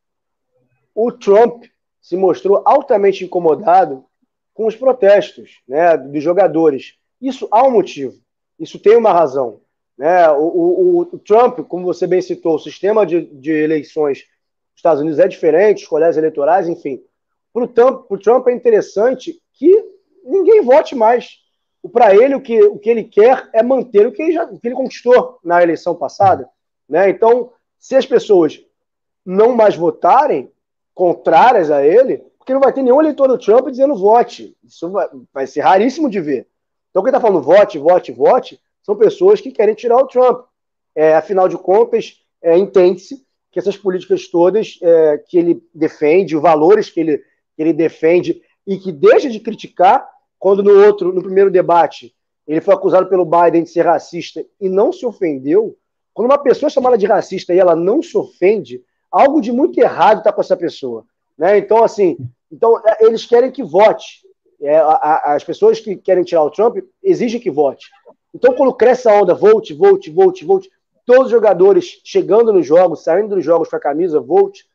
O Trump se mostrou altamente incomodado com os protestos né, dos jogadores. Isso há um motivo, isso tem uma razão. Né? O, o, o Trump, como você bem citou, o sistema de, de eleições dos Estados Unidos é diferente, os colégios eleitorais, enfim. Para o Trump, Trump é interessante que ninguém vote mais. Para ele, o que, o que ele quer é manter o que ele, já, o que ele conquistou na eleição passada. Né? Então, se as pessoas não mais votarem, contrárias a ele, porque não vai ter nenhum eleitor do Trump dizendo vote. Isso vai, vai ser raríssimo de ver. Então, quem está falando vote, vote, vote, são pessoas que querem tirar o Trump. É, afinal de contas, é, entende-se que essas políticas todas é, que ele defende, os valores que ele, que ele defende e que deixa de criticar, quando no outro, no primeiro debate, ele foi acusado pelo Biden de ser racista e não se ofendeu. Quando uma pessoa é chamada de racista e ela não se ofende, algo de muito errado está com essa pessoa. Né? Então, assim, então, é, eles querem que vote. É, a, a, as pessoas que querem tirar o Trump exigem que vote. Então, quando cresce a onda, vote, vote, vote, vote, todos os jogadores chegando nos jogos, saindo dos jogos com a camisa, vote,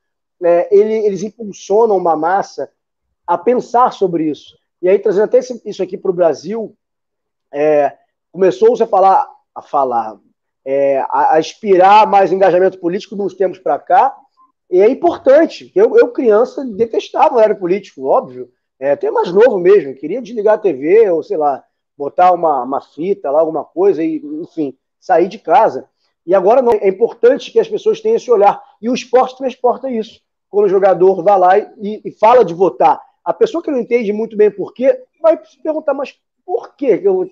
é, ele, eles impulsionam uma massa a pensar sobre isso. E aí, trazendo até isso aqui para o Brasil, é, começou-se a falar, a falar, é, a, a, inspirar mais engajamento político nos tempos para cá, e é importante. Eu, eu criança, detestava o horário político, óbvio. É, até mais novo mesmo. Queria desligar a TV, ou sei lá, botar uma, uma fita lá, alguma coisa, e, enfim, sair de casa. E agora não. É importante que as pessoas tenham esse olhar. E o esporte transporta isso. Quando o jogador vai lá e, e fala de votar, a pessoa que não entende muito bem por quê, vai se perguntar, mas por quê? Eu,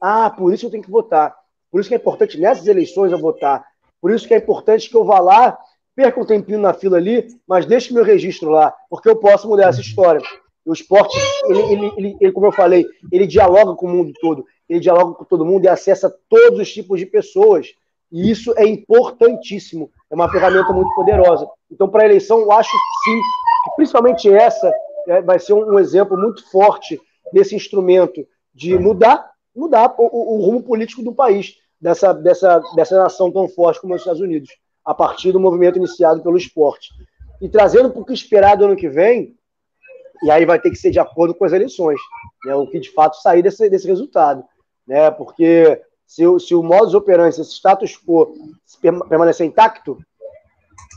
Ah, por isso eu tenho que votar. Por isso que é importante nessas eleições eu votar. Por isso que é importante que eu vá lá, perca um tempinho na fila ali, mas deixe meu registro lá, porque eu posso mudar essa história. O esporte, ele, ele, ele, ele, como eu falei, ele dialoga com o mundo todo, ele dialoga com todo mundo e acessa todos os tipos de pessoas. E isso é importantíssimo, é uma ferramenta muito poderosa. Então, para a eleição, eu acho sim, que principalmente essa é, vai ser um, exemplo muito forte desse instrumento de mudar, mudar o, o, o rumo político do país, dessa, dessa, dessa nação tão forte como os Estados Unidos, a partir do movimento iniciado pelo esporte. E trazendo para o que esperar do ano que vem, e aí vai ter que ser de acordo com as eleições, né, o que de fato sair desse, desse resultado. Né, porque se, se o modus operandi, esse status quo permanecer intacto,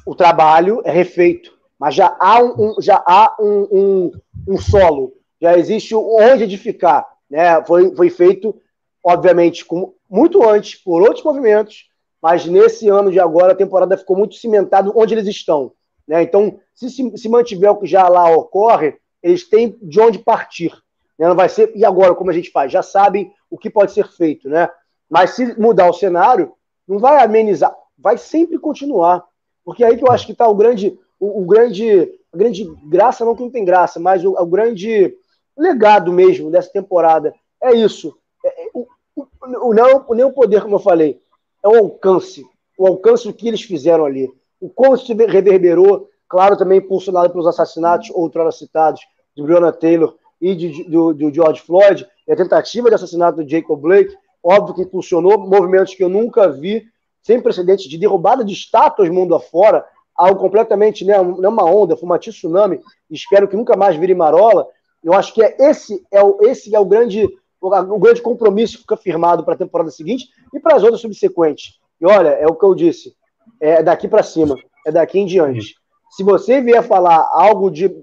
o trabalho é refeito. Mas já há um, já há um, um, um solo, já existe onde edificar. Né? Foi, foi feito, obviamente, com, muito antes por outros movimentos, mas nesse ano de agora a temporada ficou muito cimentada onde eles estão. Né? Então, se, se mantiver o que já lá ocorre, eles têm de onde partir. Né? Não vai ser, e agora, como a gente faz? Já sabem o que pode ser feito, né? Mas se mudar o cenário, não vai amenizar, vai sempre continuar. Porque é aí que eu acho que está o grande, o, o, grande, a grande graça, não que não tem graça, mas o, o grande legado mesmo dessa temporada. É isso. É, é o, o, não, nem o poder, como eu falei, é o alcance. O alcance do que eles fizeram ali. O como se reverberou, claro, também impulsionado pelos assassinatos outrora citados de Breonna Taylor e de, do, do George Floyd, e a tentativa de assassinato do Jacob Blake, óbvio que impulsionou movimentos que eu nunca vi, sem precedentes, de derrubada de estátuas mundo afora, algo completamente, né, não é uma onda, foi uma tsunami, espero que nunca mais vire marola. Eu acho que é esse é o, esse é o grande o grande compromisso que fica firmado para a temporada seguinte e para as outras subsequentes. E olha, é o que eu disse, é daqui para cima, é daqui em diante. Se você vier falar algo de.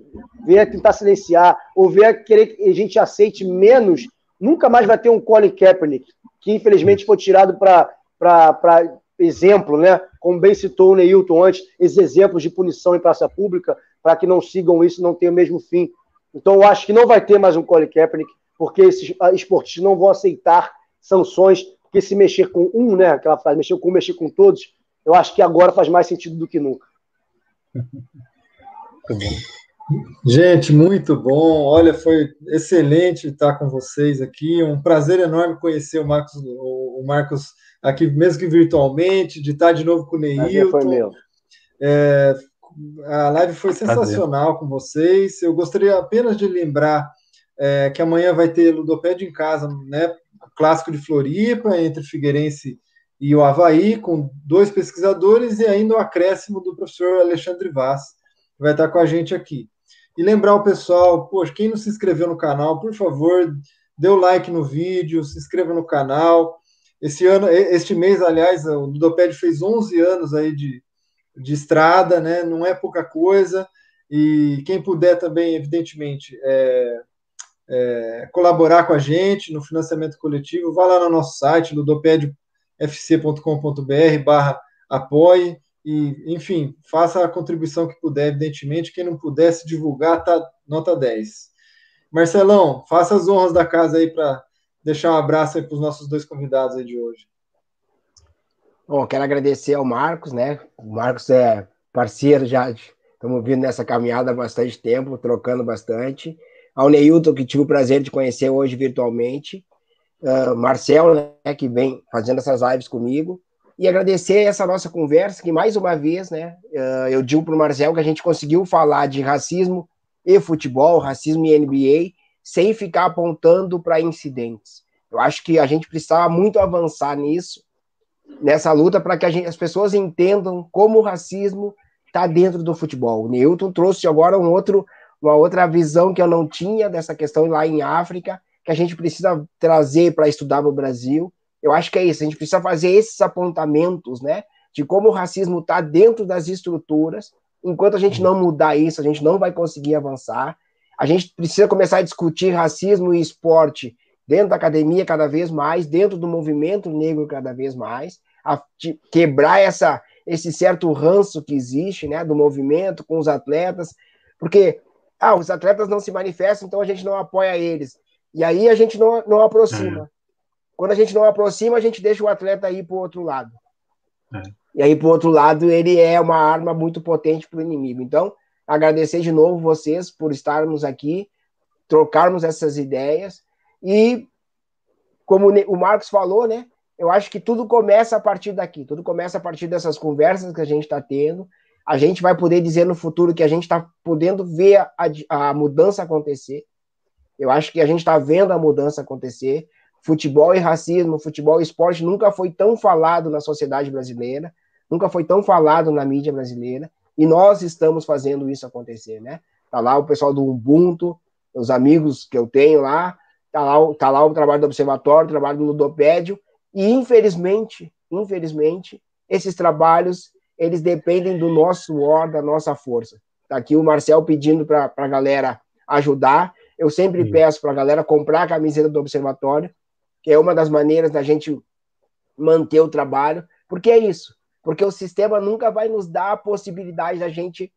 vier tentar silenciar, ou vier querer que a gente aceite menos, nunca mais vai ter um Colin Kaepernick, que infelizmente foi tirado para exemplo, né? Como bem citou o Neilton antes, esses exemplos de punição em praça pública, para que não sigam isso não tenham o mesmo fim. Então, eu acho que não vai ter mais um Colin Kaepernick, porque esses esportistas não vão aceitar sanções, porque se mexer com um, né? Aquela frase, mexer com um, mexer com todos, eu acho que agora faz mais sentido do que nunca. Gente, muito bom. Olha, foi excelente estar com vocês aqui. Um prazer enorme conhecer o Marcos, o Marcos aqui, mesmo que virtualmente, de estar de novo com o Neilton. Foi meu. É, a live foi sensacional com vocês. Eu gostaria apenas de lembrar é, que amanhã vai ter Ludopédio em casa, né? Clássico de Floripa, entre Figueirense e o Havaí, com dois pesquisadores e ainda o acréscimo do professor Alexandre Vaz, que vai estar com a gente aqui. E lembrar o pessoal, poxa, quem não se inscreveu no canal, por favor, dê o like no vídeo, se inscreva no canal. Esse ano, este mês, aliás, o Ludoped fez 11 anos aí de, de estrada, né? Não é pouca coisa. E quem puder também, evidentemente, é, é, colaborar com a gente no financiamento coletivo, vá lá no nosso site, ludoped.com fc.com.br barra apoie e, enfim, faça a contribuição que puder, evidentemente. Quem não pudesse divulgar, tá nota 10. Marcelão, faça as honras da casa aí para deixar um abraço aí para os nossos dois convidados aí de hoje. Bom, quero agradecer ao Marcos, né? O Marcos é parceiro já, estamos vindo nessa caminhada há bastante tempo, trocando bastante. Ao Neilton, que tive o prazer de conhecer hoje virtualmente uh, Marcel, né, que vem fazendo essas lives comigo, e agradecer essa nossa conversa, que mais uma vez, né, uh, eu digo para o Marcel que a gente conseguiu falar de racismo e futebol, racismo e NBA, sem ficar apontando para incidentes. Eu acho que a gente precisava muito avançar nisso, nessa luta, para que gente, as pessoas entendam como o racismo está dentro do futebol. O Newton trouxe agora um outro, uma outra visão que eu não tinha dessa questão lá em África, que a gente precisa trazer para estudar no Brasil. Eu acho que é isso, a gente precisa fazer esses apontamentos, né, de como o racismo está dentro das estruturas. Enquanto a gente não mudar isso, a gente não vai conseguir avançar. A gente precisa começar a discutir racismo e esporte dentro da academia cada vez mais, dentro do movimento negro cada vez mais, quebrar essa esse certo ranço que existe, né, do movimento com os atletas, porque ah, os atletas não se manifestam, então a gente não apoia eles. E aí a gente não, não aproxima. É. Quando a gente não aproxima, a gente deixa o atleta ir para o outro lado. É. E aí, para o outro lado, ele é uma arma muito potente para o inimigo. Então, agradecer de novo vocês por estarmos aqui, trocarmos essas ideias. E, como o Marcos falou, né? Eu acho que tudo começa a partir daqui, tudo começa a partir dessas conversas que a gente está tendo. A gente vai poder dizer no futuro que a gente está podendo ver a, a mudança acontecer. Eu acho que a gente está vendo a mudança acontecer. Futebol e racismo, futebol e esporte nunca foi tão falado na sociedade brasileira, nunca foi tão falado na mídia brasileira, e nós estamos fazendo isso acontecer, né? Tá lá o pessoal do Ubuntu, os amigos que eu tenho lá, tá lá, tá lá o trabalho do Observatório, o trabalho do Ludopédio, e infelizmente, infelizmente, esses trabalhos, eles dependem do nosso suor, da nossa força. Tá aqui o Marcel pedindo para a galera ajudar, eu sempre Sim. peço para a galera comprar a camiseta do Observatório, que é uma das maneiras da gente manter o trabalho, porque é isso, porque o sistema nunca vai nos dar a possibilidade da gente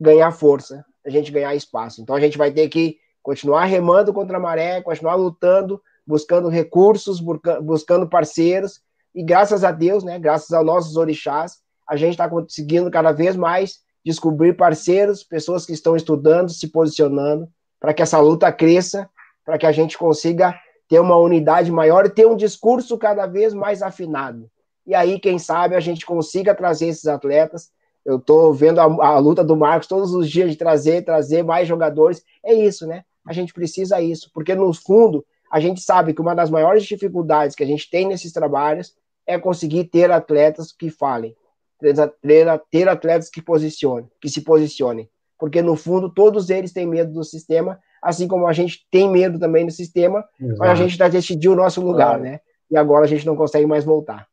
ganhar força, da gente ganhar espaço. Então a gente vai ter que continuar remando contra a maré, continuar lutando, buscando recursos, buscando parceiros, e graças a Deus, né, graças aos nossos orixás, a gente está conseguindo cada vez mais descobrir parceiros, pessoas que estão estudando, se posicionando, para que essa luta cresça, para que a gente consiga ter uma unidade maior e ter um discurso cada vez mais afinado. E aí, quem sabe, a gente consiga trazer esses atletas. Eu estou vendo a, a, luta do Marcos todos os dias de trazer, trazer mais jogadores. É isso, né? A gente precisa isso, porque no fundo a gente sabe que uma das maiores dificuldades que a gente tem nesses trabalhos é conseguir ter atletas que falem, ter, atletas que posicionem, que se posicionem porque no fundo todos eles têm medo do sistema, assim como a gente tem medo também do sistema, Exato. mas a gente já decidiu o nosso lugar, né? E agora a gente não consegue mais voltar.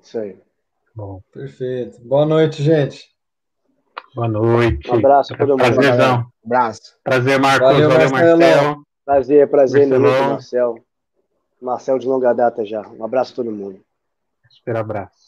Isso aí. Bom, perfeito. Boa noite, gente. Boa noite. Um abraço para todo mundo. Prazerzão. Um abraço. Prazer, Marcos. Valeu, Valeu Marcelo. Marcelo. Prazer, prazer, Marcelo. Marcel. Marcel de longa data já. Um abraço a todo mundo. Espera abraço.